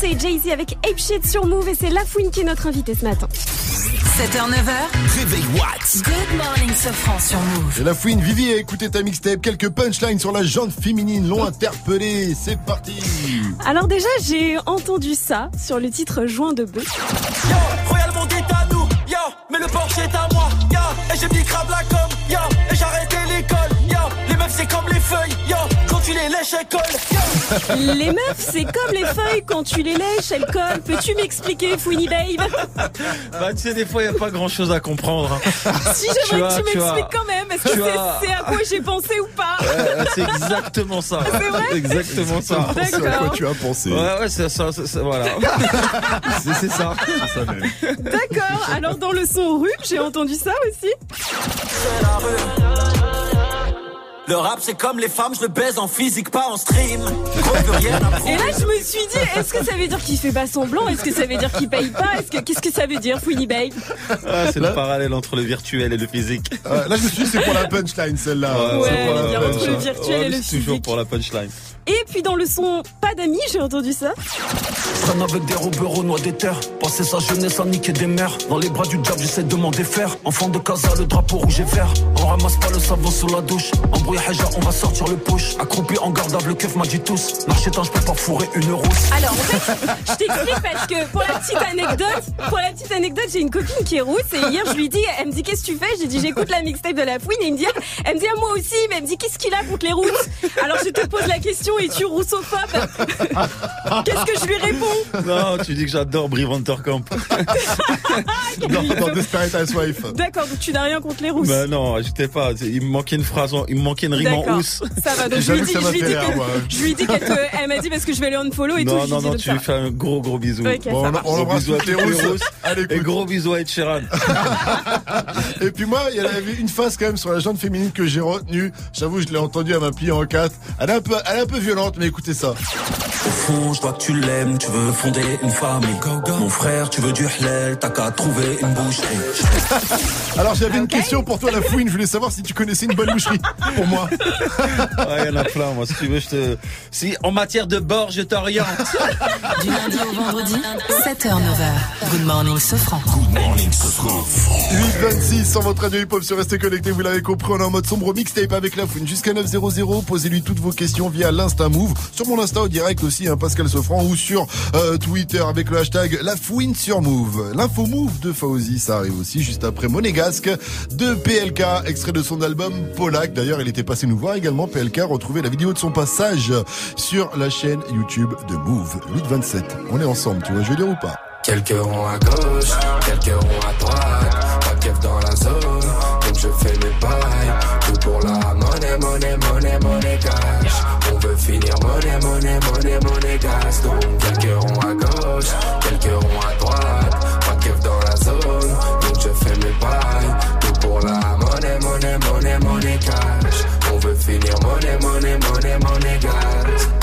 Beyoncé et Jay-Z avec Ape Shit sur Move et c'est La Fouine qui est notre invité ce matin. 7h, 9h. Réveil Watts. Good morning, Sofran sur Move. Et la fouine, Vivi a écouté ta mixtape. Quelques punchlines sur la jante féminine l'ont interpellé. C'est parti. Alors déjà, j'ai entendu ça sur le titre Joint de bœuf. Yo, Royal Monde est à nous, yo, mais le Porsche est à moi, yo, et j'ai mis crabe la com, lèches elles collent, yo. Les meufs, c'est comme les feuilles, quand tu les lèches, elles collent. Peux-tu m'expliquer, Fouini Babe? Bah, tu sais, des fois, il n'y a pas grand chose à comprendre. hein. Si j'aimerais que tu m'expliques quand même, est-ce que tu c'est à quoi j'ai pensé ou pas? Euh, c'est exactement ça. C'est vrai? Exactement ça. C'est à quoi tu as pensé. Ouais, ouais, c'est ça, ça, voilà. c'est ça. C'est ça même. D'accord, alors dans le son rue, j'ai entendu ça aussi. Le rap c'est comme les femmes, je le baise en physique, pas en stream. Et là, je me suis dit, est-ce que ça veut dire qu'il fait pas semblant? Est-ce que ça veut dire qu'il paye pas? Est-ce que Qu'est-ce que ça veut dire, Fouini Babe Ah, c'est le parallèle entre le virtuel et le physique. Euh, là, je me suis dit, c'est pour la punchline, celle-là. Ouais, punch, le virtuel et le c'est toujours pour la punchline. Et puis dans le son Pas d'amis, j'ai entendu ça. Traîne avec des roberos noix des terres. Passer sa jeunesse à niquer des mères. Dans les bras du diable, j'essaie de m'en défaire. Enfant de casa, le drapeau rouge et vert. On ramasse pas le savon sous la douche. Embrouille Haja, on va sortir le push. Accroupi en garde, le keuf m'a dit tous. Marché je peux pas fourrer une rousse. Alors en fait, je t'explique parce que pour la petite anecdote, pour la petite anecdote, j'ai une copine qui est rousse et hier je lui dis, elle me dit qu'est-ce que tu fais? J'ai dit j'écoute la mixtape de la fouine et il me dit, elle me dit ah, moi aussi, mais elle me dit qu'est-ce qu'il a contre les rousses? Alors je te pose la question, es-tu roussophobe Qu'est-ce que je lui réponds? Non, tu dis que j'adore Brie Vanderkamp. Dans, dans Desperate Housewife. D'accord, donc tu n'as rien contre les rousses. Bah non, j'étais pas. Il me manquait une phrase, en- il me manquait une rime en housse. ça va. Donc je lui dis, je lui rire, que- moi. je lui dis qu'elle te- elle m'a dit parce que je vais le unfollow et tout. Non, lui non, non, donc tu lui fais un gros gros bisou. Ok, ça Bon, on, on Gros embrasse bisou les rousses. rousses. Allez, Et gros bisous à Ed Sheeran. Et puis moi, il y avait une phase quand même sur la jante féminine que j'ai retenue. J'avoue, je l'ai entendue, elle m'a plié en quatre. Elle est un peu, elle est un peu mais écoutez ça. Fond, je vois que tu l'aimes, tu veux fonder une famille. Mon frère, tu veux du halal, t'as qu'à trouver une bouche. Alors j'avais une question pour toi, la fouine. Je voulais savoir si tu connaissais une bonne boucherie pour moi. Ouais, il y en a plein, moi. Si tu veux, je te. Si, en matière de bord, je t'oriente. Du lundi au vendredi, 7h, 9h. Good morning, Sofran. Good morning, Sofran. 826 sur votre radio hip-hop sur Restez Connecté, vous l'avez compris, on est en mode sombre mixtape avec la fouine jusqu'à 900. Posez-lui toutes vos questions via l'Insta Move, sur mon Insta au direct aussi, hein, Pascal Sofran, ou sur euh, Twitter avec le hashtag la fouine sur Move. L'info Move de Fauzi, ça arrive aussi juste après Monégasque de PLK, extrait de son album Polak. D'ailleurs, il était passé nous voir également, PLK, retrouver la vidéo de son passage sur la chaîne YouTube de Move. 827, on est ensemble, tu vois, je veux dire ou pas? Quelques ronds à gauche, quelques ronds à droite, pas de zone, je fais mes pailles, tout pour la monnaie, monnaie, monnaie, monnaie cash. On veut finir monnaie, monnaie, monnaie, monnaie gas, donc quelques ronds à gauche, quelques ronds à droite, pas de dans la zone, donc je fais mes pailles, tout pour la monnaie, monnaie, monnaie, monnaie cash. On veut finir monnaie, monnaie, monnaie, monnaie gas.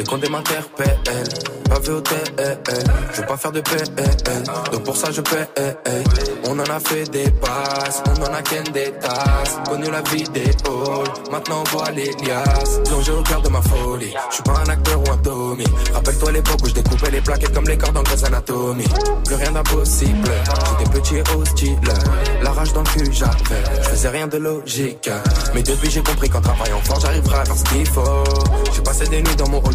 Les comptes m'interpellent, pas vu au TL, je veux pas faire de PL, donc pour ça je paie. On en a fait des passes, on en a ken des tasses, connu la vie des halls, maintenant on voit les liasses, plongé au cœur de ma folie, je suis pas un acteur ou un Tommy, rappelle-toi l'époque où je découpais les plaquettes comme les cordes en Grey's Anatomy, plus rien d'impossible, j'étais petit hostile, la rage dans le cul j'avais, je faisais rien de logique, mais depuis j'ai compris qu'en travaillant fort j'arriverai à faire ce qu'il faut, j'ai passé des nuits dans mon rôle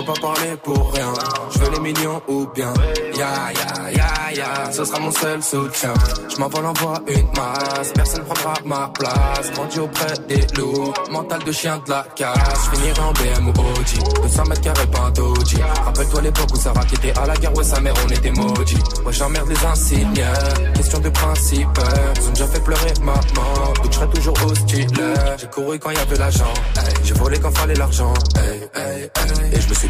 Faut pas parler pour rien, je veux les millions ou bien. Ya ya ya ya, ce sera mon seul soutien. Je m'envole en voie une masse, personne prendra ma place. Grandi auprès des loups, mental de chien de la casse. Je finirai en BM ou Audi, 200 mètres carrés pas Rappelle-toi l'époque où Sarah qui était à la guerre, ouais sa mère on était maudits. Ouais j'emmerde les insignes, question de principe. Ils ont déjà fait pleurer maman, je serai toujours hostile. J'ai couru quand y avait l'argent, j'ai volé quand fallait l'argent. Et je me suis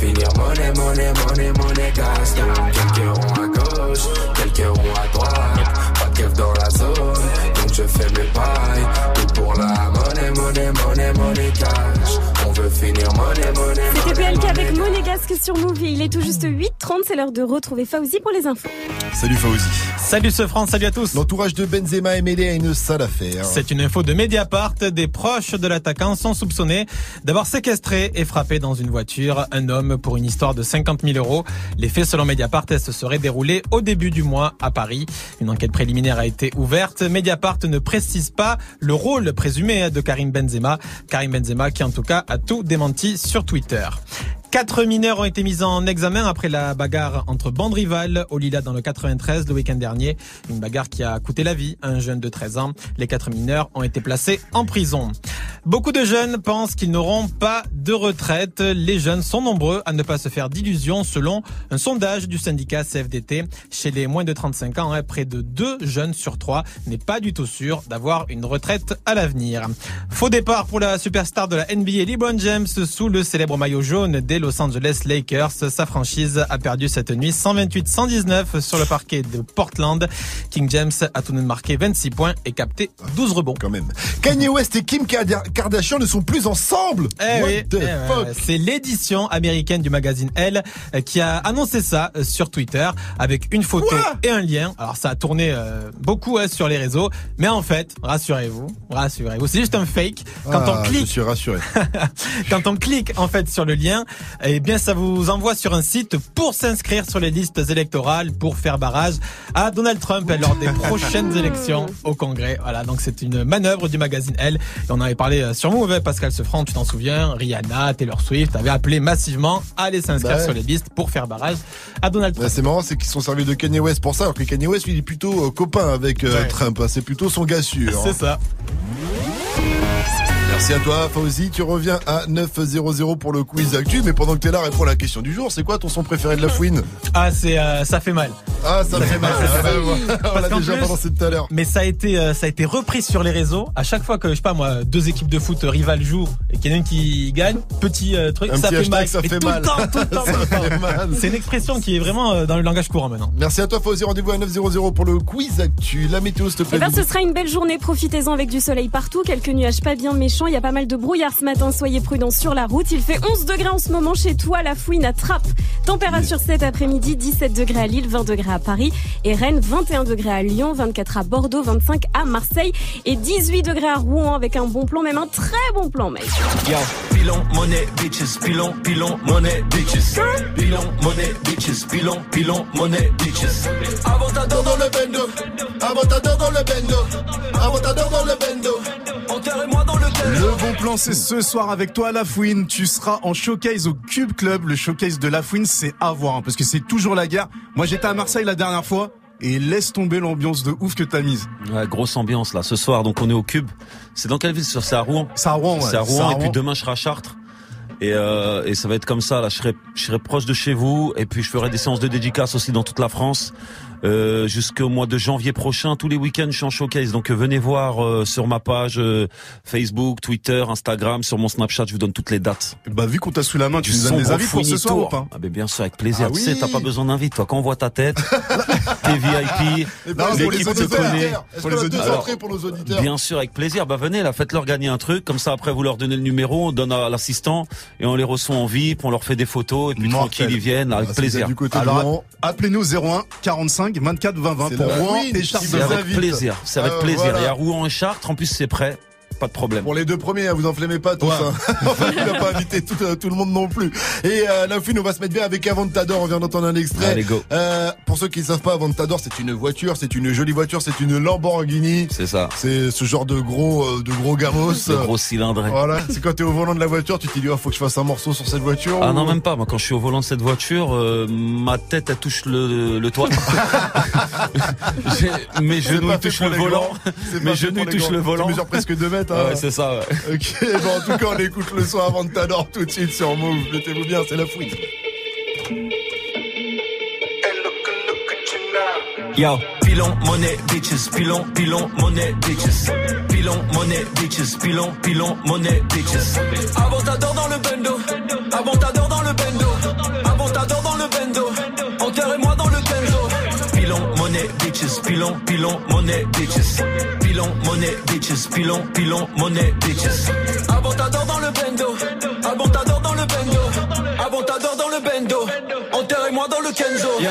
Finir monnaie, monnaie, monnaie, monnaie quelques ronds à gauche, quelques ronds à droite, pas de dans la zone. Donc je fais mes pailles, tout pour la monnaie, monnaie, monnaie, monnaie cash. Finir monnaie, monnaie, C'était PLK avec Monégasque sur Move et il est tout juste 8h30, c'est l'heure de retrouver Fauzi pour les infos. Salut Fauzi. Salut ce France, salut à tous. L'entourage de Benzema est mêlé à une sale affaire. C'est une info de Mediapart. Des proches de l'attaquant sont soupçonnés d'avoir séquestré et frappé dans une voiture un homme pour une histoire de 50 000 euros. Les faits, selon Mediapart, se seraient déroulés au début du mois à Paris. Une enquête préliminaire a été ouverte. Mediapart ne précise pas le rôle présumé de Karim Benzema. Karim Benzema qui en tout cas a tout démenti sur Twitter. Quatre mineurs ont été mis en examen après la bagarre entre bandes rivales au Lila dans le 93 le week-end dernier. Une bagarre qui a coûté la vie à un jeune de 13 ans. Les quatre mineurs ont été placés en prison. Beaucoup de jeunes pensent qu'ils n'auront pas de retraite. Les jeunes sont nombreux à ne pas se faire d'illusions selon un sondage du syndicat CFDT. Chez les moins de 35 ans, hein, près de 2 jeunes sur 3 n'est pas du tout sûr d'avoir une retraite à l'avenir. Faux départ pour la superstar de la NBA LeBron James sous le célèbre maillot jaune des Los Angeles Lakers. Sa franchise a perdu cette nuit 128-119 sur le parquet de Portland. King James a tout de même marqué 26 points et capté 12 rebonds. Quand même. Kanye West et Kim Kardashian ne sont plus ensemble. Eh What oui, the eh ouais, fuck? ouais. C'est l'édition américaine du magazine Elle euh, qui a annoncé ça euh, sur Twitter avec une photo et un lien. Alors ça a tourné euh, beaucoup hein, sur les réseaux, mais en fait, rassurez-vous, rassurez-vous, c'est juste un fake. Quand Ah, on Je clique, suis rassuré. quand on clique en fait sur le lien, eh bien ça vous envoie sur un site pour s'inscrire sur les listes électorales pour faire barrage à Donald Trump lors des prochaines élections au Congrès. Voilà, donc c'est une manœuvre du magazine Elle. Et on avait parlé euh, sur Move, Pascal Sefranc, tu t'en souviens, Rihanna, Taylor Swift avaient appelé massivement à aller s'inscrire Bah sur les listes pour faire barrage à Donald Trump. Ouais, c'est marrant, c'est qu'ils sont servis de Kanye West pour ça, alors que Kanye West, lui, il est plutôt euh, copain avec euh, Ouais. Trump. hein. C'est plutôt son gars sûr. C'est hein. ça. Merci à toi, Fauzi. Tu reviens à 900 pour le quiz actu. Mais pendant que t'es là, réponds à la question du jour. C'est quoi ton son préféré de la fouine Ah, c'est euh, ça fait mal. Ah, ça fait mal. Ah, bah. On l'a déjà plus- balancé tout à l'heure. Mais ça a été euh, ça a été repris sur les réseaux. À chaque fois que je sais pas moi deux équipes de foot rivales jouent et qu'il y en a une qui gagne, petit euh, truc, Un ça petit fait mal. ça fait tout mal. le temps, tout le temps, Ça tout le fait temps. mal. C'est une expression qui est vraiment euh, dans le langage courant maintenant. Merci à toi, Fauzi. Rendez-vous à 900 pour le quiz actu. La météo, s'il te plaît. Eh ben, ce sera une belle journée. Profitez-en avec du soleil partout. Quelques nuages pas bien méchants. Il y a pas mal de brouillard ce matin. Soyez prudents sur la route. Il fait 11 degrés en ce moment chez toi. La fouine à Trappes. Température cet après-midi. 17 degrés à Lille, 20 degrés à Paris et Rennes. 21 degrés à Lyon, 24 à Bordeaux, 25 à Marseille et 18 degrés à Rouen avec un bon plan, même un très bon plan, mec. Yo, pilon, money, bitches, pilon, pilon, money, bitches. Pilon, money, bitches, pilon, pilon, money, bitches. Dans le bendo. Dans le bendo. Dans le bendo. Enterrez-moi dans le Le bon plan, c'est ce soir avec toi, La Fouine. Tu seras en showcase au Cube Club. Le showcase de La Fouine, c'est à voir, hein, parce que c'est toujours la guerre. Moi, j'étais à Marseille la dernière fois. Et laisse tomber l'ambiance de ouf que t'as mise. Ouais, grosse ambiance là. Ce soir, donc on est au Cube. C'est dans quelle ville? C'est à Rouen. C'est à Rouen, ouais. C'est à Rouen. Et puis demain, je serai à Chartres. Et, euh, et ça va être comme ça. Là, je serai, je serai proche de chez vous. Et puis, je ferai des séances de dédicaces aussi dans toute la France. Euh, jusqu'au mois de janvier prochain, tous les week-ends, je suis en showcase. Donc, euh, venez voir euh, sur ma page euh, Facebook, Twitter, Instagram, sur mon Snapchat. Je vous donne toutes les dates. Bah, vu qu'on t'a sous la main, tu nous donnes des invites pour ce soir ou pas Ah ben bien sûr, avec plaisir. Ah tu sais, t'as pas besoin d'invite. Toi, quand on voit ta tête, t'es VIP, pour les l'équipe te auditeurs, connaît. Est-ce qu'on a deux Alors, entrées pour nos auditeurs Bien sûr, avec plaisir. Bah venez, là, faites-leur gagner un truc. Comme ça, après, vous leur donnez le numéro, on donne à l'assistant et on les reçoit en VIP, on leur fait des photos et puis Mortel. tranquille, ils viennent avec Ah, plaisir. du côté Alors, appelez-nous 01 45 24 20 20 C'est pour Rouen et Chartres. C'est avec invite. plaisir. C'est avec plaisir. Il y a Rouen et Chartres. En plus, c'est prêt. Pas de problème. Pour les deux premiers, hein, vous enflammez pas tout ça. il n'a pas invité tout, tout le monde non plus. Et euh, la on va se mettre bien avec Avantador. On vient d'entendre un extrait. Allez, go. Euh, pour ceux qui ne savent pas, Avantador, c'est une voiture, c'est une jolie voiture, c'est une Lamborghini. C'est ça. C'est ce genre de gros, euh, de gros gamos. C'est gros cylindre. Voilà, c'est quand t'es au volant de la voiture, tu te dis, ah, faut que je fasse un morceau sur cette voiture. Ah ou- non, même pas. Moi, quand je suis au volant de cette voiture, euh, ma tête, elle touche le, le toit. Mes genoux, touchent le volant. Mes genoux, touchent le volant. Tu mesures presque 2 mètres. Ouais, c'est ça, ouais. Ok, bon, en tout cas, on écoute le son avant de t'adore tout de suite sur Move. Mettez-vous bien, c'est la fouine. Yo, pilon, money, bitches, pilon, pilon, money, bitches. Pilon, money, bitches, pilon, pilon, money, bitches. Avantador dans le bendo, avantador dans le bendo, avantador dans le bendo. Enterrez-moi dans le bendo. Pilon, money, bitches, pilon, pilon, money, bitches. Pilon, money, bitches, pilon, pilon, money, bitches. Avantador dans le bendo, avantador dans le bendo, avantador dans le bendo. Enterrez-moi dans le Kenzo. Yo,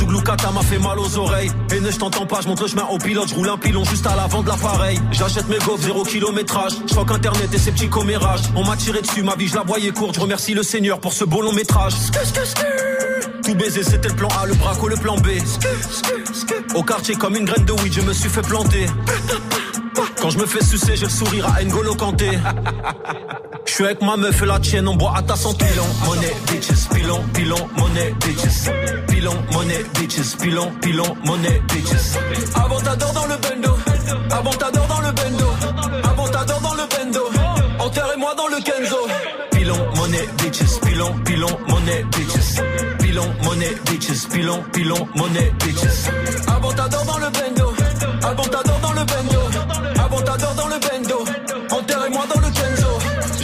Zougloukata m'a fait mal aux oreilles. Et ne je t'entends pas, je monte le chemin au pilote. Je roule un pilon juste à l'avant de l'appareil. J'achète mes gaufres, zéro kilométrage. Je crois qu'internet et ses petits commérages. On m'a tiré dessus, ma vie, je la voyais courte. Je remercie le Seigneur pour ce beau long métrage. Tout baiser, c'était le plan A, le braco, le plan B. Au quartier, comme une graine de weed, je me suis fait planter. Quand je me fais sucer, j'ai le sourire à N'Golo Kanté. Je suis avec ma meuf et la tienne, on boit à ta santé. Pilon, monnaie, bitches, pilon, pilon, monnaie, bitches. Pilon, monnaie, bitches, pilon, pilon, monnaie, bitches. Avant t'adore dans le bendo, avant t'adore dans le bendo, avant t'adore dans le bendo. Enterrez-moi dans le Kenzo. Pilon, monnaie, bitches, pilon, pilon, monnaie, bitches. Pilon, monnaie, bitches, pilon, pilon, monnaie, bitches. Avant t'adore dans le bendo, avant t'adore dans le bendo.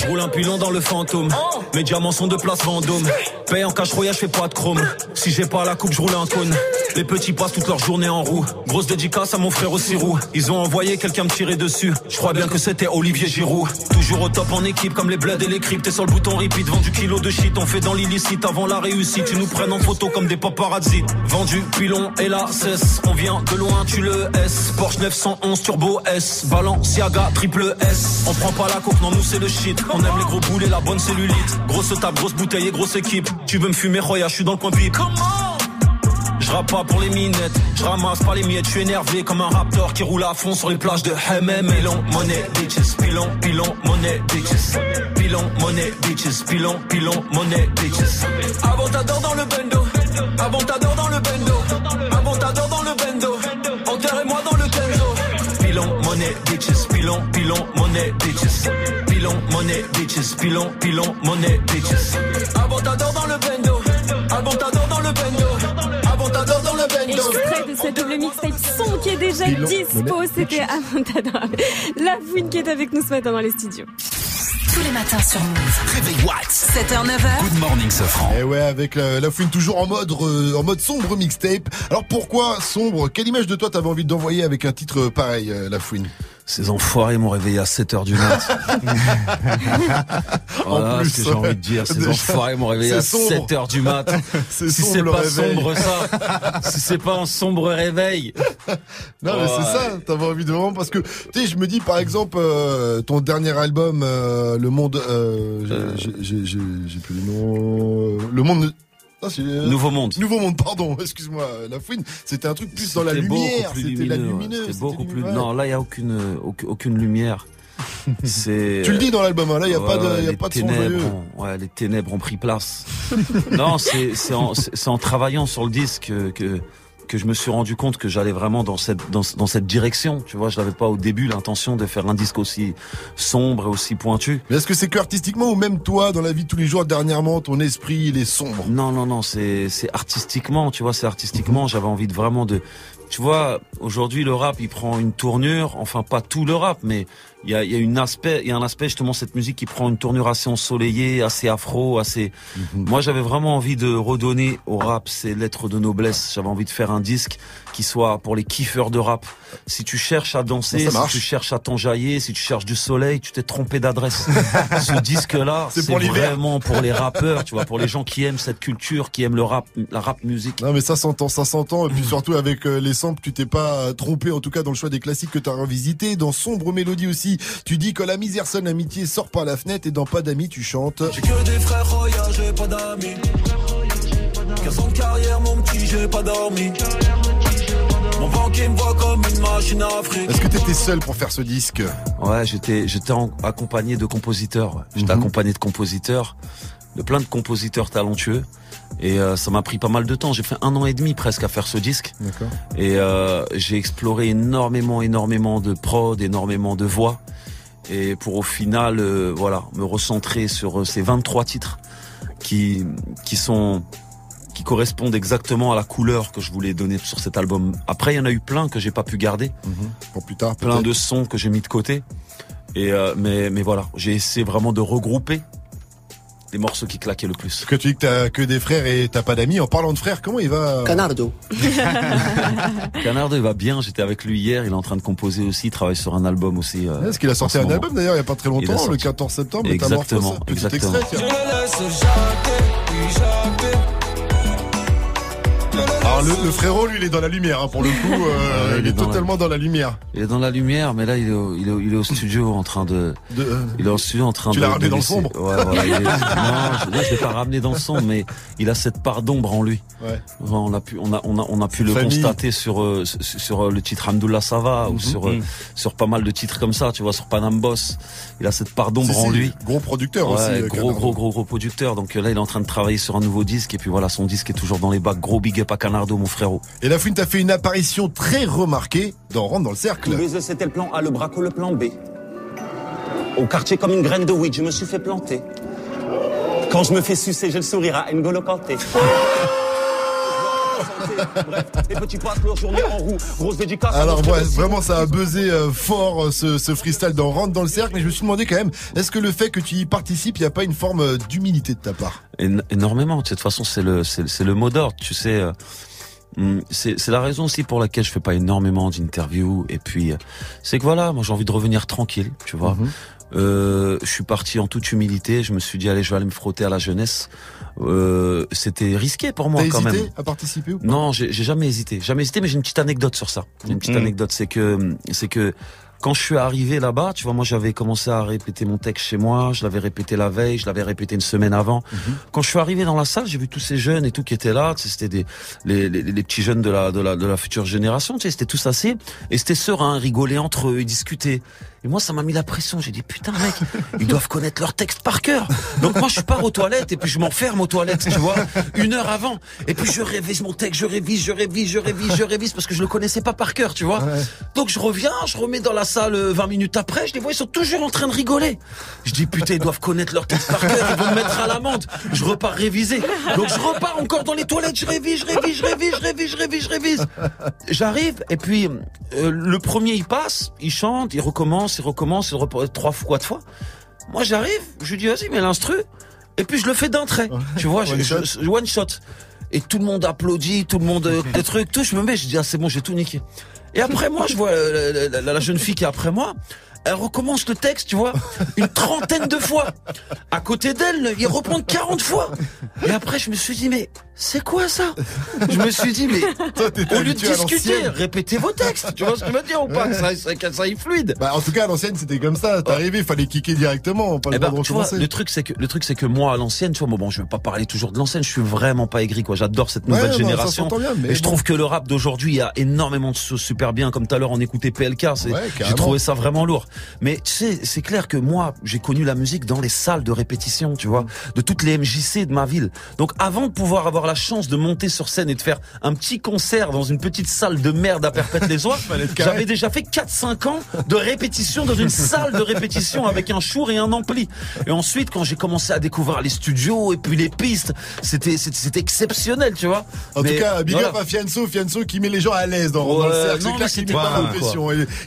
Roule un pilon dans le fantôme. Mes diamants sont de place Vendôme. Paye en cash royal, je fais pas de chrome. Si j'ai pas la coupe, je roule un cône. Les petits passent toute leur journée en roue. Grosse dédicace à mon frère au Sirou. Ils ont envoyé quelqu'un me tirer dessus. Je crois bien que c'était Olivier Giroud. Toujours au top en équipe, comme les bleds et les cryptes. T'es sur le bouton repeat, vendu kilo de shit. On fait dans l'illicite avant la réussite. Tu nous prennes en photo comme des paparazzi. Vendu pilon et la cesse. On vient de loin, tu le S. Porsche 911 Turbo S. Balenciaga triple S. On prend pas la coke, non, nous c'est le shit. On aime les gros boules et la bonne cellulite. Grosse table, grosse bouteille et grosse équipe. Tu veux me fumer, Roya, je suis dans le coin pipe. Je rappe pas pour les minettes, je ramasse pas les miettes, je suis énervé comme un raptor qui roule à fond sur les plages de Hemem. Pilon, monnaie, bitches, pilon, pilon, monnaie, bitches. Pilon, monnaie, bitches, pilon, pilon, monnaie, bitches. Avant t'adore dans le bendo, avant t'adore dans le bendo, avant t'adore dans le bendo. Pilon, monnaie, bitches, pilon, pilon, monnaie, bitches. Pilon, monnaie, bitches, pilon, pilon, monnaie, bitches. Avant t'adore dans le bendo, avant t'adore dans le bendo, avant t'adore dans le bendo. Extrait de ce double mixtape son qui est déjà Pilon, dispo, c'était Avantador. La fouine qui est avec nous ce matin dans les studios. Tous les matins sur Move. Réveil What 7h, 9h. Good morning, Sofran. Et ouais, avec la, la fouine toujours en mode euh, en mode sombre mixtape. Alors pourquoi sombre? Quelle image de toi t'avais envie d'envoyer avec un titre pareil, euh, la fouine? Ces enfoirés m'ont réveillé à 7h du mat. voilà plus, ce que j'ai envie de dire. Ces Déjà, enfoirés m'ont réveillé à c'est sombre. 7h du mat. Si c'est pas réveil. sombre ça, si c'est pas un sombre réveil. Non mais c'est Ouais. ça, t'avais envie de vraiment parce que tu sais, je me dis par exemple euh, ton dernier album, euh, Le Monde, euh, j'ai- plus le nom, Le Monde. Euh, Nouveau Monde. Nouveau Monde, pardon, excuse-moi, euh, la fouine, c'était un truc plus dans la lumière, c'était la lumineuse. C'était beaucoup plus. lumineux. Non, là il y a aucune euh, aucune, lumière. C'est. Tu le dis dans l'album, hein, là, y a pas de- y a pas de ténèbres ont- ouais, les ténèbres ont pris place. non, c'est en, en travaillant sur le disque que, que je me suis rendu compte que j'allais vraiment dans cette dans, dans cette direction. Tu vois, je n'avais pas au début l'intention de faire un disque aussi sombre et aussi pointu. Mais est-ce que c'est que artistiquement ou même toi, dans la vie de tous les jours, dernièrement, ton esprit, il est sombre? Non, non, non, c'est c'est artistiquement, tu vois, c'est artistiquement, j'avais envie de vraiment de... Tu vois, aujourd'hui, le rap, il prend une tournure, enfin, pas tout le rap, mais il y a, y a une aspect, il y a un aspect, justement, cette musique qui prend une tournure assez ensoleillée, assez afro, assez... Moi, j'avais vraiment envie de redonner au rap ses lettres de noblesse. J'avais envie de faire un disque qui soit pour les kiffeurs de rap. Si tu cherches à danser, Ça si tu cherches à t'enjailler, si tu cherches du soleil, tu t'es trompé d'adresse. Ce disque-là, C'est c'est pour l'hiver. vraiment pour les rappeurs, tu vois, pour les gens qui aiment cette culture, qui aiment le rap, la rap musique. Non mais ça s'entend, ça s'entend. Et puis surtout avec euh, les samples, tu t'es pas euh, trompé en tout cas dans le choix des classiques que tu as revisité. Dans Sombre Mélodie aussi, tu dis que la misère sonne l'amitié sort par la fenêtre et dans Pas d'amis tu chantes. J'ai que des frères Roya, j'ai pas d'amis. 15 ans de carrière, mon petit, j'ai pas dormi. Mon banquier me voit comme une machine à fric. Est-ce que t'étais seul pour faire ce disque Ouais, j'étais j'étais accompagné de compositeurs. J'étais Mhm. accompagné de compositeurs, de plein de compositeurs talentueux. Et euh, ça m'a pris pas mal de temps. J'ai fait un an et demi presque à faire ce disque. D'accord. Et euh, j'ai exploré énormément, énormément de prod, énormément de voix. Et pour au final, euh, voilà, me recentrer sur ces 23 titres qui qui sont qui correspondent exactement à la couleur que je voulais donner sur cet album. Après, il y en a eu plein que j'ai pas pu garder. Pour plus tard, Plein de sons que j'ai mis de côté. Et euh, mais mais voilà, j'ai essayé vraiment de regrouper les morceaux qui claquaient le plus. Parce que tu dis que t'as que des frères et t'as pas d'amis. En parlant de frères, comment il va Canardo. Canardo, il va bien. J'étais avec lui hier. Il est en train de composer aussi. Il travaille sur un album aussi. euh, Est-ce qu'il a sorti un moment. album d'ailleurs il y a pas très longtemps, le sorti. 14 septembre. Exactement, exactement. extrait, Alors le, le frérot, lui, il est dans la lumière. hein, pour le coup, euh, Ouais, il est, dans la- totalement dans la lumière. Il est dans la lumière, mais là il est au, il est au, il est au studio en train de, il est au studio en train Tu de. l'as ramené de dans le sombre Ouais, voilà, il est- non, je, non, je l'ai pas ramené dans le sombre, mais il a cette part d'ombre en lui. Ouais. On a pu, on a, on a, on a pu le famille. constater sur, euh, sur, euh, le titre Hamdoullah Sava ou Mhm. sur, euh, Mhm. sur pas mal de titres comme ça, tu vois, sur Panam Boss. Il a cette part d'ombre en lui. Gros producteur aussi. euh, gros, gros, gros, gros producteur. Donc euh, là, il est en train de travailler sur un nouveau disque et puis voilà, son disque est toujours dans les bacs. Gros big up à Canardo, mon frérot. Et la fouine t'a fait une apparition très remarquée dans Rentre dans le cercle. C'était le plan A, le braco, le plan B. Au quartier, comme une graine de weed, je me suis fait planter. Quand je me fais sucer, j'ai le sourire à N'Golo Kanté. Bref, les petits leur journée en roue. Grosse dédicace à Alors ouais, vraiment ça a buzzé euh, fort euh, ce, ce freestyle dans Rentre dans le cercle et je me suis demandé quand même est-ce que le fait que tu y participes il n'y a pas une forme euh, d'humilité de ta part? Éno- énormément. De toute façon, c'est le, c'est, le mot d'ordre. Tu sais, euh, c'est, c'est la raison aussi pour laquelle je fais pas énormément d'interviews. Et puis, euh, c'est que voilà, moi j'ai envie de revenir tranquille, tu vois. Mhm. Euh, je suis parti en toute humilité. Je me suis dit allez, je vais aller me frotter à la jeunesse. Euh, c'était risqué pour moi quand hésité même. à participer ou pas? Non, j'ai jamais hésité. Jamais hésité, mais j'ai une petite anecdote sur ça. Une petite Mhm. anecdote, c'est que c'est que quand je suis arrivé là-bas, tu vois, moi j'avais commencé à répéter mon texte chez moi, je l'avais répété la veille, je l'avais répété une semaine avant. Quand je suis arrivé dans la salle, j'ai vu tous ces jeunes et tout qui étaient là, tu sais, c'était des les, les, les petits jeunes de la de la de la future génération, tu sais, c'était tous assis et c'était serein, rigoler entre eux, ils discutaient. Et moi, ça m'a mis la pression. J'ai dit, putain, mec, ils doivent connaître leur texte par cœur. Donc moi, je pars aux toilettes et puis je m'enferme aux toilettes, tu vois, une heure avant. Et puis je révise mon texte, je révise, je révise, je révise, je révise parce que je le connaissais pas par cœur, tu vois. Donc je reviens, je remets dans la salle euh, 20 minutes après, je les vois, ils sont toujours en train de rigoler. Je dis, putain, ils doivent connaître leur texte par cœur, ils vont me mettre à l'amende. Je repars réviser. Donc je repars encore dans les toilettes, je révise, je révise, je révise, je révise, je révise, je révise. J'arrive et puis euh, le premier il passe, il chante, il recommence, il recommence, il recommence trois fois, quatre fois. Moi j'arrive, je lui dis vas-y mets l'instru et puis je le fais d'un trait. Tu vois, je- One je- shot. je- one shot. Et tout le monde applaudit, tout le monde euh, des trucs, tout. Je me mets, je dis ah c'est bon, j'ai tout niqué. Et après moi, je vois euh, la, la- la jeune fille qui est après moi. Elle recommence le texte, tu vois, une trentaine de fois. À côté d'elle, ils reprennent 40 fois. Et après, je me suis dit, mais c'est quoi ça? Je me suis dit, mais t'étais au lieu de discuter, répétez vos textes. Tu vois ce que je veux dire ou pas? Ça, ça, ça aille fluide. Bah en tout cas à l'ancienne c'était comme ça, t'arrivais, il fallait kicker directement, pas Eh de tu vois, le truc c'est que le truc c'est que moi à l'ancienne, tu vois, bon, bon, je vais pas parler toujours de l'ancienne, je suis vraiment pas aigri quoi. J'adore cette nouvelle génération. bien, mais et je bon. trouve que le rap d'aujourd'hui, il y a énormément de choses super bien. Comme tout à l'heure, on écoutait PLK, Ouais, j'ai trouvé ça vraiment lourd. Mais tu sais, c'est clair que moi, j'ai connu la musique dans les salles de répétition, tu vois, de toutes les MJC de ma ville. Donc avant de pouvoir avoir la chance de monter sur scène et de faire un petit concert dans une petite salle de merde à Perpète-les-Oies, j'avais déjà fait 4-5 ans de répétition dans une salle de répétition avec un chour et un ampli. Et ensuite, quand j'ai commencé à découvrir les studios et puis les pistes, c'était c'était exceptionnel, tu vois. En Mais tout cas, big voilà. up à Fianso, Fianso qui met les gens à l'aise dans, dans le Ouais, cercle. C'est clair qu'il met pas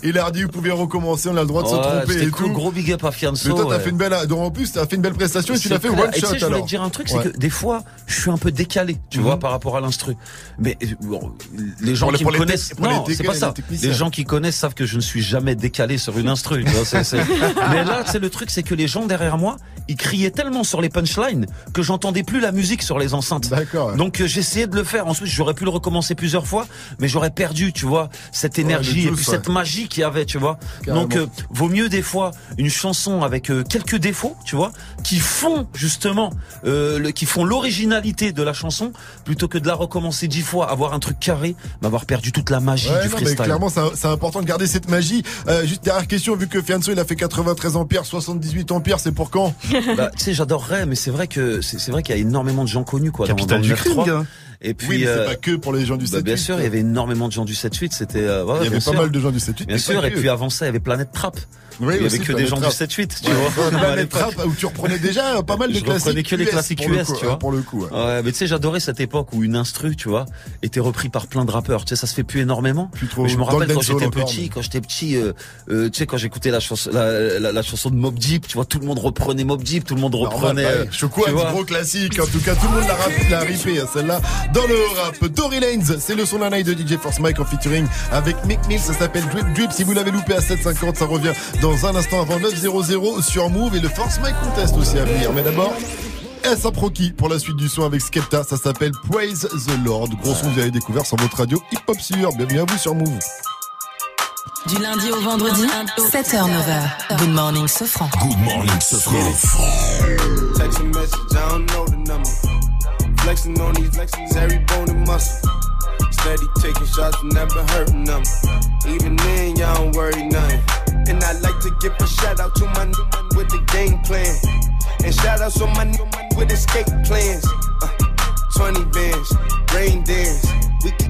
il a dit, vous pouvez recommencer, on a le droit de se Ouais, tromper et cool, tout. gros big up à Fianso. Mais toi, t'as ouais. fait une belle, donc en plus, t'as fait une belle prestation et tu l'as fait one Et tu shot sais, je voulais te dire un truc, Ouais. c'est que des fois, je suis un peu décalé, tu Mhm. vois, par rapport à l'instru. Mais euh, bon, les gens Pour qui me connaissent, non, c'est pas ça. Les gens qui connaissent savent que je ne suis jamais décalé sur une instru. tu vois, Mais là, c'est le truc, c'est que les gens derrière moi, ils criaient tellement sur les punchlines que j'entendais plus la musique sur les enceintes. D'accord. Donc euh, j'essayais de le faire. Ensuite, j'aurais pu le recommencer plusieurs fois, mais j'aurais perdu, tu vois, cette énergie et puis ouais. cette magie qu'il y avait, tu vois. Carrément. Donc euh, vaut mieux des fois une chanson avec euh, quelques défauts, tu vois, qui font justement, euh, le, qui font l'originalité de la chanson, plutôt que de la recommencer dix fois, avoir un truc carré, mais avoir perdu toute la magie Ouais, du non, mais freestyle. clairement, c'est important de garder cette magie. Euh, juste dernière question, vu que Fianso, il a fait 93 ampères, 78 ampères, c'est pour quand? Bah, tu sais, j'adorerais, mais c'est vrai que c'est vrai qu'il y a énormément de gens connus, quoi. dans- Capital dans le du crime, 9-3. gars. Et puis, Oui, mais c'est euh, pas que pour les gens du bah, 7-8. Bien sûr, il y avait énormément de gens du 7-8. C'était. euh, ouais, Il y avait pas sûr. mal de gens du 7-8. Bien mais sûr. Et puis avant ça, il y avait Planète Trap. Oui, il y avait que des gens du 7-8, tu Ouais, vois. à l'époque. Trap, où tu reprenais déjà pas mal de je classiques. reprenais que les classiques US, tu vois. Pour le coup, ouais. Ouais, mais tu sais, j'adorais cette époque où une instru, tu vois, était repris par plein de rappeurs. Tu sais, ça se fait plus énormément. trop mais je me rappelle quand j'étais petit, quand j'étais petit, euh, euh, tu sais, quand j'écoutais la chanson, la, la, la chanson de Mob Deep, tu vois, tout le monde reprenait Mob Deep, tout le monde reprenait. Normal, euh, bah oui. Choco, tu un gros classique. En tout cas, tout le monde l'a l'a ripé, hein, celle-là. Dans le rap, Tory Lanez, c'est le son d'un night de DJ Force Mike en featuring avec Mick Mill. Ça s'appelle Drip Drip. Si vous l'avez loupé à 7,50, ça revient dans un instant avant 9,00 sur Move et le Force Mike Contest aussi à venir. Mais d'abord, S Proki pour la suite du son avec Skepta. Ça s'appelle Praise the Lord. Gros son que vous avez découvert sur votre radio Hip Hop Sur. Bienvenue à vous sur Move. Du lundi au vendredi, 7h-9h. Good morning, Sofran. Good morning, Sofran. Text a message, I don't know the number. Flexing on these flexes, every bone and muscle. Steady taking shots, never hurting them. Even then, y'all don't worry nothing. And I like to give a shout out to my new man with the game plan. And shout out to my new man with escape plans. Uh, 20 bands, rain dance. We can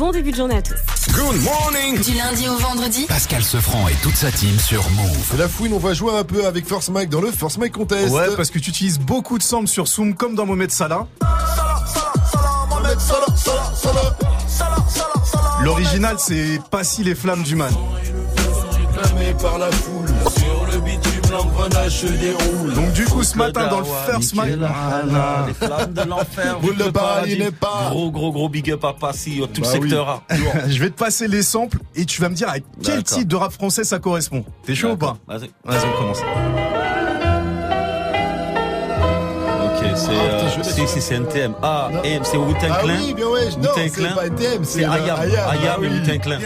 Bon début de journée à tous. Good morning. Du lundi au vendredi, Pascal Sefranc et toute sa team sur Move. La fouine, on va jouer un peu avec First Mike dans le First Mike Contest. Ouais, parce que tu utilises beaucoup de samples sur Zoom, comme dans Mohamed Salah. L'original, c'est Pas si les flammes du man. Clamé par la foule. Se déroule. Donc du coup, ce matin, dans le First Mike... Les flammes de l'enfer. Paradis n'est pas. Gros, gros, gros big up à Passy, tout le Bah oui. secteur A. Je vais te passer les samples et tu vas me dire à quel titre de rap français ça correspond. T'es chaud ou pas Vas-y. Vas-y, on commence. Si, si, c'est NTM. Ah, M, c'est Wu-Tang Ah Clan. oui, bien ouais, non, c'est pas NTM, c'est C'est Ayam. Ayam, ah et oui. Wu-Tang Clan.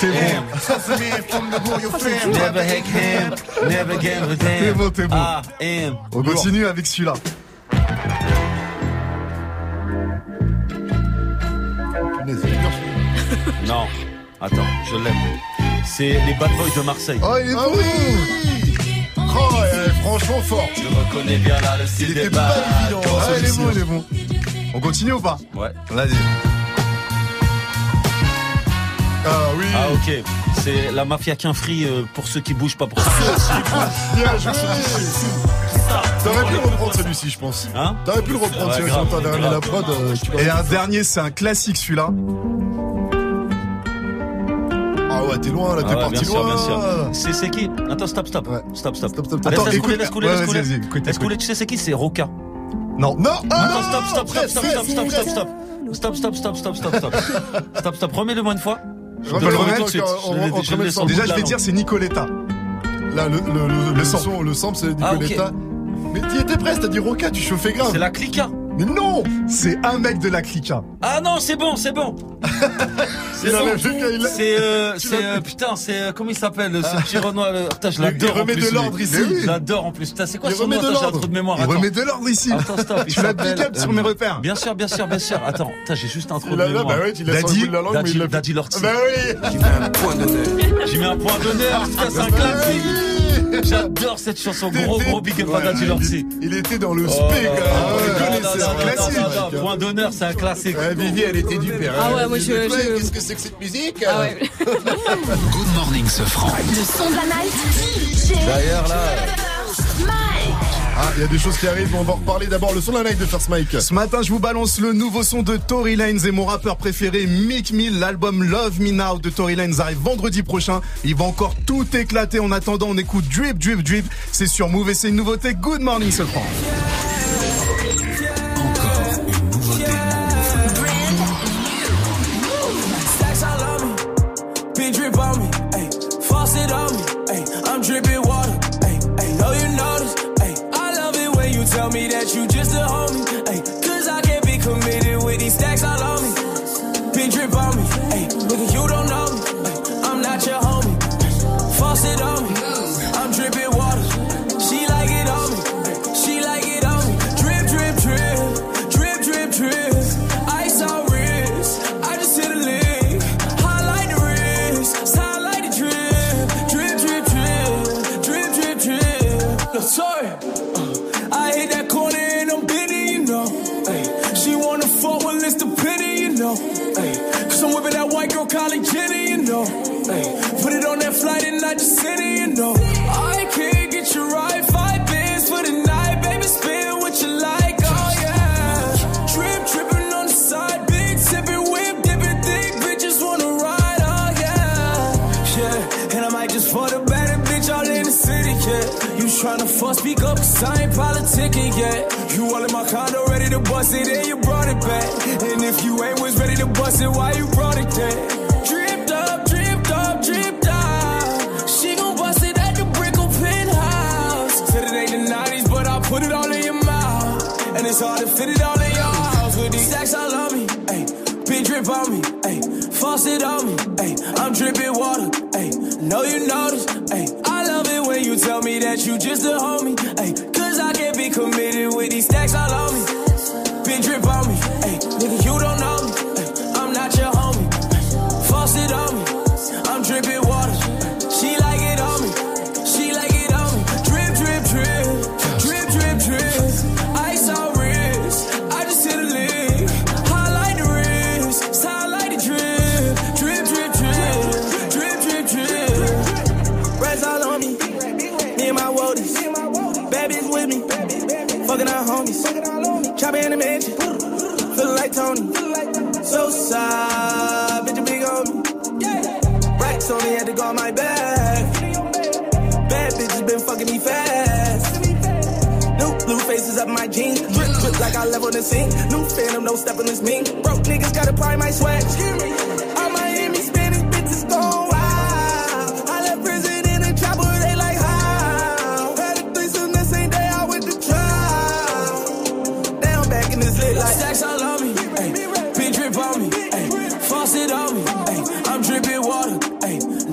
T'es Never hate him, never game with him. T'es bon, t'es bon. Ah, M. On continue avec celui-là. Non. Attends, je l'aime. C'est les Bad Boys de Marseille. Oh, il est bon Oh, eh, franchement fort Je reconnais bien là le style Il des était pas évident, hein, Ouais, il est bon, il est bon. On continue ou pas Ouais. Vas-y. Ah oui Ah ok, c'est la mafia qu'un free euh, pour ceux qui bougent pas pour ça. Bien joué T'aurais pu le reprendre celui-ci, je pense. Hein T'aurais pu le reprendre Ouais, si grave, la prod. euh, tu Et un dernier, c'est un classique celui-là ouais, t'es loin, là, ah t'es ah ouais, parti bien sûr, loin. Bien sûr. C'est, qui? Attends, stop, stop. Ouais. Stop, stop. Stop, stop, stop. Attends, laisse écoute, couler, laisse couler, laisse couler. Laisse couler, tu sais c'est qui? C'est Roca. Non, non Attends, stop, ah, stop, stop, stop, stop, stop, stop. Stop, stop, stop, stop, stop, stop. Stop, stop, remets-le-moi une fois. Je vais le remettre tout de suite. Déjà, je vais dire, c'est Nicoletta. Là, le, son, le sample, c'est ah, Nicoletta. Mais t'y étais presque, t'as dit Roca, tu chauffais grave. C'est la clica. Mais non C'est un mec de la clica. Ah non, c'est bon, c'est bon. C'est Il bon. il C'est euh, c'est euh, putain, c'est euh, comment il s'appelle ce petit Renoir le- Putain, je Il- l'adore. il remet en plus, de l'ordre ici. Je l'adore en plus. Putain, c'est quoi Il son nom Attends, j'ai un l'ordre. trou de mémoire. Il Attends. remet de l'ordre ici. Attends, stop. il Tu l'as big up sur euh, mes repères. Bien sûr, bien sûr, bien sûr. Attends, putain, j'ai juste un trou Il de mémoire. bah ouais, tu l'as sur le Daddy- bout de la langue, mais il Daddy, l'a Daddy Lorty. Bah oui J'y mets un point d'honneur. J'y mets un point d'honneur. C'est un classique. J'adore cette chanson. Gros, gros big up à Daddy il- était dans le spé, quand même. ah c'est un classique. Point d'honneur, c'est un classique. Ouais, Vivi, elle était du père. Ah ouais, moi, je- je- Qu'est-ce que c'est que cette musique Ah ouais. Good morning, ce franc. Le son de la night. D'ailleurs, là. Ah, il y a des choses qui arrivent, on va en reparler. D'abord, le son de la night de First Mike. Ce matin, je vous balance le nouveau son de Tory Lanez et mon rappeur préféré, Mick Mill. L'album Love Me Now de Tory Lanez arrive vendredi prochain. Il va encore tout éclater. En attendant, on écoute Drip, Drip, Drip. C'est sur Move et c'est une nouveauté. Good morning, ce franc. I just it, you know. I can't get you right, five bands for the night, baby, spin what you like, oh yeah. Drip, tripping on the side, big sipping, whip, dipping, thick, bitches wanna ride, oh yeah. Yeah, and I might just for the better bitch all in the city, yeah. You tryna fuck, speak up, cause I ain't politicking yet. You all in my condo, ready to bust it, and you brought it back. And if you ain't was ready to bust it, why you brought it there? It's hard to fit it all in your house with these stacks all on me. Ayy, big drip on me. Ayy, faucet on me. Ayy, I'm dripping water. Ayy, know you notice. Ayy, I love it when you tell me that you just a homie. Ayy, cause I can't be committed with these stacks all on me. Big drip on me. Ayy, nigga, you don't know Chopper in the mansion. Feel like Tony. So sad, Bitch, you big on me. On me, had to go on my back. Bad bitches been fucking me fast. New blue faces up my jeans. Drip, drip like I level the scene. New phantom, no stepping this mean. Broke niggas gotta pry my sweat.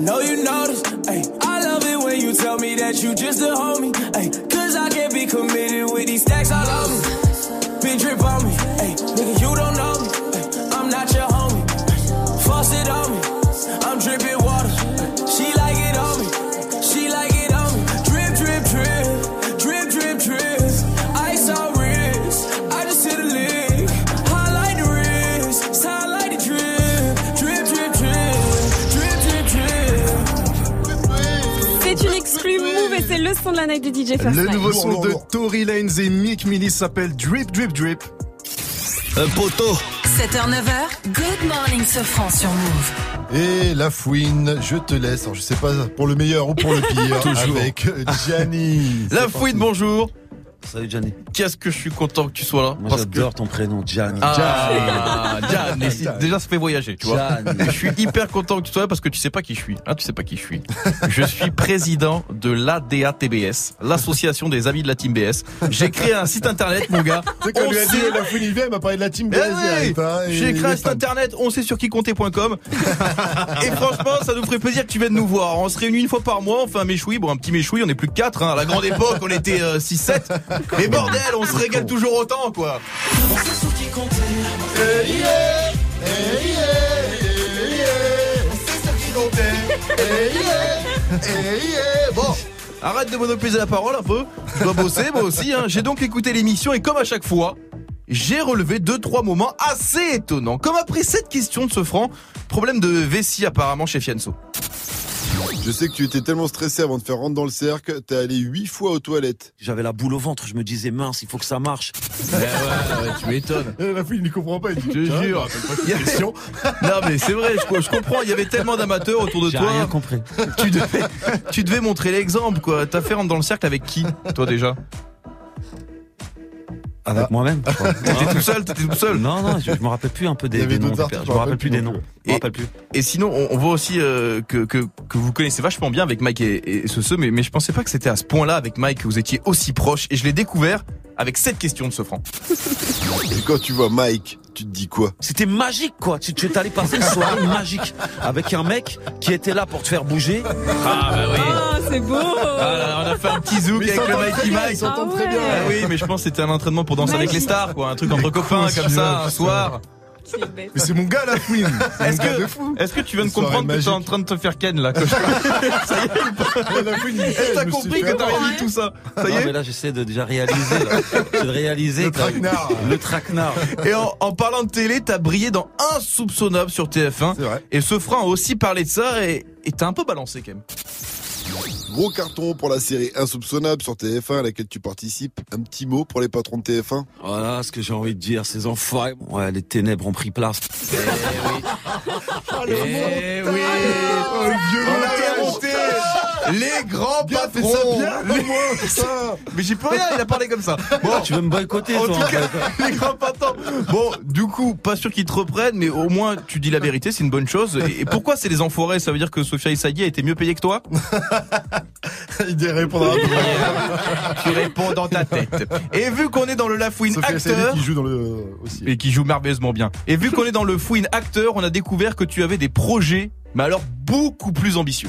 Know you notice. Ayy, I love it when you tell me that you just a homie. Ayy, cause I can't be committed with these stacks all on me. Big drip on me. Ayy, nigga, you don't son de la night de DJ First Le nouveau son de Tory Lanez et Mick Millie s'appelle Drip, Drip, Drip. Un poteau, 7h, 9h, good morning ce France sur Move. Et la fouine, je te laisse. Alors, je sais pas pour le meilleur ou pour le pire. Avec Gianni. La fouine, bonjour. Salut Gianni. Qu'est-ce que je suis content que tu sois là. Moi parce j'adore que... ton prénom, Gianni. Ah, Gian, mais si- Gian. déjà ça fait voyager, tu vois. Je suis hyper content que tu sois là parce que tu sais pas qui je suis. Hein, tu sais pas qui je suis. Je suis président de l'ADATBS, l'association des amis de la Team BS. J'ai créé un site internet, mon gars. Sais, quand On lui a dit la vient, il m'a parlé de la team Eh BS oui, hein, J'ai créé un site internet, on sait sur qui compter.com. et franchement, ça nous ferait plaisir que tu viennes nous voir. On se réunit une fois par mois, on fait un méchoui. Bon, un petit méchoui, on est plus que 4. À la grande époque, on était 6-7. Mais bordel, on se régale toujours autant, quoi. Bon. Arrête de monopoliser la parole un peu. Je dois bosser, moi aussi. Hein. J'ai donc écouté l'émission et comme à chaque fois, j'ai relevé deux trois moments assez étonnants. Comme après cette question de ce franc, problème de vessie apparemment chez Fianso. Je sais que tu étais tellement stressé avant de faire rentrer dans le cercle, t'es allé huit fois aux toilettes. J'avais la boule au ventre, je me disais mince, il faut que ça marche. ouais, ouais, tu m'étonnes. La fille, il ne comprend pas. Il dit, Je te jure. Il y a question. Non mais c'est vrai, je, je comprends. Il y avait tellement d'amateurs autour de J'ai toi. rien compris. Tu devais, tu devais montrer l'exemple quoi. T'as fait rentrer dans le cercle avec qui, toi déjà? Avec moi-même. je crois. T'étais tout seul, t'étais tout seul. Non, non, je, je me rappelle plus un peu des, noms. des je me rappelle plus des noms. plus. Je me rappelle plus. Et sinon, on, on voit aussi euh, que, que, que vous connaissez vachement bien avec Mike et, et ce ce, mais, mais je pensais pas que c'était à ce point-là avec Mike que vous étiez aussi proche. Et je l'ai découvert avec cette question de ce franc. Et quand tu vois Mike, tu te dis quoi C'était magique quoi. Tu, tu es allé passer une soirée magique avec un mec qui était là pour te faire bouger. Ah bah oui. Ah, c'est beau. Ah là, on a fait un petit zouk Mais avec le Mikey Mike. ils s'entendent Ah très bien. Ah oui, mais je pense que c'était un entraînement pour danser avec les stars, quoi. Un truc entre copains comme ça, un soir. Mais c'est mon gars, la fouine. Est-ce que, de fou. est-ce que tu viens de comprendre que t'es en train de te faire ken là que Ça y est, La fouine, t'as je me suis compris que t'as rien dit tout ça Ça y Non, est mais là j'essaie de déjà réaliser. là. De réaliser. Le que- traquenard. Le traquenard. Et en, en parlant de télé, t'as brillé dans Insoupçonnable sur TF1. C'est vrai. Et ce franc a aussi parlé de ça et et t'as un peu balancé quand même. Gros carton pour la série Insoupçonnable sur TF1 à laquelle tu participes. Un petit mot pour les patrons de TF1 Voilà ce que j'ai envie de dire, ces enfoirés. Ouais, les ténèbres ont pris place. Eh oui Oh, le vieux les grands Bien, fais patrons ça bien, moins, putain. Mais j'ai plus rien, il a parlé comme ça. Bon, Tu veux me boycotter, en toi tout en cas, fait. les grands patrons. Bon, du coup, pas sûr qu'ils te reprennent, mais au moins tu dis la vérité, c'est une bonne chose. Et et pourquoi c'est les enfoirés? Ça veut dire que Sophia Isaghi a été mieux payée que toi? Il dit répondre Tu réponds dans ta tête. Et vu qu'on est dans le La Fouine Sophia Saidi acteur, qui joue dans le aussi. et qui joue merveilleusement bien. Et vu qu'on est dans le Fouine acteur, on a découvert que tu avais des projets, mais alors beaucoup plus ambitieux.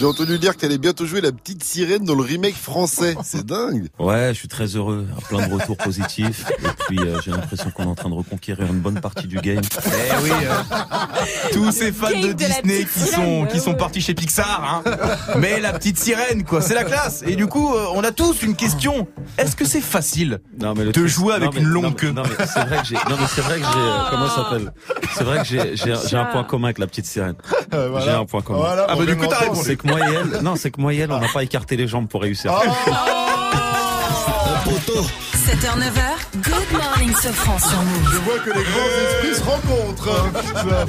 J'ai entendu dire que t'allais bientôt jouer la petite sirène dans le remake français. C'est dingue. Ouais, je suis très heureux, plein de retours positifs. Et puis euh, j'ai l'impression qu'on est en train de reconquérir une bonne partie du game. Eh oui, euh, tous ces fans de Disney qui sont qui sont partis chez Pixar, hein. Mais la petite sirène, quoi, c'est la classe. Et du coup, euh, on a tous une question. Est-ce que c'est facile Non, mais de truc- jouer avec non, mais- une longue non, mais- queue Non mais c'est vrai que j'ai. Non mais c'est vrai que j'ai. comment ça s'appelle? C'est vrai que j'ai j'ai j'ai un point commun avec la petite sirène. Euh, voilà. J'ai un point commun. Voilà, Ah bah, du coup, t'as répondu. Moi et elle. Non, c'est que moi et elle, on n'a pas écarté les jambes pour réussir. Ah, 7h, 9h, sur Move. Je vois que les grands esprits se rencontrent. Putain.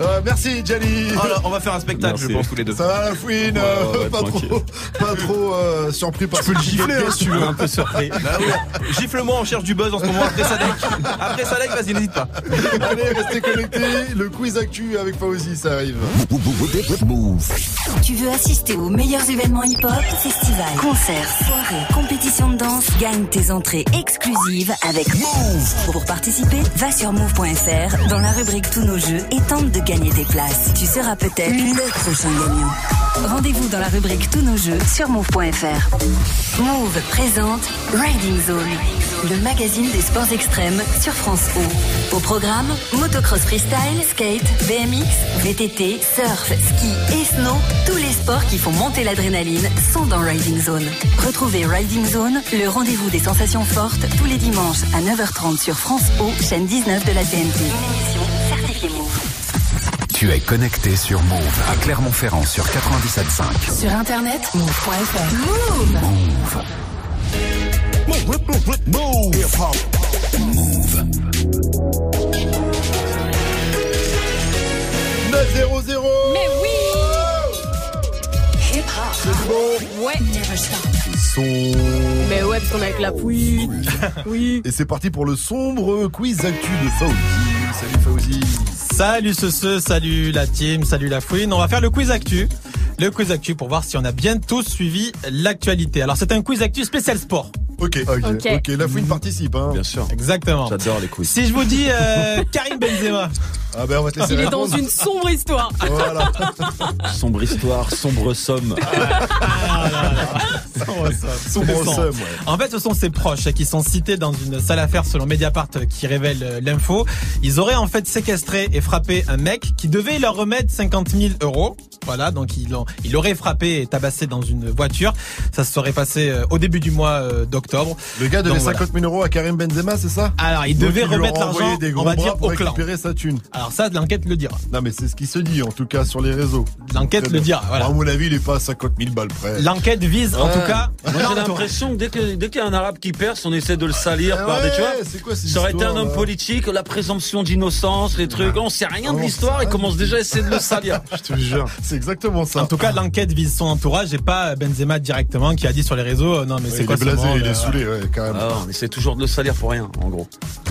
Euh, merci, Gianni. Oh là, on va faire un spectacle, Merci. je pense tous les deux. Ça va la fouine Ouais, ouais, ouais, Pas trop, pas trop euh, surpris par Tu peux le gifler, hein, podcast. si tu veux. un peu surpris. Bah. Gifle-moi, on cherche du buzz en ce moment après Sadek. Après Sadek, vas-y, n'hésite pas. Allez, restez connectés. Le quiz actu avec Fauzi, ça arrive. Tu veux assister aux meilleurs événements hip-hop, festivals, concerts, soirées, compétitions de danse, gagne tes entrées exclusives avec Move. Pour participer, va sur move.fr dans la rubrique Tous nos jeux et tente de gagner tes places. Tu seras peut-être le prochain gagnant. Rendez-vous dans la rubrique Tous nos jeux sur move.fr. Move présente Riding Zone, le magazine des sports extrêmes sur France O. Au programme, motocross freestyle, skate, BMX, VTT, surf, ski et snow, tous les sports qui font monter l'adrénaline sont dans Riding Zone. Retrouvez Riding Zone, le rendez-vous des sensations fortes, tous les dimanches à 9h30 sur France O, chaîne 19 de la TNT. Une émission certifiée Move. Tu es connecté sur Move à Clermont-Ferrand sur 97.5. Sur internet, move.fr. Move Move. Move. Hip hop. Move. 9-0-0 Mais oui C'est bon Ouais. Son... Mais ouais, parce qu'on est avec la fouille. Oui. Et c'est parti pour le sombre quiz actu de Fauzi. Salut Fauzi. Salut ce, ce, salut la team, salut la fouine. On va faire le quiz actu. Le quiz actu pour voir si on a bien tous suivi l'actualité. Alors c'est un quiz actu spécial sport. Ok, ok, Ok. ok. La fouine participe, hein. Bien sûr. Exactement. J'adore les quiz. Si je vous dis euh, Karim Benzema, Ah ben on va te laisser Il est dans une sombre histoire. Voilà. Sombre histoire, sombre somme. Sombre somme, ouais. En fait, ce sont ses proches qui sont cités dans une sale affaire selon Mediapart qui révèle euh, l'info. Ils auraient en fait séquestré et frappé un mec qui devait leur remettre 50 000 euros. Voilà, donc il l'aurait frappé et tabassé dans une voiture. Ça se serait passé euh, au début du mois euh, d'octobre. Le gars devait Donc, voilà. 50 000 euros à Karim Benzema, c'est ça? Alors, il Donc, devait remettre l'argent, des on va dire, pour au clan. récupérer sa thune. Alors ça, l'enquête le dira. Non mais c'est ce qui se dit en tout cas sur les réseaux. L'enquête le dira, voilà. À mon avis, il est pas à 50 000 balles près. L'enquête vise en tout cas. Moi j'ai l'impression que dès qu'il y a un arabe qui perce, on essaie de le salir Ah par des tu vois. quoi Ça aurait été un homme politique, la présomption d'innocence, les trucs, on sait rien de l'histoire et commence déjà à essayer de le salir. Je te jure, c'est exactement ça. En tout cas, l'enquête vise son entourage et pas Benzema directement qui a dit sur les réseaux euh, non mais Ouais, c'est il quoi est ce blasé, il est euh, saoulé, ouais, carrément. Ah, on essaie toujours de le salir pour rien, en gros.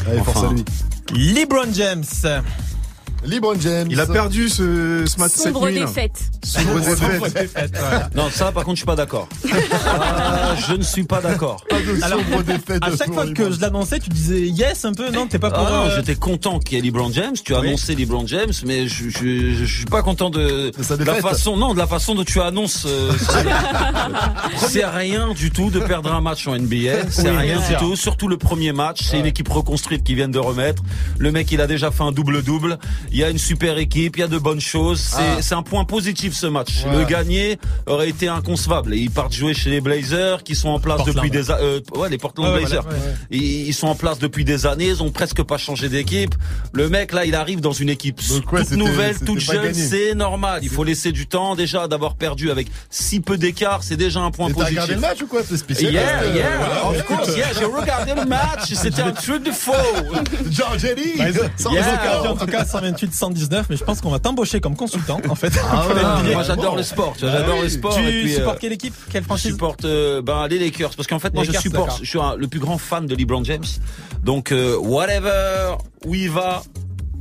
Allez, force à lui. LeBron James. LeBron James. Il a perdu ce, ce matin cette Sombre nuit. là. défaite. Sombre défaite. Non, ça par contre je suis pas d'accord. Ah, je ne suis pas d'accord. Pas de Alors, sombre défaite À chaque fois que je l'annonçais, tu disais yes un peu, non T'es pas pour. Ah non, euh, j'étais content qu'il y ait LeBron James. Tu as Oui. annoncé LeBron James, mais je, je, je, suis pas content de, la façon, non, de la façon dont tu annonces. euh, c'est- rien du tout de perdre un match en NBA. C'est Oui, rien du tout. Surtout le premier match. C'est une équipe reconstruite qui vient de remettre. Le mec, il a déjà fait un double double. Il y a une super équipe. Il y a de bonnes choses. C'est Ah. c'est un point positif ce match. Ouais. Le gagner aurait été inconcevable. Et ils partent jouer chez les Blazers, qui sont en place Portland. depuis des, euh, ouais, les Portland Ouais, Blazers. voilà, ouais, ouais. Ils, ils sont en place depuis des années, ils ont presque pas changé d'équipe. Le mec là, il arrive dans une équipe toute nouvelle, toute jeune, c'est normal. Il faut laisser du temps déjà d'avoir perdu avec si peu d'écart, c'est déjà un point Et T'as positif. regardé le match ou quoi T'es spécial Yeah, yeah, Voilà. of course, yeah, j'ai regardé le match, c'était un truc de faux. George les perdu en tout cas 128 119 mais je pense qu'on va t'embaucher comme consultant en fait. Ah ouais, moi j'adore le sport, tu vois, j'adore le sport. Tu et puis, euh, supportes quelle équipe Quelle je franchise supporte euh, ben, les Lakers parce qu'en fait moi je supporte, je suis un- le plus grand fan de LeBron James. Donc euh, whatever, où il va,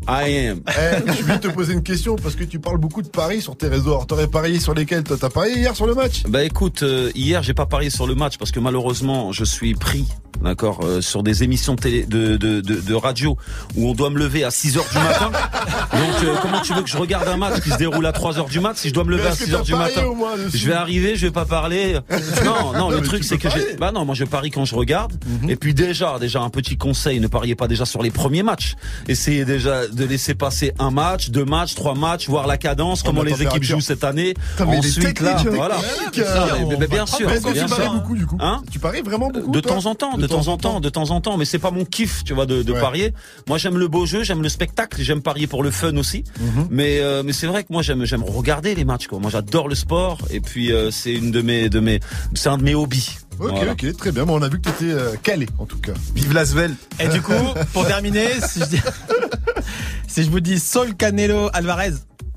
I am. Eh, je vais te poser une question parce que tu parles beaucoup de paris sur tes réseaux. Alors, t'aurais parié sur lesquels Toi, t'as parié hier sur le match? Bah écoute, euh, hier j'ai pas parié sur le match parce que malheureusement je suis pris, d'accord, euh, sur des émissions de, télé, de, de, de, de radio où on doit me lever à 6 heures du matin. Donc euh, comment tu veux que je regarde un match qui se déroule à 3 heures du mat si je dois me lever à est-ce que 6 heures du matin? moins Je vais arriver, je vais pas parler. Non, non, le truc c'est que j'ai bah non, moi je parie quand je regarde Mhm. et puis déjà déjà un petit conseil, ne pariez pas déjà sur les premiers matchs. Essayez déjà de laisser passer un match, deux matchs, trois matchs, voir la cadence, Oh, comment les équipes jouent cette année. Ensuite là, voilà. Bien sûr, tu paries sûr. beaucoup du coup Hein Tu paries vraiment beaucoup de temps en temps, de, temps en temps, de temps en temps, mais c'est pas mon kiff, tu vois, de, parier. Moi, j'aime le beau jeu, j'aime le spectacle, j'aime parier pour le fun aussi. Mhm. Mais euh, mais c'est vrai que moi j'aime j'aime regarder les matchs quoi. Moi, j'adore le sport et puis euh, c'est une de mes de mes c'est un de mes hobbies. Ok, Voilà. ok, très bien. Mais on a vu que t'étais euh, calé en tout cas. Vive Lasvel. Et du coup, pour terminer, si je, dis... si je vous dis Sol Canelo Alvarez,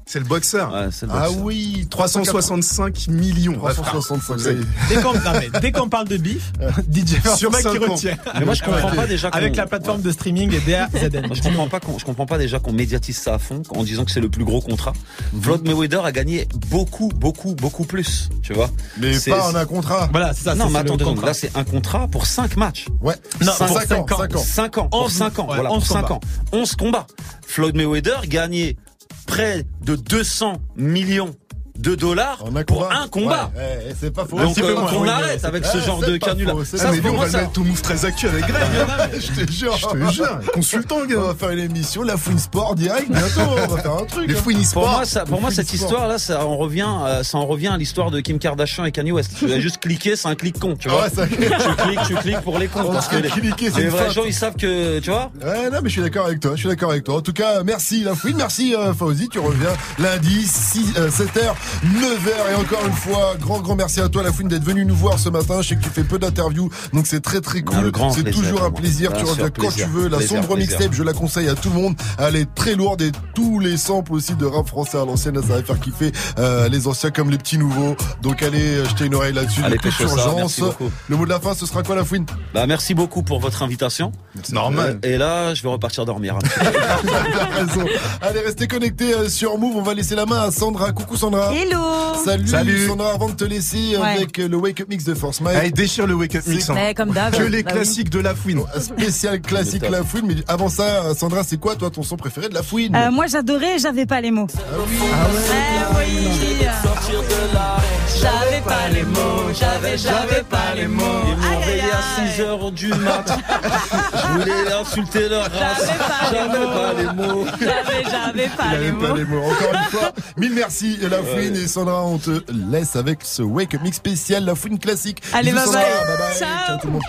C'est le boxeur. Ouais, c'est le Ah boxeur. oui, 365 millions. 365. Ça y est. dès qu'on dès qu'on parle de bif, DJ Sur qui retient. Mais moi, je comprends pas déjà qu'on- Avec la plateforme de streaming et DAZN. Je comprends pas je comprends pas déjà qu'on médiatise ça à fond en disant que c'est le plus gros contrat. Floyd Mayweather a gagné beaucoup, beaucoup, beaucoup plus, tu vois. Mais C'est- pas en un contrat. Voilà, c'est ça. non, mais contrat. là c'est un contrat pour 5 matchs. Ouais. Non, Cinq pour ans, cinq ans. cinq ans. 5 ans, pour Onze- 5 ans, ouais, voilà, onze pour 5 combats. ans. 11 combats. Floyd Mayweather gagnait près de 200 millions de dollars pour combat. un combat. Ouais, ouais, c'est pas faux. Donc euh, qu'on arrête mais avec ce genre de pas canular. faux, c'est Ça, mais pour nous, on va ça- le mettre au move très actu avec Greg. Je te jure. Je te jure. Consultant, On va faire une émission, la Fouine Sport direct. Bientôt, on va faire un truc. Les hein. Fouini Pour Sport. moi, ça, pour moi, cette Fouine histoire là, ça en revient, euh, ça en revient à l'histoire de Kim Kardashian et Kanye West. Tu as juste cliquer, c'est un clic con, tu Ah vois. ouais, tu cliques, tu cliques pour les cons. On Parce que les, cliquer, vrais gens, ils savent que, tu vois. Ouais, non, mais je suis d'accord avec toi. Je suis d'accord avec toi. En tout cas, merci la fouine, merci euh, Fauzi. Tu reviens lundi 6, euh, 7h 9h. Et encore une fois, grand, grand merci à toi, La Fouine, d'être venu nous voir ce matin. Je sais que tu fais peu d'interviews, donc c'est très, très cool. C'est plaisir toujours un plaisir. Tu reviens quand plaisir. tu veux. La Plaisir, sombre plaisir. mixtape, je la conseille à tout le monde. Elle est très lourde et tous les samples aussi de rap français à l'ancienne, ça va faire kiffer euh, les anciens comme les petits nouveaux. Donc allez euh, jeter une oreille là-dessus. Allez, pêche ça, urgence. merci beaucoup. Le mot de la fin, ce sera quoi, La Fouine? Bah, merci beaucoup pour votre invitation. C'est normal. Euh, Et là, je vais repartir dormir. T'as raison. Allez, restez connectés sur Move. On va laisser la main à Sandra. Coucou Sandra. Hello. Salut, Salut. Sandra. Avant de te laisser Ouais. avec euh, le Wake Up Mix de Force Mike. Allez, déchire le Wake Up Mix. hein. Comme d'hab. Que les Bah oui. classiques de la fouine. Spécial classique La Fouine. Mais avant ça, Sandra, c'est quoi toi ton son préféré de La Fouine? Euh, moi j'adorais, j'avais pas les mots. Ah oui. Eh oui. J'avais pas les mots, j'avais, j'avais pas les mots. Ils m'ont réveillé à 6 heures du matin. Je voulais insulter leur race. J'avais pas les mots. J'avais, j'avais pas Il les avait mots. pas les mots. Encore une fois, mille merci La Fouine et Sandra. On te laisse avec ce Wake Mix spécial La Fouine classique. Allez, bye bye. bye, bye. Ciao. Ciao tout le monde.